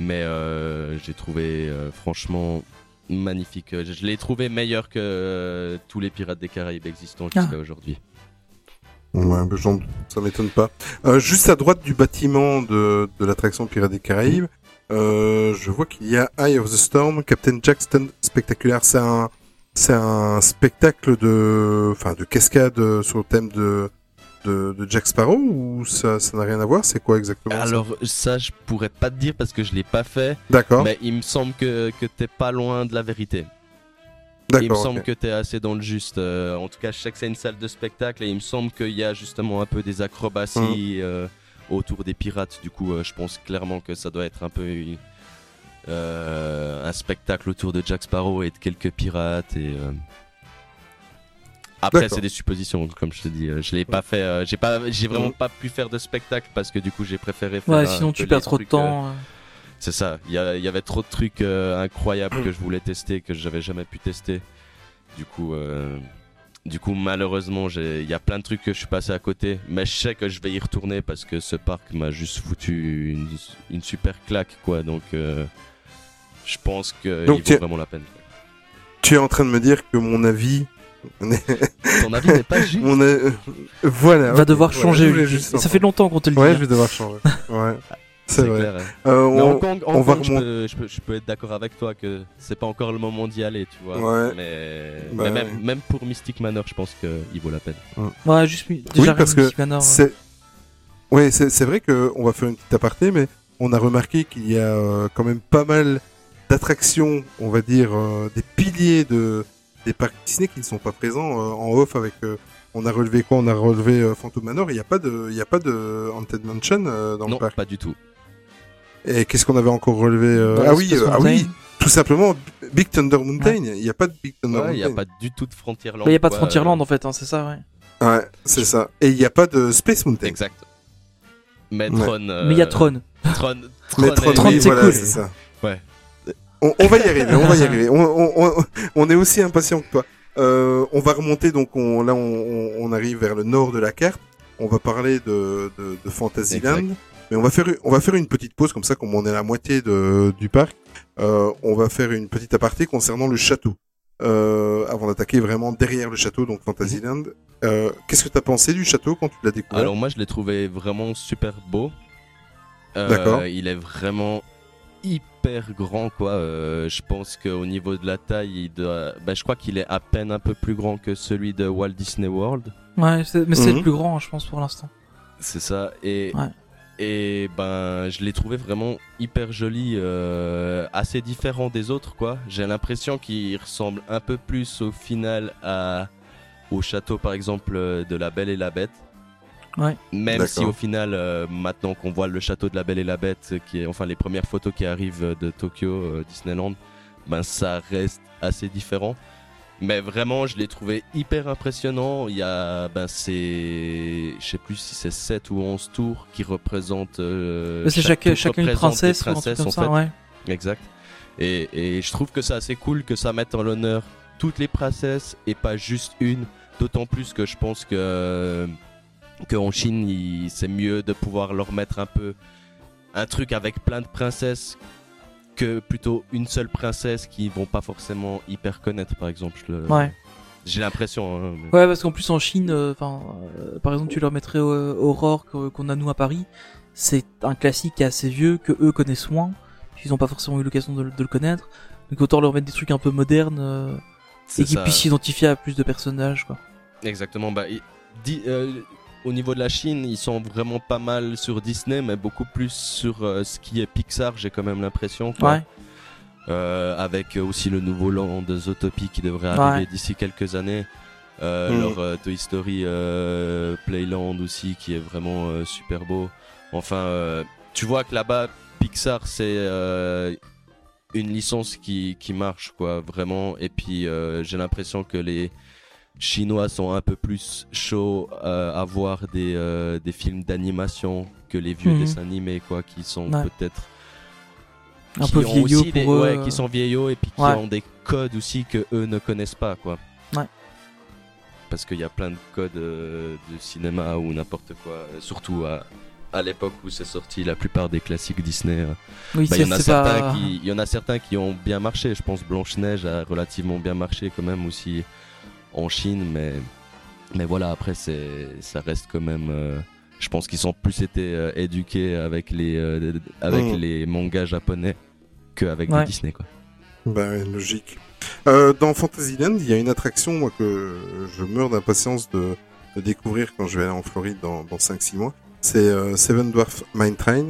Mais euh, j'ai trouvé euh, franchement magnifique. Je, je l'ai trouvé meilleur que euh, tous les Pirates des Caraïbes existants jusqu'à Ah. aujourd'hui. Ouais, ça m'étonne pas. Euh, juste à droite du bâtiment de, de l'attraction Pirates des Caraïbes, euh, je vois qu'il y a Eye of the Storm, Captain Jackson spectaculaire. C'est un, c'est un spectacle de, enfin, de cascade sur le thème de, de, de Jack Sparrow ou ça, ça n'a rien à voir? C'est quoi exactement Alors ça, je pourrais pas te dire parce que je l'ai pas fait, D'accord, mais il me semble que, que t'es pas loin de la vérité. Il me d'accord. semble ok. que t'es assez dans le juste. Euh, en tout cas, je sais que c'est une salle de spectacle et il me semble qu'il y a justement un peu des acrobaties euh, autour des pirates. Du coup, euh, je pense clairement que ça doit être un peu une- un spectacle autour de Jack Sparrow et de quelques pirates. Et après, c'est des suppositions, comme je te dis. Euh, Je l'ai pas fait. euh, j'ai pas, j'ai vraiment pas pu faire de spectacle parce que du coup, j'ai préféré faire. Ouais, sinon tu perds trop de euh, temps. euh. c'est ça, il y, il avait trop de trucs euh, incroyables que je voulais tester, que j'avais jamais pu tester. Du coup, euh, du coup malheureusement, j'ai- il y a plein de trucs que je suis passé à côté. Mais je sais que je vais y retourner parce que ce parc m'a juste foutu une, une super claque, quoi. Donc, euh, je pense qu'il Donc, vaut vraiment la peine. Tu es en train de me dire que mon avis, Ton avis n'est pas juste. mon a- euh, voilà, Va ok, devoir changer. juste ça fait longtemps qu'on te le dit. Ouais, hein. je vais devoir changer. Ouais, c'est vrai. clair. hein. Euh, Mais on- Kong, on va je, remonter. peux, je peux- je peux être d'accord avec toi que c'est pas encore le moment d'y aller, tu vois. Ouais. Mais, Bah mais même, pour Mystic Manor, je pense qu'il vaut la peine. Ouais, juste déjà parce que Manor, ouais. C'est ouais, c'est c'est vrai que on va faire une petite aparté, mais on a remarqué qu'il y a euh, quand même pas mal d'attractions, on va dire euh, des piliers de des parcs Disney qui ne sont pas présents euh, en off avec. euh, on a relevé quoi On a relevé euh, Phantom Manor. Il n'y a pas de, il y a pas de Haunted Mansion euh, dans non, le parc. pas du tout. Et qu'est-ce qu'on avait encore relevé euh, Ouais, Ah oui, euh, ah oui, Mountain. tout simplement Big Thunder Mountain. Il n'y a pas de Big Thunder Ouais, il n'y a Mountain. pas du tout de Frontierland. Bah, y a pas de Frontierland euh, en fait, hein, c'est ça, ouais. Ouais, c'est ça. Et il n'y a pas de Space Mountain. Exact. Mais Ouais. Euh, il y a Tron. Tron. Mais Tron Tron, c'est voilà, cool. c'est ça. On, on va y arriver, on va y arriver. On, on, on, on est aussi impatient que toi. Euh, on va remonter, donc on, là on, arrive vers le nord de la carte. On va parler de, de, de Fantasyland. Exact. Mais on va faire, on va faire une petite pause comme ça, comme on est à la moitié de, du parc. Euh, on va faire une petite aparté concernant le château. Euh, avant d'attaquer vraiment derrière le château, donc Fantasyland. Euh, Qu'est-ce que t'as pensé du château quand tu l'as découvert? Alors moi je l'ai trouvé vraiment super beau. Euh, D'accord. Il est vraiment hyper grand quoi. Euh, je pense qu'au niveau de la taille, il doit... bah, je crois qu'il est à peine un peu plus grand que celui de Walt Disney World. Ouais, mais c'est Mhm. le plus grand, je pense, pour l'instant. C'est ça. Et, Ouais. et ben, je l'ai trouvé vraiment hyper joli, euh, assez différent des autres, quoi. J'ai l'impression qu'il ressemble un peu plus au final à, au château, par exemple, euh, de La Belle et la Bête. Ouais. Même si au final, euh, maintenant qu'on voit le château de La Belle et la Bête, euh, qui est, enfin, les premières photos qui arrivent euh, de Tokyo, euh, Disneyland, ben, ça reste assez différent. Mais vraiment, je l'ai trouvé hyper impressionnant. Il y a, ben, c'est, je sais plus si c'est 7 ou 11 tours qui représentent. euh, Mais c'est chaque chaque, tour chacun une représente princesse comme en ça, fait. ouais. Exact. Et, et je trouve que c'est assez cool que ça mette en l'honneur toutes les princesses et pas juste une. D'autant plus que je pense que qu'en Chine, c'est mieux de pouvoir leur mettre un peu un truc avec plein de princesses que plutôt une seule princesse qui vont pas forcément hyper connaître, par exemple. Le- Ouais. J'ai l'impression. hein, mais- Ouais, parce qu'en plus en Chine, euh, enfin, euh, par exemple, tu leur mettrais euh, Aurore qu'on a nous à Paris. C'est un classique assez vieux que eux connaissent moins. Ils n'ont pas forcément eu l'occasion de, le- de le connaître. Donc autant leur mettre des trucs un peu modernes et qu'ils puissent s'identifier à plus de personnages, quoi. Exactement. Bah, di- euh, au niveau de la Chine, ils sont vraiment pas mal sur Disney, mais beaucoup plus sur euh, ce qui est Pixar, j'ai quand même l'impression. Ouais. Euh, avec aussi le nouveau land de Zootopie qui devrait arriver Ouais. d'ici quelques années. Euh, Mm. Leur Toy Story Playland aussi, qui est vraiment super beau. Enfin, tu vois que là-bas, Pixar, c'est une licence qui, qui marche, quoi, vraiment. Et puis, j'ai l'impression que les Chinois sont un peu plus chauds euh, à voir des, euh, des films d'animation que les vieux Mhm. dessins animés, quoi, qui sont Ouais. peut-être Un peu ont vieillot aussi des- pour eux. ouais, euh. qui sont vieillots et puis qui Ouais. ont des codes aussi que eux ne connaissent pas, quoi. Ouais. Parce qu'il y a plein de codes euh, de cinéma ou n'importe quoi, surtout à, à l'époque où c'est sorti la plupart des classiques Disney. Oui, Bah, il y en a certains pas. qui, il y en a certains qui ont bien marché. Je pense Blanche Neige a relativement bien marché quand même aussi en Chine, mais mais voilà après c'est ça reste quand même. euh, je pense qu'ils ont plus été euh, éduqués avec les euh, avec Mhm. les mangas japonais qu'avec Ouais. Disney quoi. Bah, logique. Euh, dans Fantasyland, il y a une attraction moi, que je meurs d'impatience de, de découvrir quand je vais aller en Floride dans, dans 5-6 mois. C'est euh, Seven Dwarf Mine Train.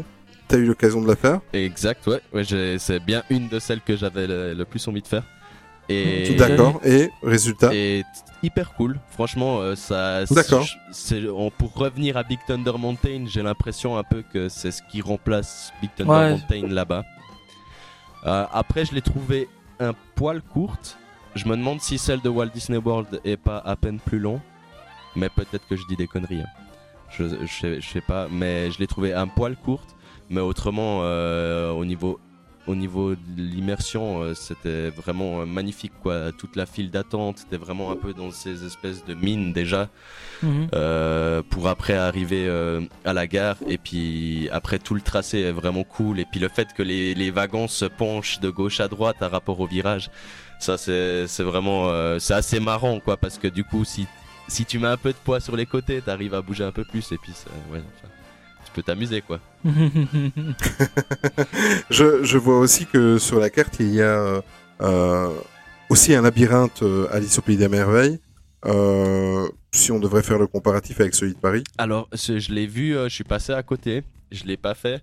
T'as eu l'occasion de la faire? Exact, ouais, ouais j'ai- c'est bien une de celles que j'avais le, le plus envie de faire. Et D'accord. Et résultat Et hyper cool, franchement, euh, ça. D'accord. pour revenir à Big Thunder Mountain, j'ai l'impression un peu que c'est ce qui remplace Big Thunder Ouais. Mountain là-bas. Euh, après, je l'ai trouvé un poil courte. Je me demande si celle de Walt Disney World est pas à peine plus long, mais peut-être que je dis des conneries. hein. Je, je sais pas, mais je l'ai trouvé un poil courte. Mais autrement, euh, au niveau au niveau de l'immersion, euh, c'était vraiment euh, magnifique quoi. Toute la file d'attente, c'était vraiment un peu dans ces espèces de mines déjà, Mhm. euh, pour après arriver euh, à la gare. Et puis après tout le tracé est vraiment cool. Et puis le fait que les, les wagons se penchent de gauche à droite à rapport au virage, ça c'est vraiment euh, c'est assez marrant quoi parce que du coup si si tu mets un peu de poids sur les côtés, t'arrives à bouger un peu plus et puis ça- ouais, tu peux t'amuser quoi. je, je vois aussi que sur la carte, il y a euh, aussi un labyrinthe euh, Alice au Pays des Merveilles. Euh, si on devrait faire le comparatif avec celui de Paris. Alors, je l'ai vu, euh, je suis passé à côté, je l'ai pas fait.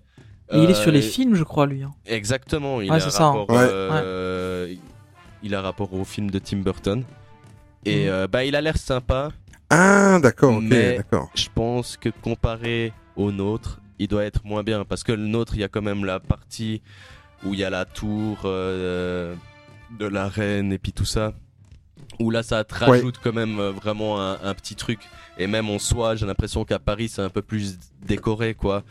Il est sur les films, je crois, lui. hein. Exactement, il Ouais, a c'est ça, hein. rapport, Ouais. euh, il a rapport au film de Tim Burton. Et Mhm. euh, bah, il a l'air sympa. Ah, d'accord, ok, Mais- d'accord. Je pense que comparé au nôtre, il doit être moins bien parce que le nôtre, il y a quand même la partie où il y a la tour euh, de la reine et puis tout ça. Où là, ça te Ouais. rajoute quand même euh, vraiment un, un petit truc. Et même en soi, j'ai l'impression qu'à Paris, c'est un peu plus décoré, quoi.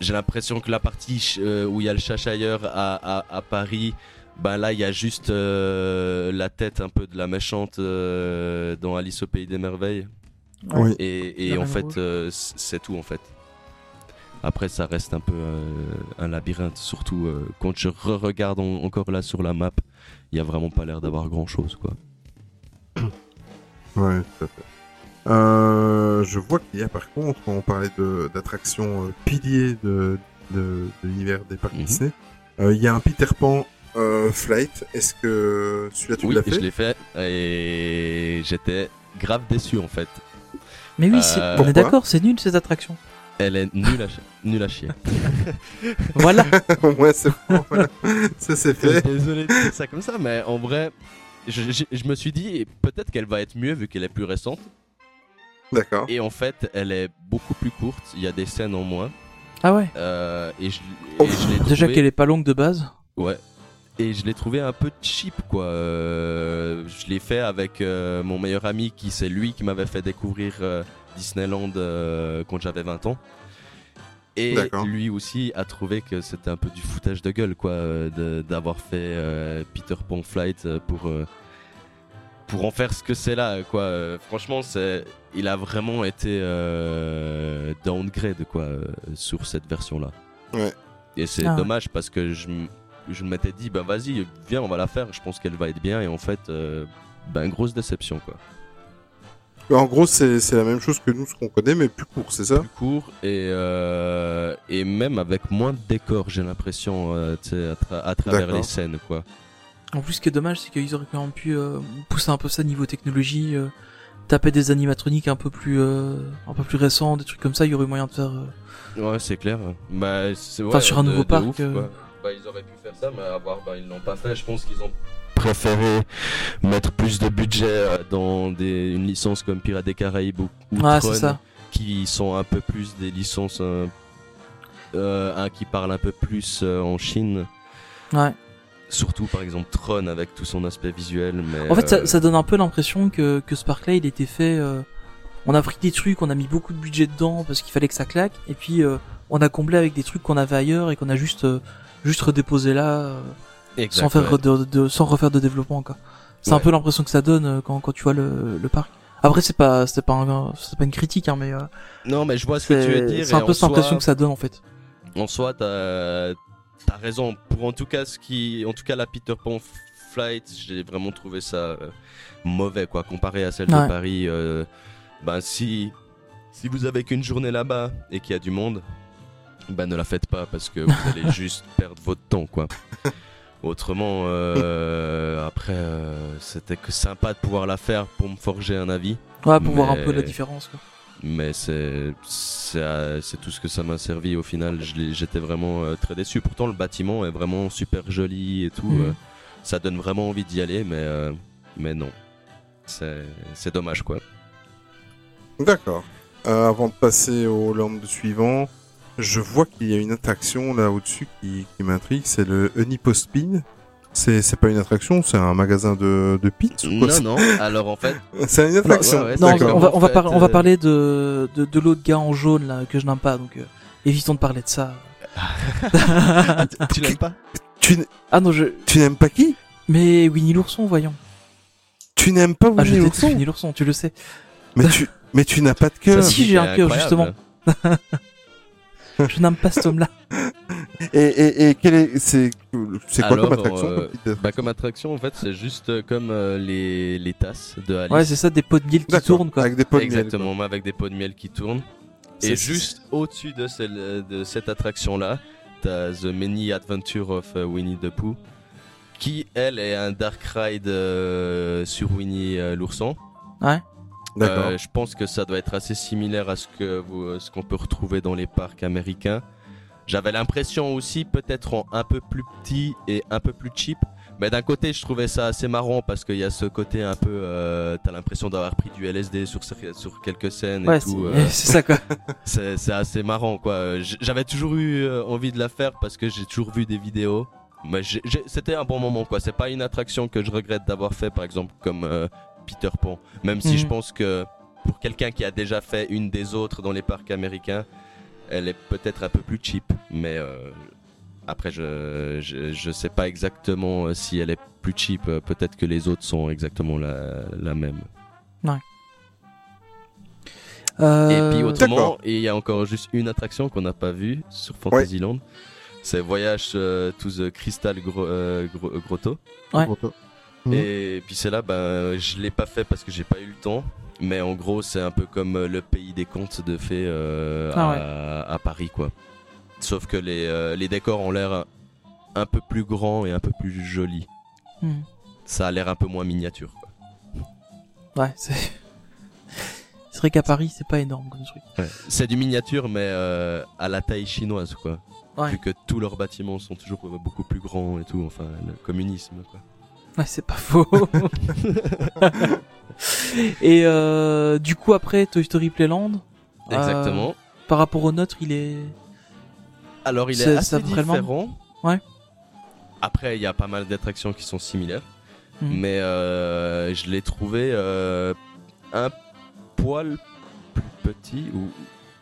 J'ai l'impression que la partie euh, où il y a le chachailleur à, à, à Paris, ben là, il y a juste euh, la tête un peu de la méchante euh, dans Alice au Pays des Merveilles. Et, en fait, euh, c'est tout en fait. Après, ça reste un peu euh, un labyrinthe, surtout euh, quand je re-regarde en- encore là sur la map, il y a vraiment pas l'air d'avoir grand chose quoi. Ouais, tout à fait. Euh, je vois qu'il y a par contre, on parlait de- d'attractions euh, piliers de, de, de l'univers des parcs Mhm. Disney. Euh, Il y a un Peter Pan euh, Flight. Est-ce que celui-là tu oui, l'as je fait l'ai fait et j'étais grave déçu en fait. Mais oui, on est d'accord, c'est nul cette attraction. Elle est nulle à, chi- nulle à chier. Voilà. Ouais, c'est bon, voilà. Ça c'est fait. Désolé de dire ça comme ça, mais en vrai, je, je- je me suis dit peut-être qu'elle va être mieux vu qu'elle est plus récente. D'accord. Et en fait, elle est beaucoup plus courte. Il y a des scènes en moins. Ah ouais. Euh, et je, et je l'ai Déjà trouvé- qu'elle est pas longue de base. Ouais. Et je l'ai trouvé un peu cheap, quoi. Euh, je l'ai fait avec euh, mon meilleur ami, qui c'est lui qui m'avait fait découvrir euh, Disneyland euh, quand j'avais 20 ans. Et lui aussi a trouvé que c'était un peu du foutage de gueule, quoi, euh, d'avoir fait euh, Peter Pan Flight pour euh, pour en faire ce que c'est là, quoi. Euh, franchement, c'est, il a vraiment été euh, downgrade, quoi, euh, sur cette version-là. Ouais. Et c'est Ah. dommage parce que je, je m'étais dit, ben vas-y, viens, on va la faire. Je pense qu'elle va être bien. Et en fait, euh, ben grosse déception, quoi. En gros, c'est c'est la même chose que nous, ce qu'on connaît, mais plus court, c'est ça? Plus court et euh, et même avec moins de décor, j'ai l'impression, euh, à, tra- à travers les scènes, quoi. En plus, ce qui est dommage, c'est qu'ils auraient quand même pu euh, pousser un peu ça niveau technologie, euh, taper des animatroniques un peu plus, euh, un peu plus récents, des trucs comme ça. Il y aurait moyen de faire. euh, Ouais, c'est clair. Bah, Enfin, sur un de- nouveau de parc, ouf, euh. Bah, ils auraient pu faire ça, mais à voir, bah, ils l'ont pas fait. Je pense qu'ils ont préféré mettre plus de budget euh, dans des, une licence comme Pirates des Caraïbes ou, ou Ouais, Tron, ça. qui sont un peu plus des licences euh, euh, qui parle un peu plus euh, en Chine. Ouais. Surtout par exemple Tron avec tout son aspect visuel. Mais, En fait, ça, ça donne un peu l'impression que, que Sparkley, il était fait. on a pris des trucs, on a mis beaucoup de budget dedans parce qu'il fallait que ça claque, et puis on a comblé avec des trucs qu'on avait ailleurs et qu'on a juste juste redéposé là, exact, sans faire ouais. de, de- sans refaire de développement quoi. C'est un peu l'impression que ça donne euh, quand, quand tu vois le, le parc. Après, c'est pas c'est pas un- c'est pas une critique, hein, mais euh, Non, mais je vois ce que tu veux dire. c'est un peu cette impression soi- que ça donne en fait. en soi, t'as as raison. Pour en tout cas ce qui, en tout cas la Peter Pan Flight, j'ai vraiment trouvé ça euh, mauvais quoi, comparé à celle Ouais. de Paris. euh, ben si si vous avez qu'une journée là-bas et qu'il y a du monde, ben ne la faites pas parce que vous allez juste perdre votre temps quoi. Autrement, euh, après, euh, c'était que sympa de pouvoir la faire pour me forger un avis. Ouais, pour voir un peu la différence. Quoi. Mais c'est c'est euh, c'est tout ce que ça m'a servi au final. J'étais vraiment euh, très déçu. Pourtant le bâtiment est vraiment super joli et tout. Mhm. euh, ça donne vraiment envie d'y aller, mais euh, mais non. C'est c'est dommage quoi. D'accord. Euh, avant de passer au land suivant, je vois qu'il y a une attraction là au-dessus qui, qui m'intrigue, c'est le Unipospin. C'est c'est pas une attraction, c'est un magasin de, de pizza ou quoi Non non. Alors en fait, C'est une attraction. ouais, ouais, Non, on va, on va, En fait, par- on va euh, parler de, de, de l'autre gars en jaune là que je n'aime pas, donc euh, évitons de parler de ça. tu l'aimes pas Tu, ah non, je. tu n'aimes pas qui? Mais Winnie l'ourson, voyons. Tu n'aimes pas Ah, Winnie déteste l'ourson? Winnie l'ourson, tu le sais. Mais tu, mais tu n'as pas de cœur. Ça, si, j'ai un cœur, justement. Je n'aime pas cet homme-là. Et, et, et quel est, c'est, c'est quoi Alors, comme attraction euh, comme petite- Bah comme attraction en fait c'est juste euh, comme euh, les, les tasses de Alice. Ouais, c'est ça, des pots de miel qui tournent quoi. Avec des pots de miel, Exactement, mais avec des pots de miel qui tournent. Et juste au-dessus de, celle- de cette attraction-là, t'as The Many Adventures of Winnie the Pooh, qui elle est un dark ride euh, sur Winnie euh, l'ourson. quoi. D'accord. Euh, je pense que ça doit être assez similaire à ce que vous, euh, ce qu'on peut retrouver dans les parcs américains. J'avais l'impression aussi peut-être en un peu plus petit et un peu plus cheap. Mais d'un côté, je trouvais ça assez marrant parce qu'il y a ce côté un peu, euh, t'as l'impression d'avoir pris du LSD sur sur quelques scènes et Ouais, tout. c'est euh, c'est ça quoi. c'est c'est assez marrant quoi. J'avais toujours eu euh, envie de la faire parce que j'ai toujours vu des vidéos. Mais j'ai- j'ai- c'était un bon moment quoi. C'est pas une attraction que je regrette d'avoir fait par exemple comme euh, Peter Pan. Même si je pense que pour quelqu'un qui a déjà fait une des autres dans les parcs américains, elle est peut-être un peu plus cheap. Mais euh, après je, je je sais pas exactement euh, si elle est plus cheap. Euh, Peut-être que les autres sont exactement la, la même. Euh, Et puis autrement, il y a encore juste une attraction qu'on n'a pas vue sur Fantasyland. C'est Voyage euh, to the Crystal Gro- Gro- Grotto. Mhm. Et puis c'est là, ben, je l'ai pas fait parce que j'ai pas eu le temps. Mais en gros, c'est un peu comme euh, le pays des contes de fées euh, Ah à, à Paris, quoi. Sauf que les, euh, les décors ont l'air un, peu plus grands et un peu plus jolis. hmm. Ça a l'air un peu moins miniature. Quoi. Ouais, c'est. C'est vrai qu'à Paris, c'est pas énorme comme truc. C'est du miniature, mais euh, à la taille chinoise, quoi. Ouais. Vu que tous leurs bâtiments sont toujours beaucoup plus grands et tout, enfin, le communisme, quoi. Ouais, c'est pas faux. Et euh, du coup, après Toy Story Playland, euh, Exactement. par rapport au nôtre, il est. Alors, il est assez vraiment différent. Ouais. Après, il y a pas mal d'attractions qui sont similaires. Mhm. Mais euh, je l'ai trouvé un poil plus petit, ou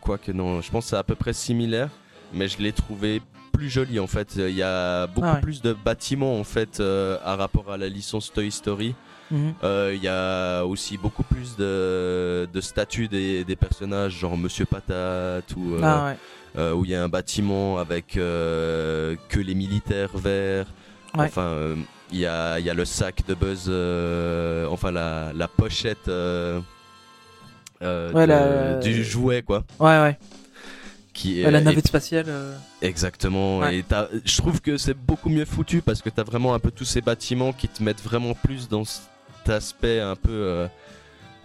quoique non, je pense que c'est à peu près similaire. Mais je l'ai trouvé plus joli en fait. Il y a beaucoup Ah ouais. plus de bâtiments en fait euh, à rapport à la licence Toy Story. Mhm. Euh, Il y a aussi beaucoup plus de, de statues des, des personnages, genre Monsieur Patate, ou euh, Ah ouais. où il y a un bâtiment avec que les militaires verts. Ouais. Enfin, il y, a, il y a le sac de Buzz, enfin la, la pochette euh, Ouais, de- la- du jouet, quoi. Ouais, ouais. Qui la navette spatiale. euh, Exactement. Ouais. Et je trouve que c'est beaucoup mieux foutu parce que t'as vraiment un peu tous ces bâtiments qui te mettent vraiment plus dans cet aspect un peu euh,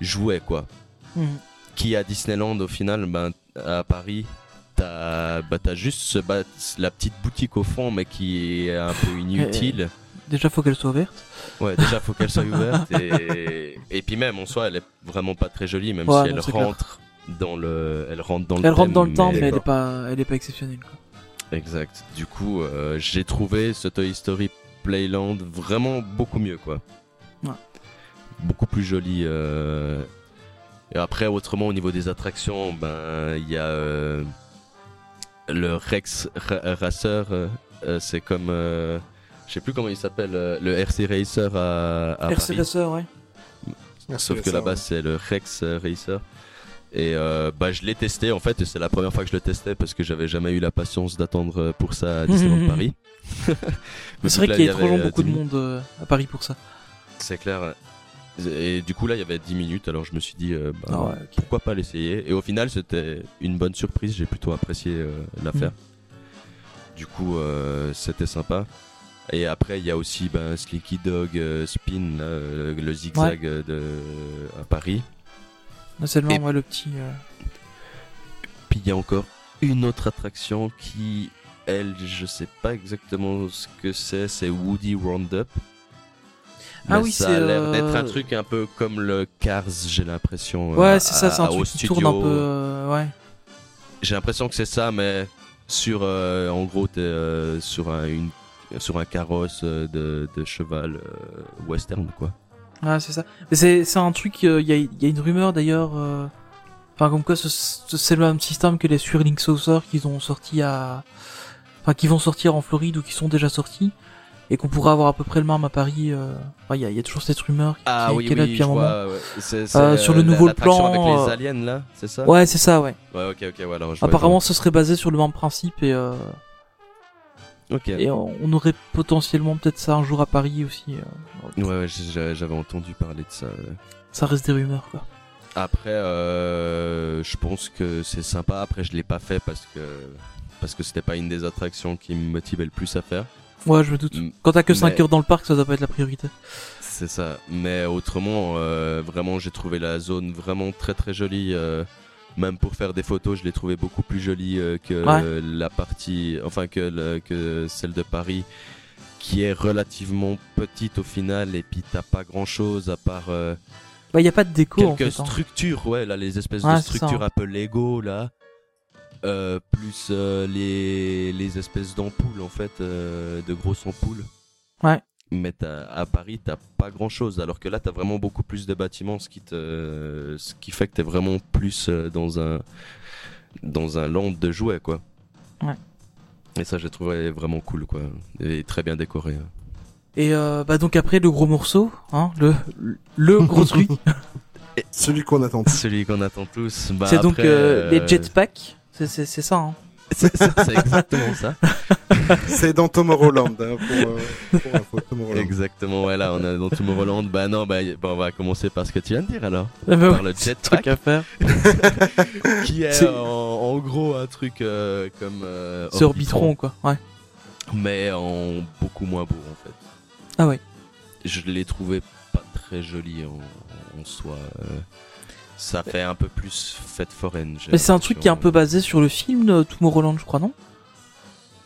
jouet, quoi. mhm. Qui à Disneyland, au final, ben, à Paris, t'as bah, t'as juste ce ba- la petite boutique au fond, mais qui est un peu inutile. Déjà, faut qu'elle soit ouverte. Ouais, déjà, faut qu'elle soit ouverte. Et... et puis même, en soi, elle est vraiment pas très jolie, même Ouais, si elle clair. Rentre dans le, elle rentre dans le. Elle rentre thème, dans le temps, mais elle est d'accord. pas, elle est pas exceptionnelle. Quoi. Exact. Du coup, euh, j'ai trouvé ce Toy Story Playland vraiment beaucoup mieux, quoi. Ouais. Beaucoup plus joli. euh. Et après, autrement, au niveau des attractions, ben, il y a euh, le Rex Ra- Racer. c'est comme, euh, je sais plus comment il s'appelle, euh, le RC Racer à, à RC Paris. Racer, ouais. Sauf que là-bas, c'est le Rex Racer. Et euh, bah, je l'ai testé en fait, et c'est la première fois que je le testais parce que j'avais jamais eu la patience d'attendre euh, pour ça à Disneyland Paris. Mais c'est vrai qu'il y a trop beaucoup de monde euh, à Paris pour ça. C'est clair. Et du coup, là, il y avait 10 minutes, alors je me suis dit, euh, bah, Ah ouais, pourquoi pas l'essayer? Et au final, c'était une bonne surprise, j'ai plutôt apprécié euh, l'affaire. Du coup, euh, c'était sympa. Et après, il y a aussi ben, Slinky Dog euh, Spin, là, euh, le zigzag euh, de, à Paris. Là, Seulement, Et- ouais, le petit. euh, Puis il y a encore une autre attraction qui, elle, je sais pas exactement ce que c'est, c'est Woody Roundup. Ah Mais oui, ça c'est, a l'air euh, d'être un truc un peu comme le Cars, j'ai l'impression. euh, Ouais, c'est ça, c'est un truc qui tourne un peu. euh, ouais. J'ai l'impression que c'est ça, mais sur, euh, en gros, t'es euh, sur un, une, sur un carrosse euh, de, de cheval euh, western, quoi. Ouais, c'est ça. Mais c'est, c'est un truc, il y, a, y a une rumeur d'ailleurs, euh, enfin comme quoi ce- ce- c'est le même système que les Swirling Saucer qu'ils ont sorti à, enfin qui vont sortir en Floride ou qui sont déjà sortis et qu'on pourra avoir à peu près le même à Paris. euh, Enfin, il y, a, y a toujours cette rumeur qui, Ah qui- oui, qui est là depuis un moment. vois, ouais. Euh, sur le nouveau plan, avec les euh, aliens, là, c'est ça? Ouais, c'est ça, ouais. Ouais, ok, ok, ouais, alors je Apparemment, ce serait basé sur le même principe et, et on, on aurait potentiellement peut-être ça un jour à Paris aussi. euh. Ouais, j'avais entendu parler de ça. ouais. Ça reste des rumeurs, quoi. Après, euh, je pense que c'est sympa. Après, je l'ai pas fait parce que parce que c'était pas une des attractions qui me motivait le plus à faire. Ouais, je me doute. Quand t'as que 5 mais- heures dans le parc, ça doit pas être la priorité. C'est ça. Mais autrement, euh, vraiment, j'ai trouvé la zone vraiment très très jolie. euh, même pour faire des photos, je l'ai trouvé beaucoup plus jolie euh, que Ouais. la partie, enfin que le- que celle de Paris, qui est relativement petite au final. Et puis t'as pas grand chose à part. euh, Bah, y a pas de déco en quelques hein. structures, ouais, là, les espèces Ouais, de ça, structures un peu Lego, là. Euh, plus les, les espèces d'ampoules, en fait, de grosses ampoules. Ouais. Mais t'as- à Paris, t'as pas grand chose, alors que là, t'as vraiment beaucoup plus de bâtiments, ce qui, te, ce qui fait que t'es vraiment plus euh, dans un, dans un land de jouets, quoi. Ouais. Et ça, j'ai trouvé vraiment cool, quoi. Et très bien décoré. Et euh, bah donc après le gros morceau, hein, le le gros truc, Celui qu'on attend. Celui qu'on attend tous. bah, c'est donc euh, les jetpacks. C'est c'est c'est ça. Hein. C'est c'est exactement ça. C'est dans Tomorrowland, hein, pour, euh, pour info, Tomorrowland. Exactement, ouais, là on est dans Tomorrowland. Bah non, bah, bah, on va commencer par ce que tu viens de dire alors. Ah bah Par ouais, le truc jetpack, à faire. qui est en, en gros un truc euh, comme euh, C'est Orbitron quoi. Ouais. mais en beaucoup moins beau en fait. Ah ouais. Je l'ai trouvé pas très joli en, en soi. euh, ça fait un peu plus fête foraine. Mais c'est un truc qui est un peu basé sur le film euh, Tomorrowland, je crois, non?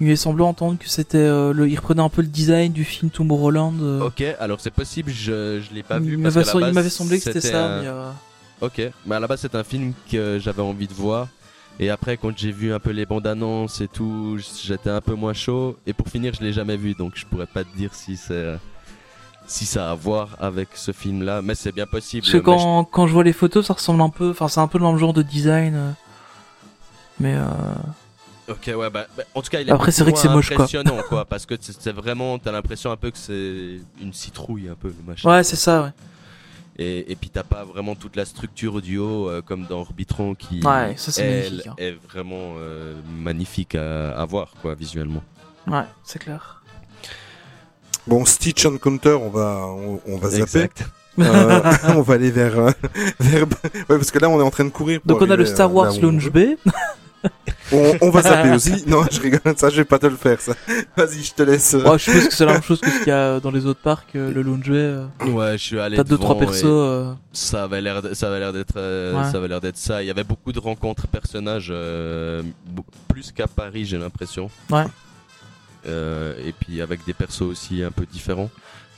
Il m'est semblé entendre que c'était euh, le, il reprenait un peu le design du film Tomorrowland. euh. Ok, alors c'est possible, je, je l'ai pas vu. il parce m'avait qu'à la sem- il base, m'avait semblé que c'était ça. un- Mais, euh, Ok, mais à la base c'est un film que j'avais envie de voir. Et après quand j'ai vu un peu les bandes annonces et tout, j'étais un peu moins chaud. Et pour finir je l'ai jamais vu donc je pourrais pas te dire si c'est si ça a à voir avec ce film là. Mais c'est bien possible. Parce que quand, quand je vois les photos, ça ressemble un peu. Enfin, c'est un peu le même genre de design. euh. Mais euh... je- Ok ouais bah, bah, en tout cas il est Après, c'est vrai que c'est moche, impressionnant quoi. parce que c'est vraiment t'as l'impression un peu que c'est une citrouille un peu le machin. ouais, c'est ça. Ouais. Et, et puis t'as pas vraiment toute la structure du haut euh, comme dans Orbitron qui Ouais, ça, c'est elle, magnifique, hein. est vraiment euh, magnifique à, à voir quoi visuellement. Ouais, c'est clair. Bon, Stitch Encounter, on va, on, on va zapper. Exact. Euh, on va aller vers, euh, vers, ouais, parce que là, on est en train de courir. pour Donc on a le Star euh, Wars veut. B. On, on va zapper aussi. Non, je rigole. Ça, je vais pas te le faire, ça. Vas-y, je te laisse. euh, Ouais, je suppose que c'est la même chose que ce qu'il y a dans les autres parcs. euh, le Lounge B. euh. Ouais, je suis allé T'as deux trois persos. euh, Ça avait l'air, ça avait l'air d'être, euh, Ouais. ça avait l'air d'être ça. Il y avait beaucoup de rencontres personnages, euh, plus qu'à Paris, j'ai l'impression. Ouais. Euh, et puis avec des persos aussi un peu différents.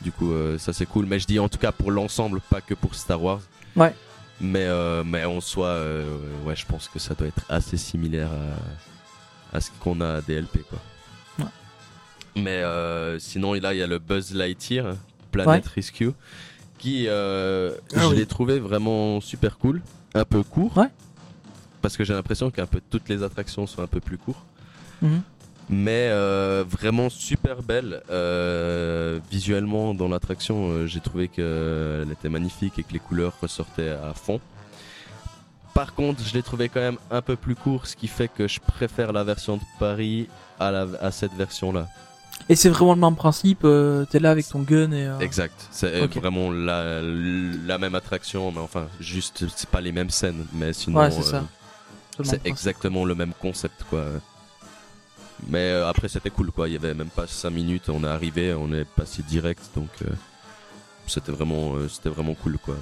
Du coup, euh, ça c'est cool. Mais je dis en tout cas pour l'ensemble, pas que pour Star Wars. Ouais. Mais, euh, mais en soi, euh, ouais, je pense que ça doit être assez similaire à, à ce qu'on a à DLP, quoi. Ouais. Mais euh, sinon, là, il y a le Buzz Lightyear, Planet Rescue, qui, Ah je oui. l'ai trouvé vraiment super cool, un peu court. Ouais. Parce que j'ai l'impression qu'un peu toutes les attractions sont un peu plus courtes. Mhm. Mais euh, vraiment super belle. Euh, visuellement, dans l'attraction, euh, j'ai trouvé qu'elle était magnifique et que les couleurs ressortaient à fond. Par contre, je l'ai trouvé quand même un peu plus court, ce qui fait que je préfère la version de Paris à, la, à cette version-là. Et c'est vraiment le même principe, euh, t'es là avec ton gun et... euh, Exact. C'est vraiment la, la même attraction, mais enfin, juste, c'est pas les mêmes scènes, mais sinon, Ouais, c'est euh, exactement le même concept, quoi. Mais euh, après, c'était cool, quoi. Il y avait même pas 5 minutes, on est arrivé, on est passé direct, donc euh, c'était vraiment, euh, c'était vraiment cool, quoi.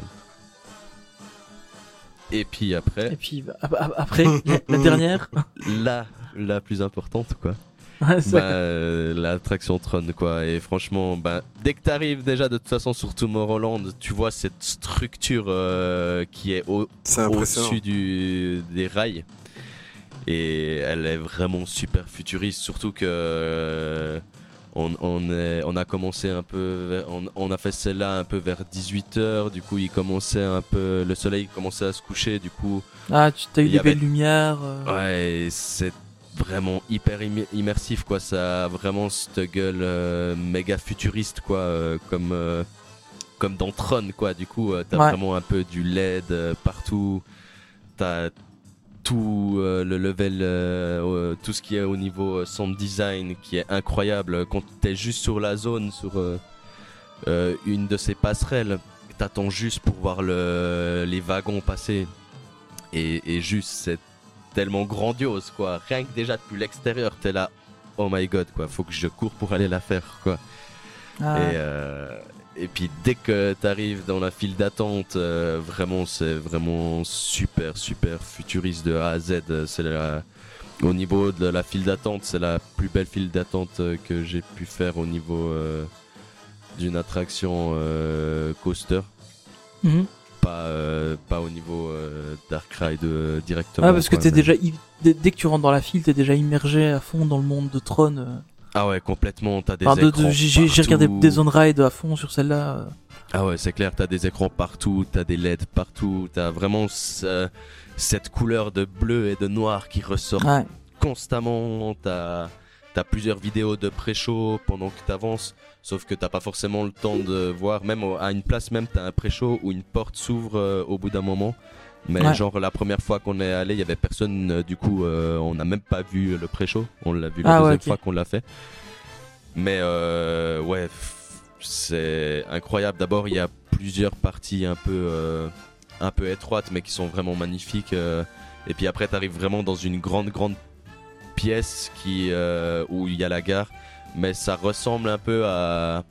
Et puis Et après, puis ap- ap- après, la, la dernière, la, la plus importante, quoi. Bah, ça. euh, l'attraction Tron quoi et franchement bah, dès que t'arrives déjà de toute façon sur Tomorrowland tu vois cette structure euh, qui est au, impressionnant. au-dessus du, des rails et elle est vraiment super futuriste surtout que euh, on, on, est, on a commencé un peu on, on a fait celle-là un peu vers 18h du coup il commençait un peu le soleil commençait à se coucher du coup Ah, tu t'as eu des avait- belles lumières. euh, Ouais, c'est vraiment hyper imme- immersif quoi. Ça a vraiment cette gueule euh, méga futuriste quoi, euh, comme comme dans Tron quoi. Du coup, t'as Ouais. vraiment un peu du LED partout. T'as tout euh, le level, euh, tout ce qui est au niveau euh, sound design qui est incroyable. Quand t'es juste sur la zone, sur une de ces passerelles, t'attends juste pour voir le, les wagons passer. Et, et juste, c'est tellement grandiose, quoi. Rien que déjà depuis l'extérieur, t'es là, oh my god, quoi. Faut que je cours pour aller la faire, quoi. ah, Et, et puis dès que t'arrives dans la file d'attente, euh, vraiment, c'est vraiment super, super futuriste de A à Z. C'est la, au niveau de la file d'attente, c'est la plus belle file d'attente euh, que j'ai pu faire au niveau euh, d'une attraction euh, coaster. mhm. Pas, pas au niveau Dark Ride directement. Ah, parce que t'es déjà, dès que tu rentres dans la file, t'es déjà immergé à fond dans le monde de Tron. Ah ouais, complètement. T'as des Enfin, de- j'ai regardé des on ride à fond sur celle-là. euh. Ah ouais, c'est clair, t'as des écrans partout, t'as des LED partout, t'as vraiment ce- cette couleur de bleu et de noir qui ressort Ouais. constamment. T'as as plusieurs vidéos de pré-show pendant que t'avances, sauf que t'as pas forcément le temps de voir. Même à une place même, t'as un pré-show où une porte s'ouvre euh, au bout d'un moment. Mais Ouais. genre la première fois qu'on est allé, il y avait personne. euh, du coup, euh, on n'a même pas vu le pré-show. On l'a vu la Ah ouais, deuxième fois qu'on l'a fait. Mais euh, ouais, c'est incroyable. D'abord, il y a plusieurs parties un peu, euh, un peu étroites, mais qui sont vraiment magnifiques. euh. et puis après, tu arrives vraiment dans une grande, grande pièce qui, euh, où il y a la gare. Mais ça ressemble un peu à,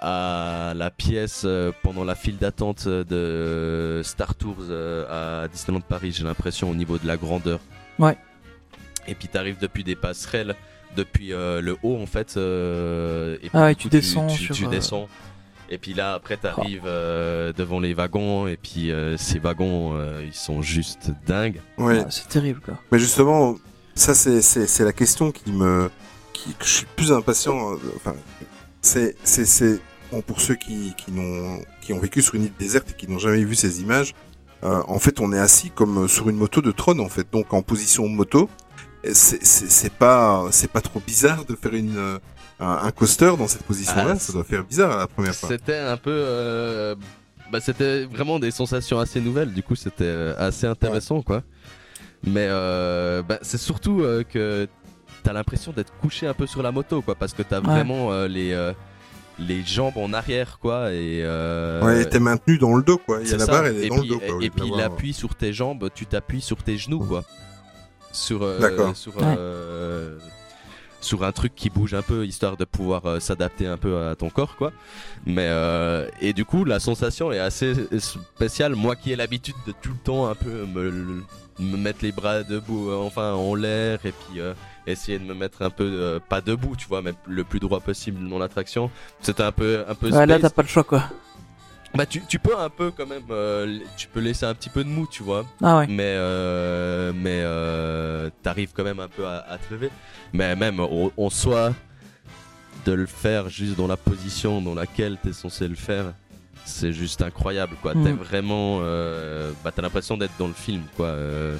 à la pièce euh, pendant la file d'attente de Star Tours euh, à Disneyland Paris, j'ai l'impression, au niveau de la grandeur. Ouais. Et puis tu arrives depuis des passerelles, depuis euh, le haut en fait. euh, et puis, Ah ouais, du tu coup, descends tu, sur, tu euh, descends. Et puis là, après, tu arrives devant les wagons. Et puis euh, ces wagons, euh, ils sont juste dingues. Ouais. Ah, c'est terrible, quoi. Mais justement, ça c'est la question qui me qui que je suis plus impatient. euh, Enfin, c'est c'est c'est bon, pour ceux qui qui n'ont qui ont vécu sur une île déserte et qui n'ont jamais vu ces images. euh, en fait, on est assis comme sur une moto de trône en fait, donc en position moto. C'est c'est c'est pas c'est pas trop bizarre de faire une euh, un, coaster dans cette position-là. Ah, ça doit faire bizarre à la première fois. C'était un peu. euh, bah, c'était vraiment des sensations assez nouvelles. Du coup, c'était assez intéressant, quoi. Mais bah, c'est surtout que t'as l'impression d'être couché un peu sur la moto, quoi, parce que t'as Ouais. vraiment euh, les euh, les jambes en arrière, quoi, et. Euh, Ouais, t'es maintenu dans le dos quoi. Il y a la ça. barre, elle est et dans puis, le dos quoi. Et puis l'appui sur tes jambes, tu t'appuies sur tes genoux, quoi. Sur. euh, D'accord. Sur. Ouais. euh, sur un truc qui bouge un peu, histoire de pouvoir euh, s'adapter un peu à ton corps, quoi. Mais euh, et du coup, la sensation est assez spéciale. Moi qui ai l'habitude de tout le temps un peu me, me mettre les bras debout, euh, enfin en l'air, et puis euh, essayer de me mettre un peu euh, pas debout, tu vois, mais le plus droit possible dans l'attraction. C'était un peu un peu. Ouais, là, t'as pas le choix, quoi. Bah tu, tu peux un peu quand même, euh, tu peux laisser un petit peu de mou, tu vois. Ah ouais. Mais euh, mais euh, t'arrives quand même un peu à, à te lever. Mais même en, soi, de le faire juste dans la position dans laquelle t'es censé le faire, c'est juste incroyable quoi. Mm. T'es vraiment, euh, bah t'as l'impression d'être dans le film quoi. euh.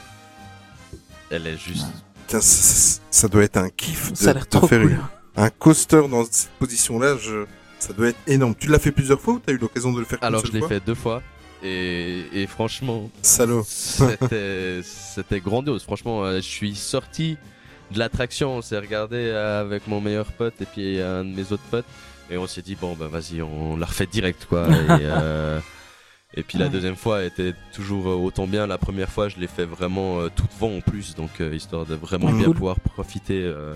elle est juste. Putain, ça, doit être un kiff de, Ça a l'air de trop faire cool. une- un coaster dans cette position-là. Je... Ça doit être énorme. Tu l'as fait plusieurs fois ou t'as eu l'occasion de le faire Alors seule je l'ai fait deux fois et, et franchement, Salaud. c'était grandiose. Franchement, euh, je suis sorti de l'attraction, on s'est regardé avec mon meilleur pote et puis un de mes autres potes et on s'est dit bon bah vas-y, on la refait direct quoi. et, euh, et puis la deuxième fois était toujours euh, autant bien. La première fois, je l'ai fait vraiment euh, tout devant en plus, donc euh, histoire de vraiment Ouais, bien cool. pouvoir profiter. euh,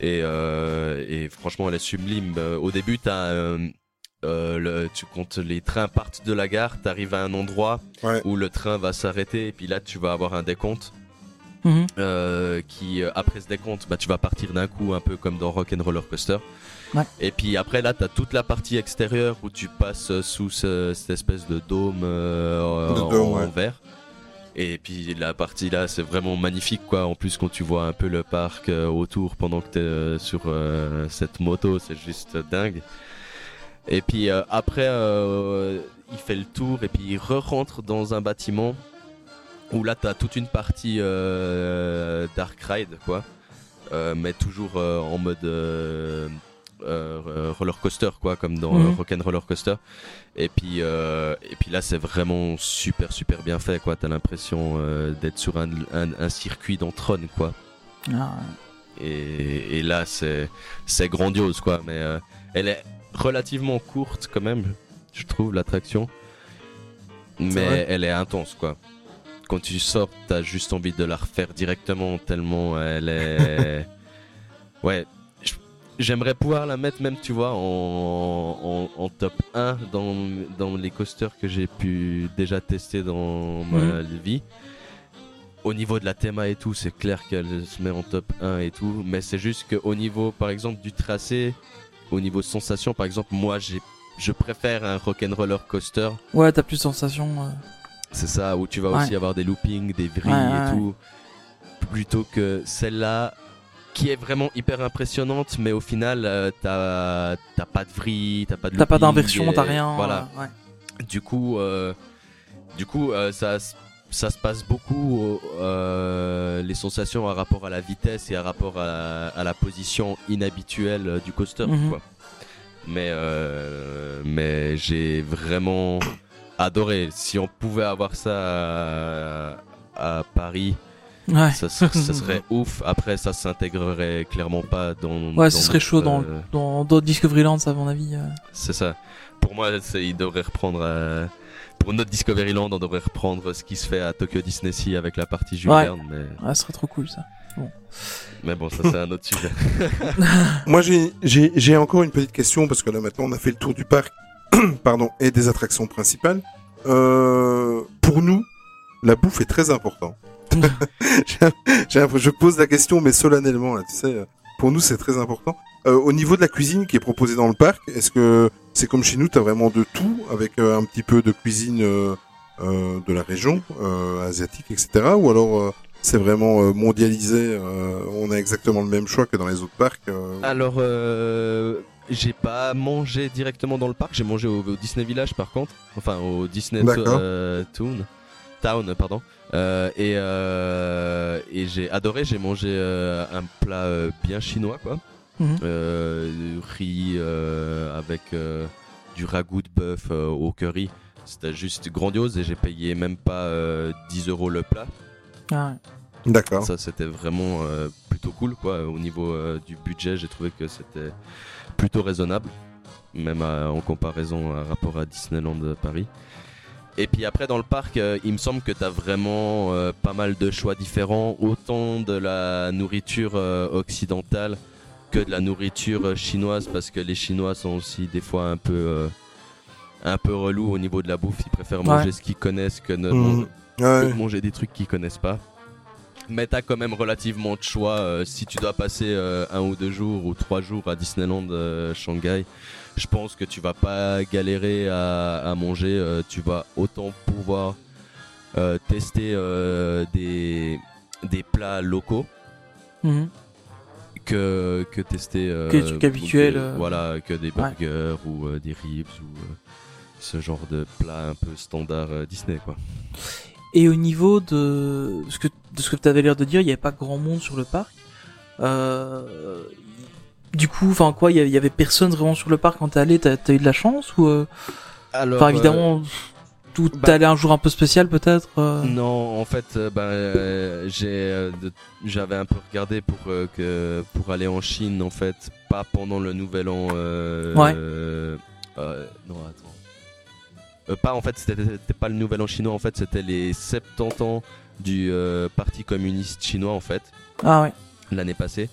et, euh, et franchement, elle est sublime. Au début, t'as euh, euh, le, tu comptes les trains partent de la gare, t'arrives à un endroit Ouais. où le train va s'arrêter et puis là tu vas avoir un décompte Mhm. euh, qui euh, après ce décompte bah tu vas partir d'un coup un peu comme dans Rock and Roller Coaster Ouais. et puis après là t'as toute la partie extérieure où tu passes euh, sous ce- cette espèce de dôme euh, De en, dôme, ouais. en verre et puis la partie là c'est vraiment magnifique quoi en plus quand tu vois un peu le parc euh, autour pendant que t'es euh, sur euh, cette moto c'est juste dingue et puis euh, après, euh, il fait le tour et puis il re-rentre dans un bâtiment où là, t'as toute une partie euh, Dark Ride, quoi. Euh, mais toujours euh, en mode euh, euh, roller coaster, quoi, comme dans Mhm. euh, Rock'n Roller Coaster. Et puis, euh, et puis là, c'est vraiment super, super bien fait, quoi. T'as l'impression euh, d'être sur un, un, un circuit dans Tron, quoi. Ah, Et, et là, c'est c'est grandiose, quoi. Mais elle est relativement courte, quand même, je trouve, l'attraction. Mais elle est intense, quoi. Quand tu sors, t'as juste envie de la refaire directement, tellement elle est. ouais. J'aimerais pouvoir la mettre même, tu vois, en, en, en top 1 dans, dans les coasters que j'ai pu déjà tester dans ma vie. Au niveau de la théma et tout, c'est clair qu'elle se met en top 1 et tout, mais c'est juste qu'au niveau, par exemple, du tracé, au niveau sensation, par exemple, moi, j'ai, je préfère un rock'n'roller coaster, Ouais, t'as plus de sensations. euh. c'est ça, où tu vas Ouais. aussi avoir des loopings, des vrilles Ouais, ouais, et tout, plutôt que celle-là, qui est vraiment hyper impressionnante, mais au final, euh, t'as, pas de vrille, t'as pas de T'as pas d'inversion, t'as rien. Voilà. ouais. Du coup, euh, du coup, euh, ça, ça se passe beaucoup au- euh, les sensations à rapport à la vitesse et à rapport à la, à la position inhabituelle du coaster, Mhm. quoi. Mais mais j'ai vraiment adoré. Si on pouvait avoir ça à, à Paris, Ouais. ça, ser- ça serait ouf. Après, ça s'intégrerait clairement pas dans. Ouais, dans ce serait chaud dans, euh, dans, dans Discoveryland, à mon avis. euh. c'est ça. Pour moi, il devrait reprendre. euh, pour notre Discoveryland, on devrait reprendre ce qui se fait à Tokyo Disney Sea avec la partie Jules Ouais. Verne, mais, Ouais, ce serait trop cool, ça. mais bon, ça c'est un autre sujet. Moi, j'ai- encore une petite question parce que là maintenant on a fait le tour du parc, pardon, et des attractions principales. Euh, pour nous, la bouffe est très important. Je pose la question, mais solennellement là, tu sais. euh, Pour nous, c'est très important. Euh, au niveau de la cuisine qui est proposée dans le parc, est-ce que c'est comme chez nous, t'as vraiment de tout avec euh, un petit peu de cuisine euh, euh, de la région euh, asiatique, etc. Ou alors euh, c'est vraiment mondialisé, euh, on a exactement le même choix que dans les autres parcs. Alors, euh, j'ai pas mangé directement dans le parc, j'ai mangé au, au Disney Village par contre, enfin au Disney Town, Town, pardon. Euh, et euh, et j'ai adoré, j'ai mangé euh, un plat euh, bien chinois quoi. Mhm. Euh, riz euh, avec euh, du ragoût de bœuf euh, au curry. C'était juste grandiose et j'ai payé même pas euh, 10 euros le plat. Ah, ouais. D'accord. Ça, c'était vraiment euh, plutôt cool, quoi. Au niveau euh, du budget, j'ai trouvé que c'était plutôt raisonnable, même à- en comparaison à rapport à Disneyland Paris. Et puis après dans le parc, euh, il me semble que tu as vraiment euh, pas mal de choix différents, autant de la nourriture euh, occidentale que de la nourriture euh, chinoise, parce que les Chinois sont aussi des fois un peu euh, un peu relous au niveau de la bouffe. Ils préfèrent manger ce qu'ils connaissent que de Mhm. Ouais. manger des trucs qu'ils connaissent pas. Mais t'as quand même relativement de choix euh, si tu dois passer euh, un ou deux jours ou trois jours à Disneyland euh, Shanghai. Je pense que tu vas pas galérer à, à manger. euh, tu vas autant pouvoir euh, tester euh, des, des plats locaux Mhm. que, que tester Que des trucs habituels, voilà que des Ouais. burgers ou des ribs ou ce genre de plats un peu standard Disney quoi. Et au niveau de ce que de ce que tu avais l'air de dire, il n'y avait pas grand monde sur le parc. Euh, du coup, enfin quoi, il y avait- il y avait personne vraiment sur le parc quand t'es allé. T'as as eu de la chance ou euh, Alors Enfin euh, évidemment, tout bah- t'es allé un jour un peu spécial peut-être. euh. Non, en fait, euh, euh, j'ai, euh, de- j'avais un peu regardé pour euh, que pour aller en Chine, en fait, pas pendant le Nouvel An. euh, Ouais. euh, euh, non, attends. Euh, pas en fait, c'était, c'était pas le Nouvel An chinois. En fait, c'était les 70 ans du euh, Parti communiste chinois, en fait, Ah ouais. l'année passée.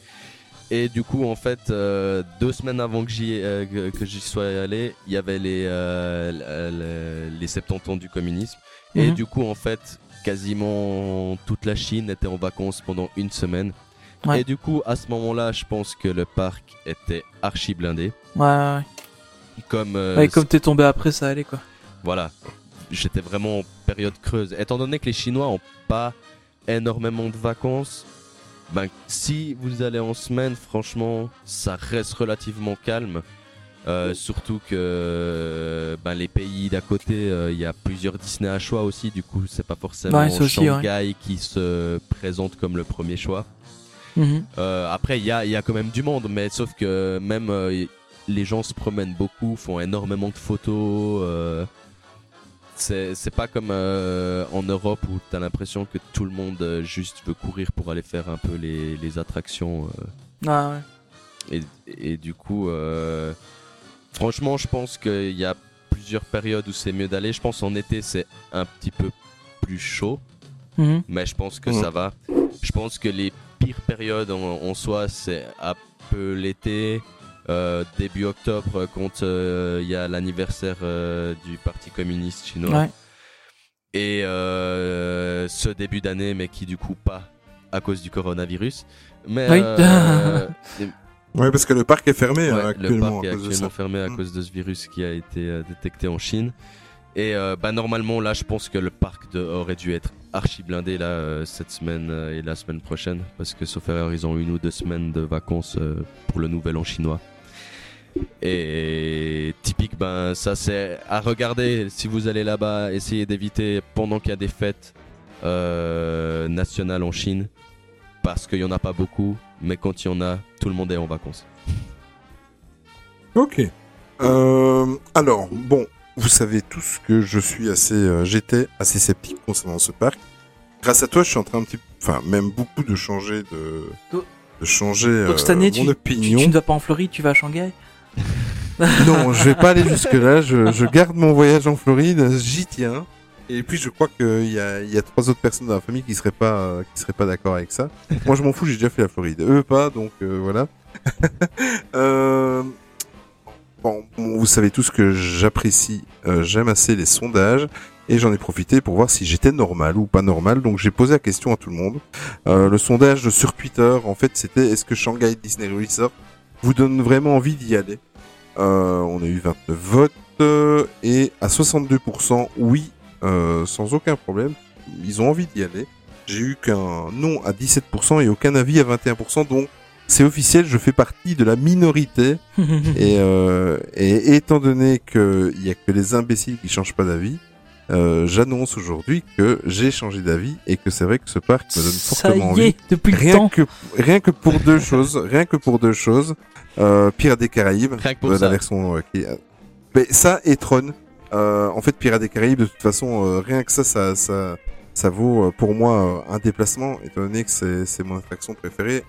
Et du coup, en fait, euh, deux semaines avant que j'y, euh, que, que j'y sois allé, il y avait les, euh, la- les 70 ans du communisme. Et Mhm. du coup, en fait, quasiment toute la Chine était en vacances pendant une semaine. Ouais. Et du coup, à ce moment-là, je pense que le parc était archi blindé. Ouais, ouais, Comme, ouais. euh, Ouais, comme t'es tombé après, ça allait quoi. voilà, j'étais vraiment en période creuse. Étant donné que les Chinois ont pas énormément de vacances, ben, si vous allez en semaine, franchement, ça reste relativement calme. Euh, surtout que ben, les pays d'à côté, euh, il y a plusieurs Disney à choix aussi. Du coup, c'est pas forcément Ouais, ça aussi, ouais. Shanghai qui se présente comme le premier choix. Mhm. Euh, après, il y a, il y a quand même du monde, mais sauf que même euh, les gens se promènent beaucoup, font énormément de photos. C'est c'est pas comme euh, en Europe où t'as l'impression que tout le monde euh, juste veut courir pour aller faire un peu les, les attractions. euh, Ah ouais. et, et du coup, euh, franchement, je pense qu'il y a plusieurs périodes où c'est mieux d'aller. Je pense en été, c'est un petit peu plus chaud Mhm. mais je pense que Mhm. ça va. Je pense que les pires périodes en, en soi, c'est un peu l'été, euh, début octobre, quand euh, il y a l'anniversaire euh, du Parti communiste chinois, Ouais. et euh, ce début d'année, mais qui du coup pas à cause du coronavirus. Mais Oui. euh, Ouais, parce que le parc est fermé Ouais, hein, le actuellement parc est actuellement fermé à Mm. cause de ce virus qui a été euh, détecté en Chine. Et euh, bah, normalement, là, je pense que le parc de- aurait dû être archi blindé là, euh, cette semaine euh, et la semaine prochaine. Parce que, sauf erreur, ils ont une ou deux semaines de vacances euh, pour le nouvel an chinois. Et typique, ben, ça c'est à regarder. Si vous allez là-bas, essayez d'éviter pendant qu'il y a des fêtes euh, nationales en Chine. Parce qu'il n'y en a pas beaucoup. Mais quand il y en a, tout le monde est en vacances. Ok. Euh, alors, bon, vous savez tous que je suis assez, euh, j'étais assez sceptique concernant ce parc. Grâce à toi, je suis en train un petit, enfin, même beaucoup de changer de, de changer Donc cette année, mon tu, tu, opinion. tu ne vas pas en Floride, tu vas à Shanghai? Non, je vais pas aller jusque là. Je, garde mon voyage en Floride, j'y tiens. Et puis je crois qu'il y a, y a trois autres personnes dans la famille qui seraient pas, euh, seraient pas d'accord avec ça. Moi, je m'en fous, j'ai déjà fait la Floride. Eux pas, donc euh, voilà. euh, bon, vous savez tous que j'apprécie, j'aime assez les sondages. Et j'en ai profité pour voir si j'étais normal ou pas normal. Donc j'ai posé la question à tout le monde. Le sondage sur Twitter, en fait, c'était est-ce que Shanghai Disney Resort vous donne vraiment envie d'y aller euh, On a eu 29 votes euh, et à 62% oui, euh, sans aucun problème. Ils ont envie d'y aller. J'ai eu qu'un non à 17% et aucun avis à 21%. Donc c'est officiel, je fais partie de la minorité. et, euh, et étant donné qu'il y a que les imbéciles qui changent pas d'avis, euh, j'annonce aujourd'hui que j'ai changé d'avis et que c'est vrai que ce parc me donne Ça fortement y envie. est, depuis le Rien temps. que, rien que pour deux choses, rien que pour deux choses, euh, Pirates des Caraïbes, Rien que pour euh, la ça. version euh, qui, euh, mais ça et Tron. Euh, en fait, Pirates des Caraïbes, de toute façon, euh, rien que ça, ça, ça, ça vaut euh, pour moi euh, un déplacement, étant donné que c'est, c'est mon attraction préférée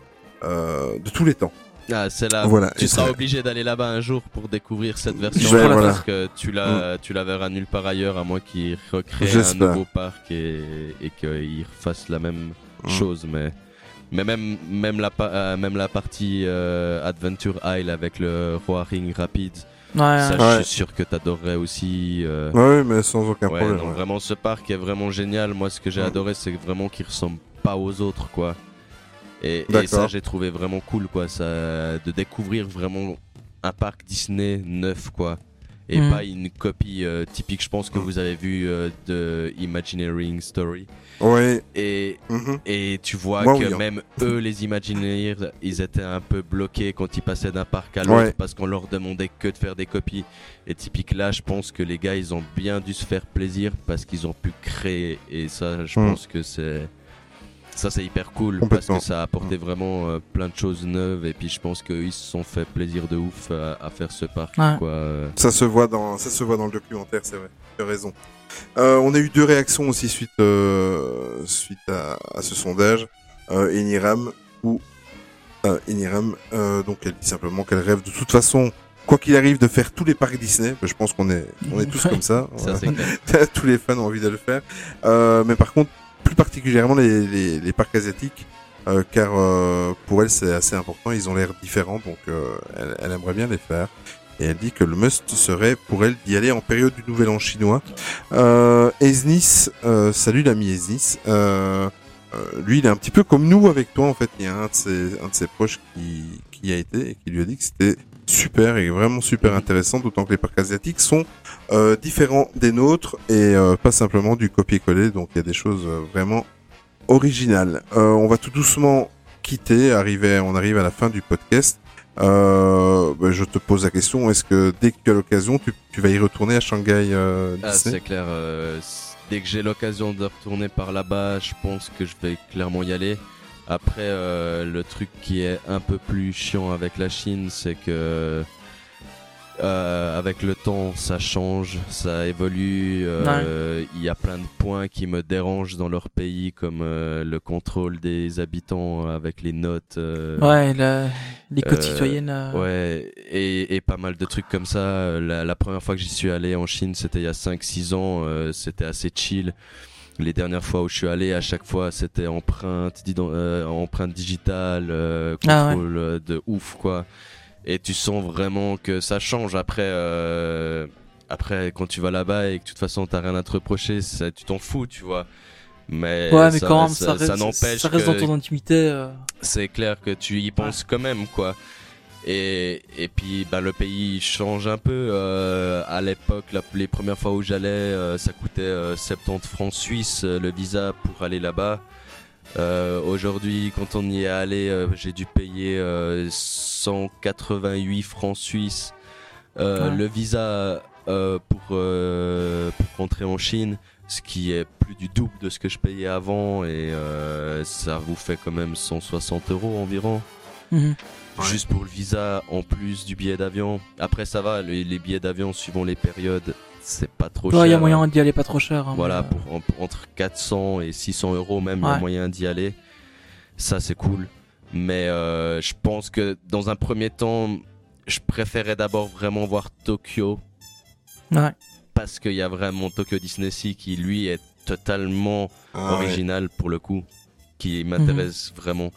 euh, de tous les temps. Ah, c'est là. Voilà, tu seras obligé d'aller là-bas un jour pour découvrir cette version vais, voilà. parce que tu la, tu la verras nulle part ailleurs à moins qu'ils recréent un nouveau parc et, et qu'ils refassent la même Mm. chose. Mais, mais même, même, la, euh, même la partie euh, Adventure Isle avec le Roaring Rapids, Ouais, ça, ouais. Je suis sûr que t'adorerais aussi. euh, Ouais, mais sans aucun Ouais, problème. non, ouais. vraiment, ce parc est vraiment génial. Moi, ce que j'ai Mm. adoré, c'est vraiment qu'il ressemble pas aux autres, quoi. Et, ça, j'ai trouvé vraiment cool, quoi. Ça, de découvrir vraiment un parc Disney neuf, quoi. Et Mm. pas une copie euh, typique, je pense que vous avez vu euh, de Imagineering Story. Ouais. Et, mhm. et tu vois Moi, que oui, hein. même eux, les Imagineers, ils étaient un peu bloqués quand ils passaient d'un parc à l'autre Ouais. parce qu'on leur demandait que de faire des copies. Et typique là, je pense que les gars, ils ont bien dû se faire plaisir parce qu'ils ont pu créer. Et ça, je Mm. pense que c'est. Ça, c'est hyper cool parce que ça a apporté vraiment euh, plein de choses neuves. Et puis, je pense qu'ils se sont fait plaisir de ouf à, à faire ce parc. Ouais. Quoi. Euh, Ça se voit dans, ça se voit dans le documentaire, c'est vrai. Tu as raison. Euh, on a eu deux réactions aussi suite, euh, suite à, à ce sondage. Euh, Eniram ou euh, Eniram, euh, donc elle dit simplement qu'elle rêve de toute façon, quoi qu'il arrive, de faire tous les parcs Disney. Je pense qu'on est, on est tous Ouais. comme ça. tous les fans ont envie de le faire. Euh, mais par contre, plus particulièrement les, les, les parcs asiatiques, euh, car euh, pour elle c'est assez important. Ils ont l'air différents, donc euh, elle, elle aimerait bien les faire. Et elle dit que le must serait pour elle d'y aller en période du Nouvel An chinois. Euh, Esnis, euh, salut l'ami Esnis. Euh, lui, il est un petit peu comme nous avec toi en fait. Il y a un de ses, un de ses proches qui, qui a été et qui lui a dit que c'était super et vraiment super intéressant, d'autant que les parcs asiatiques sont euh, différents des nôtres et euh, pas simplement du copier-coller. Donc il y a des choses euh, vraiment originales. On va tout doucement quitter, arriver, on arrive à la fin du podcast. Euh, bah, je te pose la question, est-ce que dès que tu as l'occasion, tu, tu vas y retourner à Shanghai euh, Ah, c'est clair. euh, dès que j'ai l'occasion de retourner par là-bas, je pense que je vais clairement y aller. Après, euh, le truc qui est un peu plus chiant avec la Chine, c'est que euh, avec le temps, ça change, ça évolue. euh, Il y a plein de points qui me dérangent dans leur pays, comme euh, le contrôle des habitants avec les notes. euh, Ouais, la- les codes Euh, citoyennes. Ouais, et, et pas mal de trucs comme ça. La, la première fois que j'y suis allé en Chine, c'était il y a 5-6 ans, euh, c'était assez chill. Les dernières fois où je suis allé, à chaque fois, c'était empreinte, euh, empreinte digitale, euh, Ah ouais. contrôle euh, de ouf, quoi. Et tu sens vraiment que ça change après. euh, après, quand tu vas là-bas et que de toute façon t'as rien à te reprocher, ça- tu t'en fous, tu vois. Mais, Ouais, mais ça, quand même, ça, ça, reste, ça dans ton intimité. euh. c'est clair que tu y penses quand même quoi. Et, et puis bah, le pays change un peu. euh, à l'époque, les premières fois où j'allais, euh, ça coûtait euh, 70 francs suisses euh, le visa pour aller là-bas. Euh, Aujourd'hui, quand on y est allé, euh, j'ai dû payer euh, 188 francs suisses euh, Ouais. le visa euh, pour, euh, pour rentrer en Chine, ce qui est plus du double de ce que je payais avant et euh, ça vous fait quand même 160 euros environ. Mhm. Ouais. Juste pour le visa en plus du billet d'avion. Après ça va, les, les billets d'avion suivant les périodes, c'est pas trop cher. Ouais, il y a moyen d'y aller pas trop cher. hein, Voilà, mais, pour, en- entre 400 et 600 euros même, il y a moyen d'y aller. Ça, c'est cool. Mais euh, je pense que dans un premier temps, je préférais d'abord vraiment voir Tokyo. euh, Ouais. Parce qu'il y a vraiment Tokyo Disney Sea qui, lui, est totalement Ah, ouais. original pour le coup. Qui m'intéresse vraiment.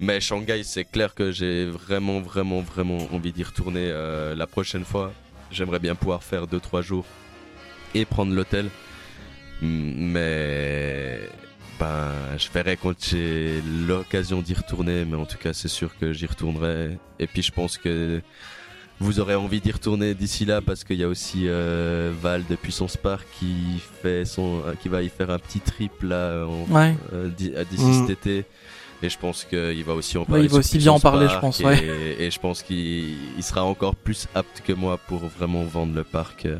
Mais Shanghai, c'est clair que j'ai vraiment, vraiment, vraiment envie d'y retourner euh, la prochaine fois. J'aimerais bien pouvoir faire 2-3 jours et prendre l'hôtel. Mm, Mais ben, je verrai quand j'ai l'occasion d'y retourner. Mais en tout cas, c'est sûr que j'y retournerai. Et puis, je pense que vous aurez envie d'y retourner d'ici là parce qu'il y a aussi euh, Val de Puissance Park qui fait son, qui va y faire un petit trip là en, Ouais. euh, d'ici cet été. Et je pense qu'il va aussi en Ouais, parler. il va aussi bien en parler, je pense, Et, ouais. et je pense qu'il il sera encore plus apte que moi pour vraiment vendre le parc euh,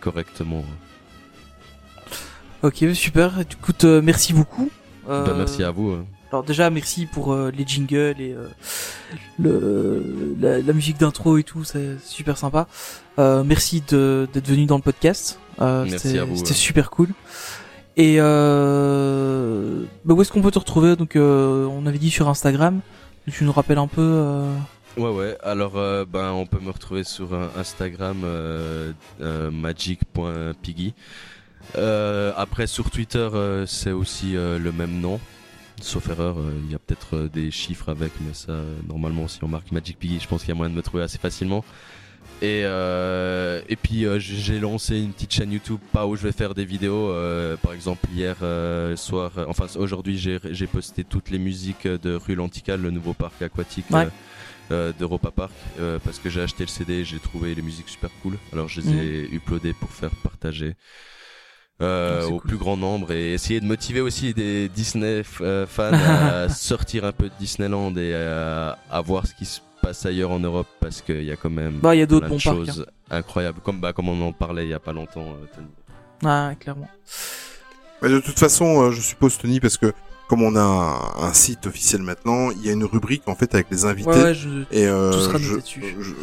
correctement. Ok, super. Écoute, euh, merci beaucoup. Euh, Bah, merci à vous. hein. Alors déjà, merci pour euh, les jingles et le, la, la musique d'intro et tout, c'est super sympa. Merci d'être venu dans le podcast. Merci c'était- à vous, C'était ouais. super cool. Et euh, bah, où est-ce qu'on peut te retrouver? Donc, euh, on avait dit sur Instagram. Tu nous rappelles un peu euh, Ouais, ouais. Alors, euh, ben, on peut me retrouver sur euh, Instagram euh, magic.piggy. Après, sur Twitter, c'est aussi le même nom. Sauf erreur, il y a peut-être des chiffres avec, mais ça, normalement, si on marque Magic Piggy, je pense qu'il y a moyen de me trouver assez facilement. Et, euh, et puis, euh, j'ai lancé une petite chaîne YouTube, pas où je vais faire des vidéos. euh, par exemple, hier soir, enfin, aujourd'hui, j'ai posté toutes les musiques de Rue Lantical, le nouveau parc aquatique. Ouais. d'Europa Park parce que j'ai acheté le CD j'ai trouvé les musiques super cool alors je les ai uploadées pour faire partager euh, Ah, au cool. plus grand nombre et essayer de motiver aussi des Disney fans à sortir un peu de Disneyland et à, à voir ce qui se passe ailleurs en Europe parce qu'il y a quand même Bah, il y a d'autres plein de bons parcs. choses incroyables comme bah comme on en parlait il y a pas longtemps euh, Tony. Ah, clairement. Mais de toute façon, euh, je suppose Tony, parce que comme on a un, un site officiel maintenant, il y a une rubrique en fait avec les invités. Ouais, ouais, je... Et euh, Tout sera je- noté dessus. je-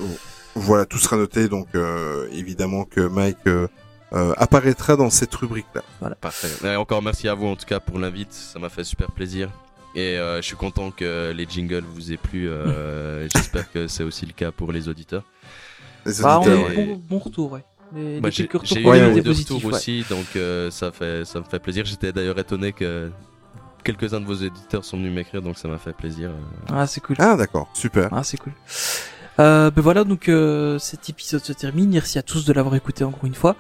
voilà, tout sera noté. Donc euh, évidemment que Mike euh, euh, apparaîtra dans cette rubrique-là. Parfait. Et encore merci à vous en tout cas pour l'invite, ça m'a fait super plaisir. Et euh, je suis content que les jingles vous aient plu. euh, J'espère que c'est aussi le cas pour les auditeurs. Les Bah, on a auditeurs, eu ouais. bon, bon retour, ouais. Bah, j'ai eu des étaient retours ouais. aussi, donc euh, ça fait ça me fait plaisir. J'étais d'ailleurs étonné que quelques-uns de vos éditeurs sont venus m'écrire, donc ça m'a fait plaisir. euh. Ah, c'est cool. Ah d'accord, super. Ah, c'est cool. Euh, ben voilà, donc euh, cet épisode se termine. Merci à tous de l'avoir écouté encore une fois.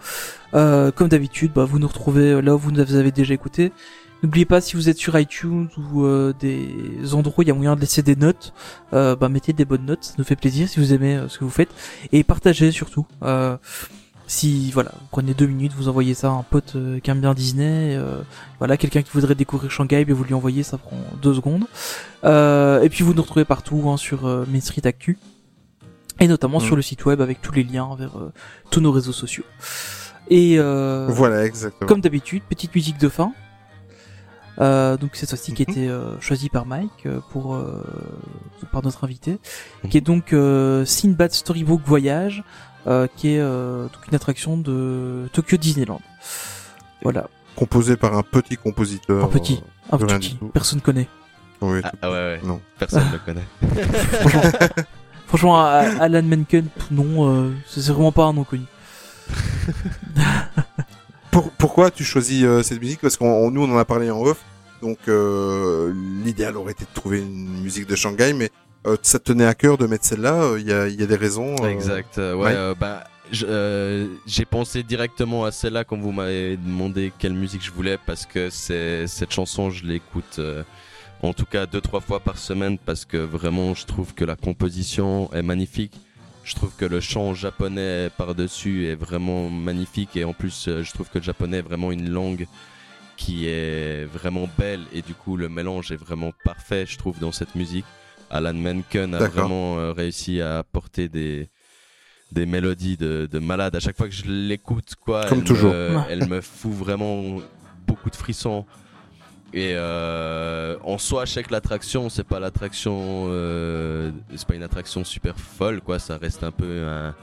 Euh, comme d'habitude, bah, vous nous retrouvez là où vous nous avez déjà écouté. N'oubliez pas, si vous êtes sur iTunes ou euh, des endroits où il y a moyen de laisser des notes, euh, bah, mettez des bonnes notes, ça nous fait plaisir si vous aimez euh, ce que vous faites. Et partagez surtout. Si voilà, vous prenez deux minutes, vous envoyez ça à un pote qui aime bien Disney, voilà, quelqu'un qui voudrait découvrir Shanghai, et vous lui envoyez, ça prend deux secondes. Et puis vous nous retrouvez partout hein, sur Main Street Actu et notamment Mm. sur le site web avec tous les liens vers euh, tous nos réseaux sociaux. Et euh, Voilà, exactement. comme d'habitude, petite musique de fin. Euh, donc cette fois-ci qui Mhm. était euh, choisie par Mike euh, pour euh, par notre invité, Mhm. qui est donc euh, Sinbad Storybook Voyage, euh, qui est euh, donc une attraction de Tokyo Disneyland. Voilà, Composé par un petit compositeur. un petit, un petit, personne connaît. oui, Ah, ah ouais, ouais. Non. Personne ne le connaît. Franchement, franchement, Alan Menken, non, euh, c'est c'est vraiment pas un nom connu. Pour- pourquoi tu choisis euh, cette musique? Parce qu'on on- nous on en a parlé en off. Donc euh, l'idéal aurait été de trouver une musique de Shanghai, mais euh, ça te tenait à cœur de mettre celle-là. Il y, a, il y a des raisons. Exact. ouais. ouais. bah, j'ai pensé directement à celle-là quand vous m'avez demandé quelle musique je voulais parce que c'est cette chanson je l'écoute en tout cas deux trois fois par semaine parce que vraiment je trouve que la composition est magnifique. Je trouve que le chant japonais par-dessus est vraiment magnifique et en plus euh, je trouve que le japonais est vraiment une langue qui est vraiment belle et du coup le mélange est vraiment parfait je trouve dans cette musique. Alan Menken a vraiment euh, réussi à apporter des des mélodies de, de malade à chaque fois que je l'écoute quoi Comme elle toujours. me, elle me fout vraiment beaucoup de frissons et euh, en soi je sais que l'attraction c'est pas l'attraction euh, c'est pas une attraction super folle quoi. Ça reste un peu un,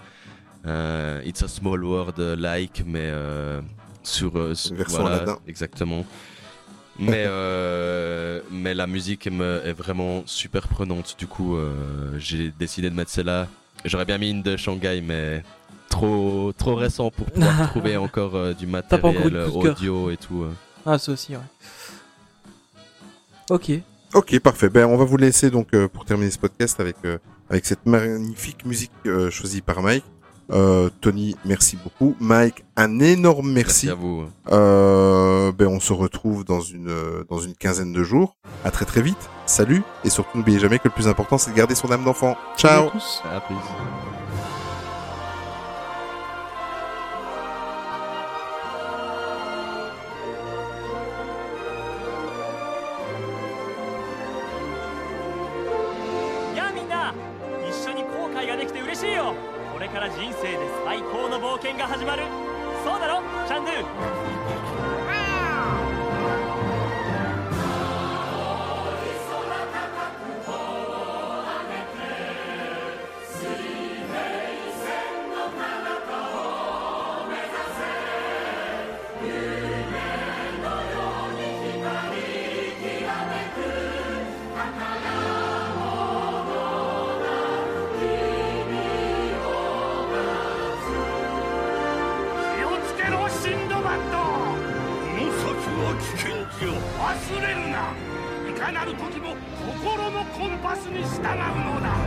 un It's a Small World like mais euh, sur, euh, sur- Version voilà, exactement. Mais euh, mais la musique me, est vraiment super prenante. Du coup euh, j'ai décidé de mettre celle-là. J'aurais bien mis une de Shanghai mais trop trop récent pour pouvoir trouver encore euh, du T'as pas encore eu matériel audio et tout. Ah, ça aussi, ouais. Ok. Ok, parfait. Ben, on va vous laisser donc euh, pour terminer ce podcast avec euh, avec cette magnifique musique euh, choisie par Mike. Euh, Tony, merci beaucoup. Mike, un énorme merci. merci à vous Euh, ben, on se retrouve dans une dans une quinzaine de jours. À très très vite. Salut et surtout n'oubliez jamais que le plus important c'est de garder son âme d'enfant. Ciao. À tous. à plus しいよ。これから人生で最高の冒険が始まる。そうだろ？チャンドゥ。コンパスに従うのだ。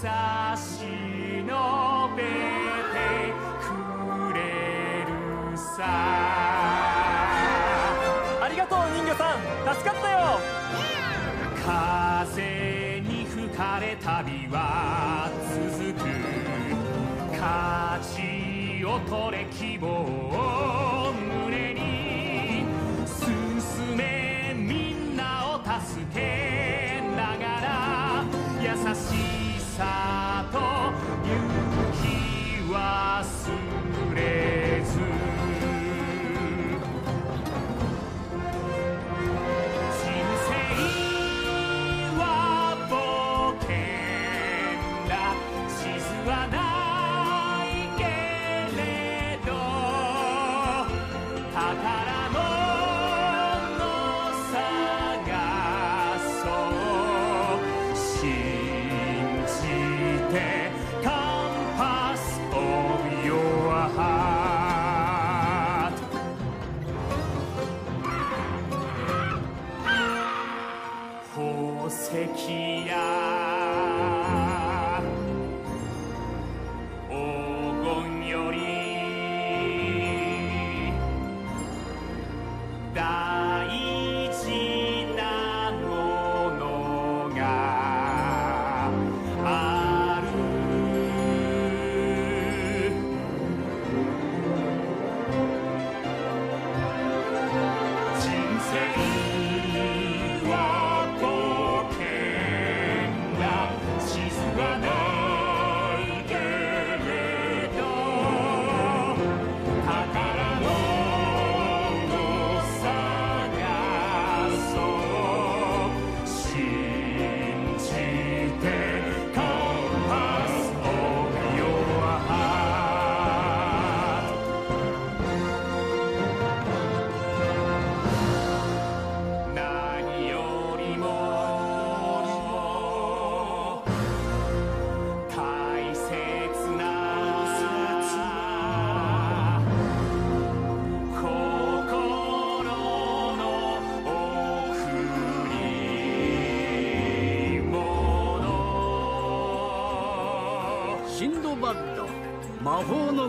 差し伸べてくれるさ。ありがとう人魚さん。助かったよ。風に吹かれ旅は続く。勝ちを取れ希望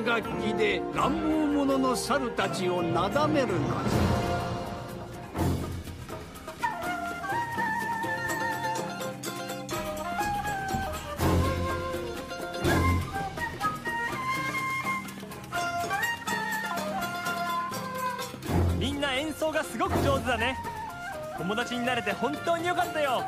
楽器で乱暴者の猿たちをなだめるのじみんな演奏がすごく上手だね。友達になれて本当によかったよ。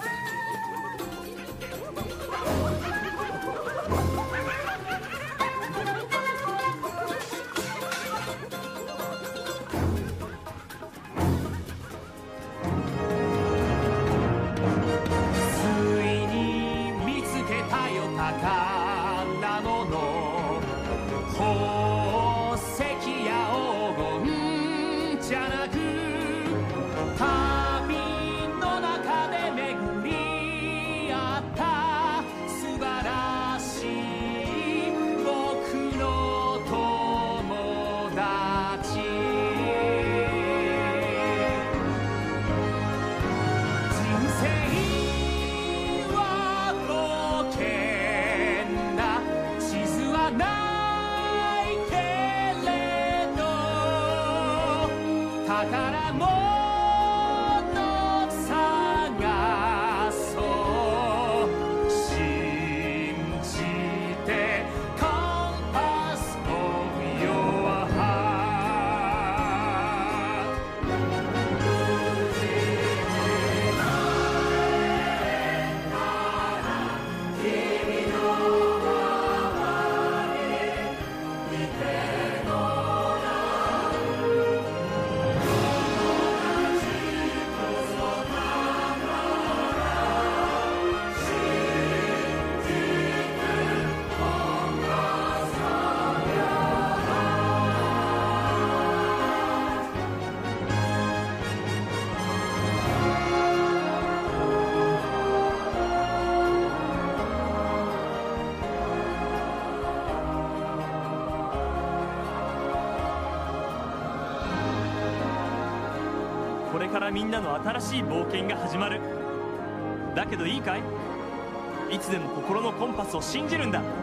しい冒険が始まる。だけどいいかい？いつでも心のコンパスを信じるんだ「